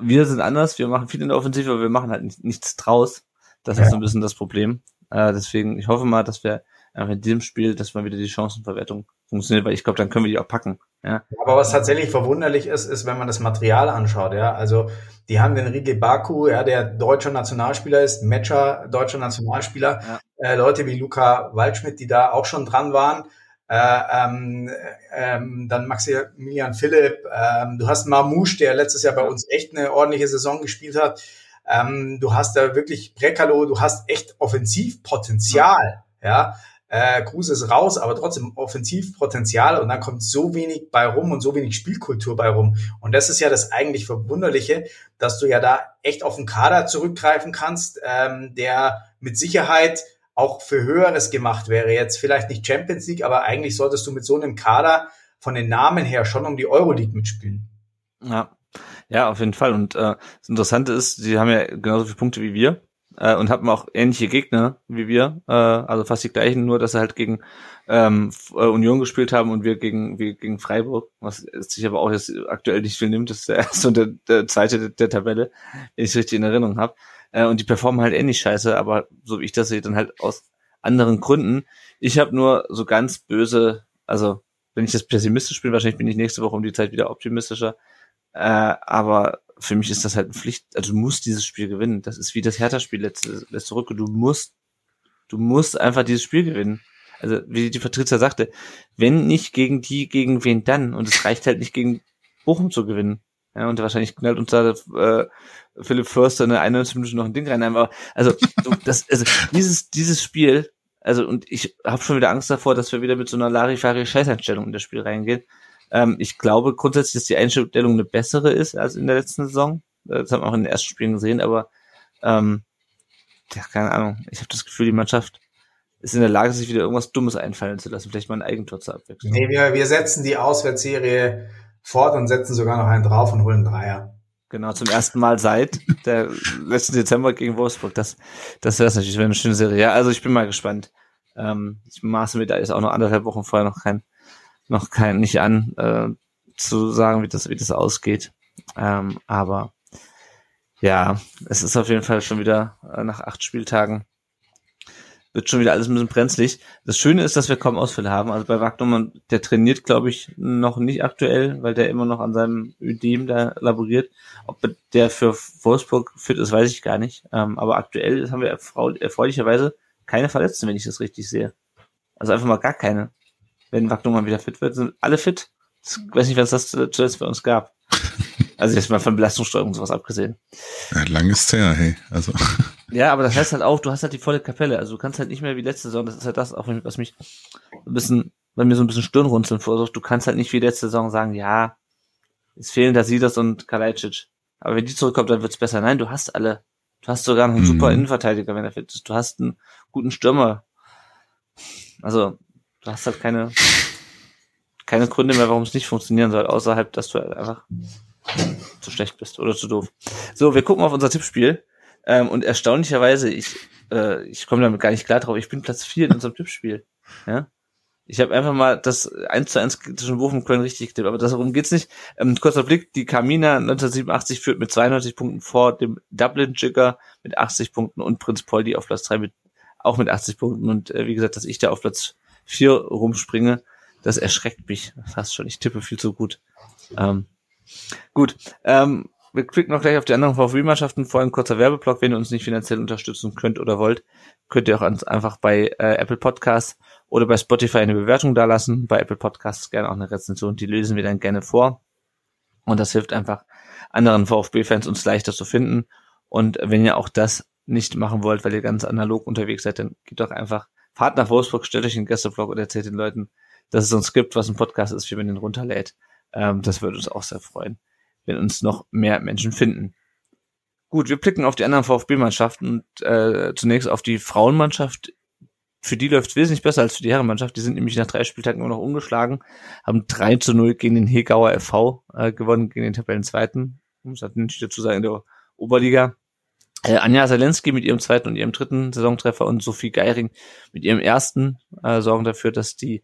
Wir sind anders, wir machen viel in der Offensive, aber wir machen halt nicht, nichts draus. Das ja. ist so ein bisschen das Problem. Äh, deswegen, ich hoffe mal, dass wir einfach in diesem Spiel, dass mal wieder die Chancenverwertung funktioniert, weil ich glaube, dann können wir die auch packen. Ja. Aber was tatsächlich verwunderlich ist, ist, wenn man das Material anschaut, ja, also die haben den Riegel Baku, ja, der deutscher Nationalspieler ist, Matcher, deutscher Nationalspieler, ja. äh, Leute wie Luca Waldschmidt, die da auch schon dran waren. Äh, ähm, ähm, dann Maximilian Philipp, ähm, du hast Mamouche, der letztes Jahr bei uns echt eine ordentliche Saison gespielt hat. Ähm, du hast da wirklich Brekalo, du hast echt Offensivpotenzial, ja. Äh, Kruse ist raus, aber trotzdem Offensivpotenzial und dann kommt so wenig bei rum und so wenig Spielkultur bei rum. Und das ist ja das eigentlich Verwunderliche, dass du ja da echt auf den Kader zurückgreifen kannst, ähm, der mit Sicherheit auch für Höheres gemacht wäre. Jetzt vielleicht nicht Champions League, aber eigentlich solltest du mit so einem Kader von den Namen her schon um die Euroleague mitspielen. Ja, ja, auf jeden Fall. Und äh, das Interessante ist, sie haben ja genauso viele Punkte wie wir äh, und haben auch ähnliche Gegner wie wir, äh, also fast die gleichen, nur dass sie halt gegen ähm, äh, Union gespielt haben und wir gegen wie gegen Freiburg, was sich aber auch jetzt aktuell nicht viel nimmt. Das ist der erste und der, der zweite der, der Tabelle, wenn ich es richtig in Erinnerung habe. Äh, und die performen halt ähnlich scheiße, aber so wie ich das sehe, dann halt aus anderen Gründen. Ich habe nur so ganz böse, also wenn ich das pessimistisch bin, wahrscheinlich bin ich nächste Woche um die Zeit wieder optimistischer. Äh, aber für mich ist das halt eine Pflicht. Also du musst dieses Spiel gewinnen. Das ist wie das Hertha-Spiel letzte, letzte Rücke. Du musst, du musst einfach dieses Spiel gewinnen. Also wie die Patrizia sagte, wenn nicht gegen die, gegen wen dann? Und es reicht halt nicht gegen Bochum zu gewinnen. Ja, und wahrscheinlich knallt uns da äh, Philipp Förster eine 91 Minute noch ein Ding rein. Aber also so, das, also dieses dieses Spiel, also und ich habe schon wieder Angst davor, dass wir wieder mit so einer Larifari-Scheißeinstellung in das Spiel reingehen. Ähm, ich glaube grundsätzlich, dass die Einstellung eine bessere ist als in der letzten Saison. Das haben wir auch in den ersten Spielen gesehen, aber ähm, ja, keine Ahnung. Ich habe das Gefühl, die Mannschaft ist in der Lage, sich wieder irgendwas Dummes einfallen zu lassen. Vielleicht mal ein Eigentor zu abwechseln. Nee, wir, wir setzen die Auswärtsserie fort und setzen sogar noch einen drauf und holen Dreier. Genau, zum ersten Mal seit der letzten Dezember gegen Wolfsburg. Das, das wäre natürlich wär eine schöne Serie. Ja, also ich bin mal gespannt. Ähm, ich maße mir da jetzt auch noch anderthalb Wochen vorher noch kein, noch kein, nicht an, äh, zu sagen, wie das, wie das ausgeht. Ähm, aber ja, es ist auf jeden Fall schon wieder äh, nach acht Spieltagen wird schon wieder alles ein bisschen brenzlig. Das Schöne ist, dass wir kaum Ausfälle haben. Also bei Wagnermann, der trainiert, glaube ich, noch nicht aktuell, weil der immer noch an seinem Ödem da laboriert. Ob der für Wolfsburg fit ist, weiß ich gar nicht. Ähm, aber aktuell haben wir erfreulicherweise keine Verletzten, wenn ich das richtig sehe. Also einfach mal gar keine. Wenn Wagnermann wieder fit wird, sind alle fit. Ich weiß nicht, was das zuletzt bei uns gab. Also jetzt mal von Belastungssteuerung und sowas abgesehen. Ja, lang ist her, hey. Also. Ja, aber das heißt halt auch, du hast halt die volle Kapelle. Also du kannst halt nicht mehr wie letzte Saison, das ist halt das auch, was mich ein bisschen, bei mir so ein bisschen Stirnrunzeln verursacht. Du kannst halt nicht wie letzte Saison sagen, ja, es fehlen da Sidas und Kalajdzic. Aber wenn die zurückkommt, dann wird's besser. Nein, du hast alle. Du hast sogar einen mhm. super Innenverteidiger, wenn er fit ist. Du hast einen guten Stürmer. Also, du hast halt keine, keine Gründe mehr, warum es nicht funktionieren soll, außerhalb, dass du halt einfach zu schlecht bist oder zu doof. So, wir gucken auf unser Tippspiel. Ähm, und erstaunlicherweise, ich äh, ich komme damit gar nicht klar drauf. Ich bin Platz 4 in unserem Tippspiel. Ja. Ich habe einfach mal das 1 zu 1 zwischen Wurf und Köln richtig getippt, aber darum geht's nicht. Ähm, kurzer Blick, die Kamina 1987 führt mit 92 Punkten vor dem Dublin Jigger mit 80 Punkten und Prinz Poldi auf Platz 3 mit auch mit 80 Punkten und äh, wie gesagt, dass ich da auf Platz 4 rumspringe, das erschreckt mich fast schon. Ich tippe viel zu gut. Ähm, gut, ähm, wir klicken noch gleich auf die anderen VfB-Mannschaften. Vorhin kurzer Werbeblock. Wenn ihr uns nicht finanziell unterstützen könnt oder wollt, könnt ihr auch einfach bei äh, Apple Podcasts oder bei Spotify eine Bewertung dalassen. Bei Apple Podcasts gerne auch eine Rezension. Die lösen wir dann gerne vor. Und das hilft einfach anderen VfB-Fans uns leichter zu finden. Und wenn ihr auch das nicht machen wollt, weil ihr ganz analog unterwegs seid, dann geht doch einfach, fahrt nach Wolfsburg, stellt euch einen Gästevlog und erzählt den Leuten, dass es uns gibt, was ein Podcast ist, wie man den runterlädt. Ähm, das würde uns auch sehr freuen wenn uns noch mehr Menschen finden. Gut, wir blicken auf die anderen VfB-Mannschaften und äh, zunächst auf die Frauenmannschaft. Für die läuft wesentlich besser als für die Herrenmannschaft. Die sind nämlich nach drei Spieltagen immer noch umgeschlagen, haben 3 zu 0 gegen den Hegauer FV äh, gewonnen, gegen den Tabellenzweiten. Muss halt nicht dazu sagen, in der Oberliga. Äh, Anja Salensky mit ihrem zweiten und ihrem dritten Saisontreffer und Sophie Geiring mit ihrem ersten äh, sorgen dafür, dass die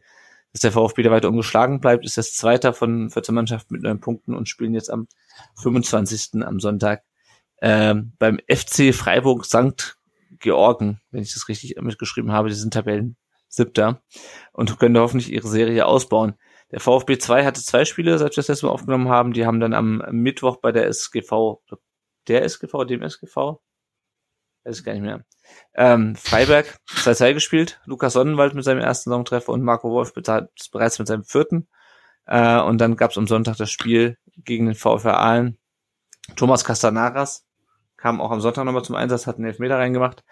dass der VfB da weiter ungeschlagen bleibt, ist das Zweiter von 14 Mannschaften mit neun Punkten und spielen jetzt am 25. am Sonntag ähm, beim FC Freiburg St. Georgen, wenn ich das richtig mitgeschrieben habe, die sind Tabellen siebter und können hoffentlich ihre Serie ausbauen. Der VfB 2 hatte zwei Spiele, seit wir das letzte Mal aufgenommen haben. Die haben dann am Mittwoch bei der SGV, der SGV, dem SGV, weiß ich gar nicht mehr. Ähm, Freiberg 2-2 gespielt, Lukas Sonnenwald mit seinem ersten Saisontreffer und Marco Wolf bereits mit seinem vierten. Äh, und dann gab es am Sonntag das Spiel gegen den VfR Aalen. Thomas Castanaras kam auch am Sonntag nochmal zum Einsatz, hat einen Elfmeter reingemacht.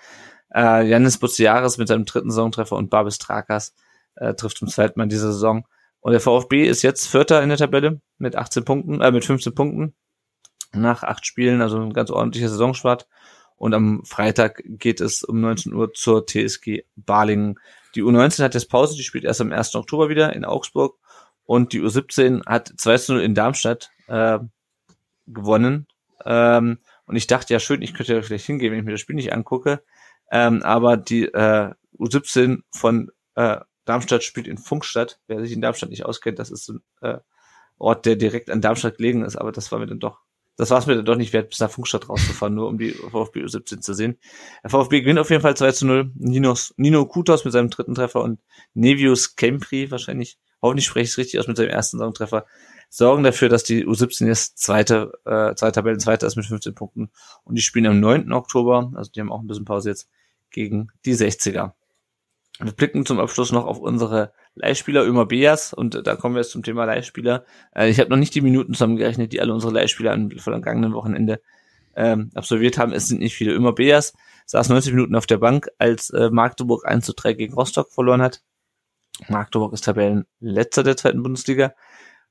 Äh, Janis Buziaris mit seinem dritten Saisontreffer und Babis Trakas äh, trifft zum zweiten Mal in dieser Saison. Und der VfB ist jetzt Vierter in der Tabelle mit 18 Punkten, äh, mit 15 Punkten nach acht Spielen, also ein ganz ordentlicher Saisonstart. Und am Freitag geht es um 19 Uhr zur TSG Balingen. Die U19 hat jetzt Pause, die spielt erst am 1. Oktober wieder in Augsburg. Und die U17 hat 2 zu 0 in Darmstadt äh, gewonnen. Ähm, und ich dachte, ja schön, ich könnte ja vielleicht hingehen, wenn ich mir das Spiel nicht angucke. Ähm, aber die äh, U17 von äh, Darmstadt spielt in Funkstadt. Wer sich in Darmstadt nicht auskennt, das ist ein äh, Ort, der direkt an Darmstadt gelegen ist. Aber das war mir dann doch das war es mir dann doch nicht wert, bis nach Funkstadt rauszufahren, nur um die VfB U17 zu sehen. Der VfB gewinnt auf jeden Fall 2 zu 0. Ninos, Nino Kutos mit seinem dritten Treffer und Nevius Kempri wahrscheinlich, hoffentlich spreche ich es richtig aus mit seinem ersten Saisontreffer, sorgen dafür, dass die U17 jetzt zweite, äh, zwei Tabellen zweiter ist mit 15 Punkten. Und die spielen am 9. Oktober, also die haben auch ein bisschen Pause jetzt, gegen die 60er. Wir blicken zum Abschluss noch auf unsere Leihspieler Ömer Beas und da kommen wir jetzt zum Thema Leihspieler. Äh, ich habe noch nicht die Minuten zusammengerechnet, die alle unsere Leihspieler am vergangenen Wochenende ähm, absolviert haben. Es sind nicht viele. Ömer Beas saß 90 Minuten auf der Bank, als äh, Magdeburg 1 zu 3 gegen Rostock verloren hat. Magdeburg ist Tabellenletzter der zweiten Bundesliga.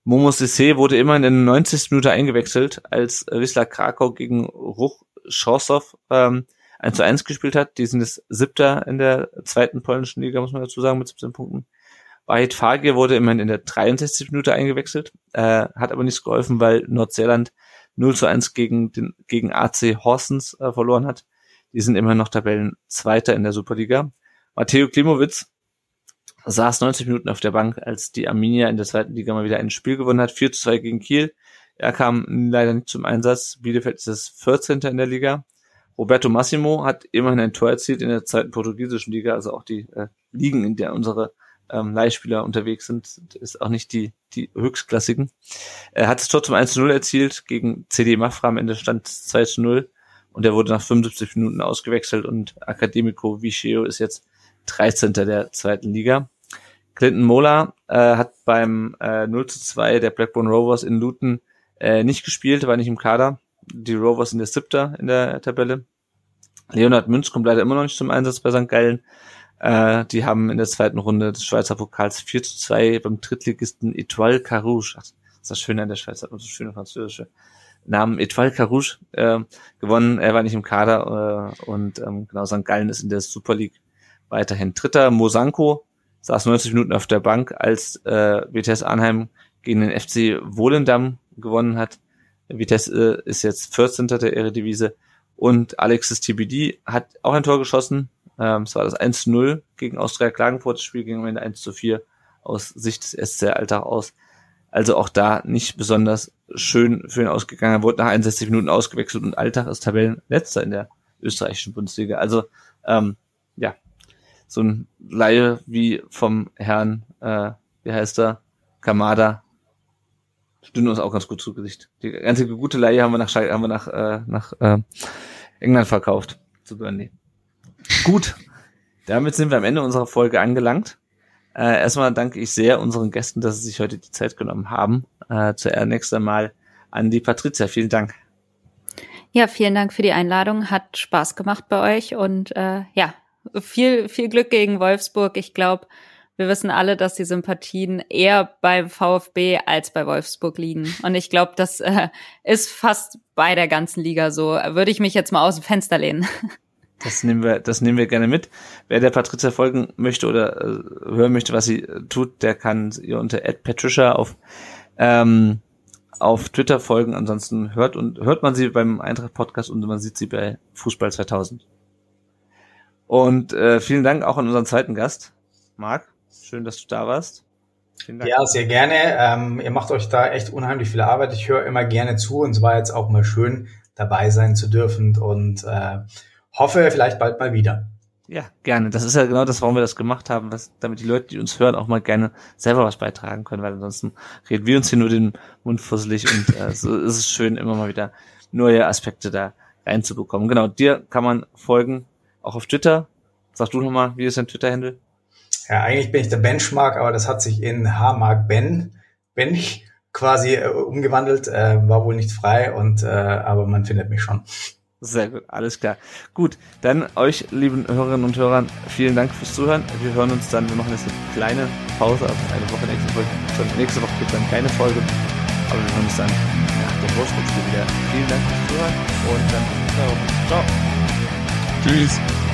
Momo Sissé wurde immer in der 90. Minute eingewechselt, als äh, Wisla Krakau gegen Ruch Schorsow ähm, 1 zu 1 gespielt hat. Die sind jetzt siebter in der zweiten polnischen Liga, muss man dazu sagen, mit 17 Punkten. Wahid Fagir wurde immerhin in der 63. Minute eingewechselt, äh, hat aber nichts geholfen, weil Nordseeland 0 zu 1 gegen, den, gegen AC Horsens äh, verloren hat. Die sind immerhin noch Tabellenzweiter in der Superliga. Matteo Klimowitz saß 90 Minuten auf der Bank, als die Arminia in der zweiten Liga mal wieder ein Spiel gewonnen hat, 4 zu 2 gegen Kiel. Er kam leider nicht zum Einsatz. Bielefeld ist das 14. in der Liga. Roberto Massimo hat immerhin ein Tor erzielt in der zweiten portugiesischen Liga, also auch die äh, Ligen, in der unsere ähm, Leihspieler unterwegs sind, ist auch nicht die, die höchstklassigen. Er hat das Tor zum 1 0 erzielt gegen CD Mafra, am Ende stand 2 zu 0 und er wurde nach 75 Minuten ausgewechselt und Academico Vicheo ist jetzt 13. der zweiten Liga. Clinton Mola äh, hat beim äh, 0 zu 2 der Blackburn Rovers in Luton äh, nicht gespielt, war nicht im Kader die Rovers sind der siebter in der Tabelle. Leonhard Münz kommt leider immer noch nicht zum Einsatz bei St. Gallen. Äh, die haben in der zweiten Runde des Schweizer Pokals 4 zu 2 beim Drittligisten Etoile Carouge, ach, das ist das Schöne an der Schweiz, hat man so schöne französische Namen, Etoile Carouge, äh, gewonnen. Er war nicht im Kader äh, und ähm, genau, St. Gallen ist in der Super League weiterhin Dritter. Mosanko saß 90 Minuten auf der Bank, als äh, Vitesse Arnheim gegen den FC Wohlendam gewonnen hat. Vitesse äh, ist jetzt 14. der Eredivisie Und Alexis TBD hat auch ein Tor geschossen. Ähm, es war das 1-0 gegen Austria Klagenfurt. Das Spiel ging am Ende 1 zu 4 aus Sicht des SC Alltag aus. Also auch da nicht besonders schön für ihn ausgegangen. Er wurde nach 61 Minuten ausgewechselt und Alltag ist Tabellenletzter in der österreichischen Bundesliga. Also ähm, ja, so ein Laie wie vom Herrn, äh, wie heißt er, Kamada, stünde uns auch ganz gut zu Gesicht. Die einzige gute Laie haben wir nach, haben wir nach, äh, nach äh, England verkauft zu Burnley. Gut, damit sind wir am Ende unserer Folge angelangt. Äh, erstmal danke ich sehr unseren Gästen, dass sie sich heute die Zeit genommen haben. Äh, zuerst einmal an die Patricia. Vielen Dank. Ja, vielen Dank für die Einladung. Hat Spaß gemacht bei euch und äh, ja, viel, viel Glück gegen Wolfsburg. Ich glaube, wir wissen alle, dass die Sympathien eher beim VfB als bei Wolfsburg liegen. Und ich glaube, das äh, ist fast bei der ganzen Liga so. Würde ich mich jetzt mal aus dem Fenster lehnen. Das nehmen wir, das nehmen wir gerne mit. Wer der Patricia folgen möchte oder äh, hören möchte, was sie tut, der kann ihr unter @patricia auf ähm, auf Twitter folgen. Ansonsten hört und hört man sie beim Eintracht Podcast und man sieht sie bei Fußball 2000. Und äh, vielen Dank auch an unseren zweiten Gast, Marc. Schön, dass du da warst. Ja, sehr gerne. Ähm, ihr macht euch da echt unheimlich viel Arbeit. Ich höre immer gerne zu und es war jetzt auch mal schön, dabei sein zu dürfen und äh, hoffe vielleicht bald mal wieder. Ja, gerne. Das ist ja genau das, warum wir das gemacht haben, was, damit die Leute, die uns hören, auch mal gerne selber was beitragen können, weil ansonsten reden wir uns hier nur den Mund fusselig und äh, so ist es schön, immer mal wieder neue Aspekte da reinzubekommen. Genau, dir kann man folgen, auch auf Twitter. Sag du nochmal, wie ist dein Twitter-Handle? Ja, eigentlich bin ich der Benchmark, aber das hat sich in H-Mark Ben, Bench quasi äh, umgewandelt, äh, war wohl nicht frei und äh, aber man findet mich schon. Sehr gut, alles klar. Gut, dann euch, lieben Hörerinnen und Hörern, vielen Dank fürs Zuhören. Wir hören uns dann, wir machen jetzt eine kleine Pause, also eine Woche, nächste Folge. Schon nächste Woche gibt es dann keine Folge, aber wir hören uns dann nach dem Wolfsburg-Spiel wieder. Vielen Dank fürs Zuhören und dann ciao. Tschüss.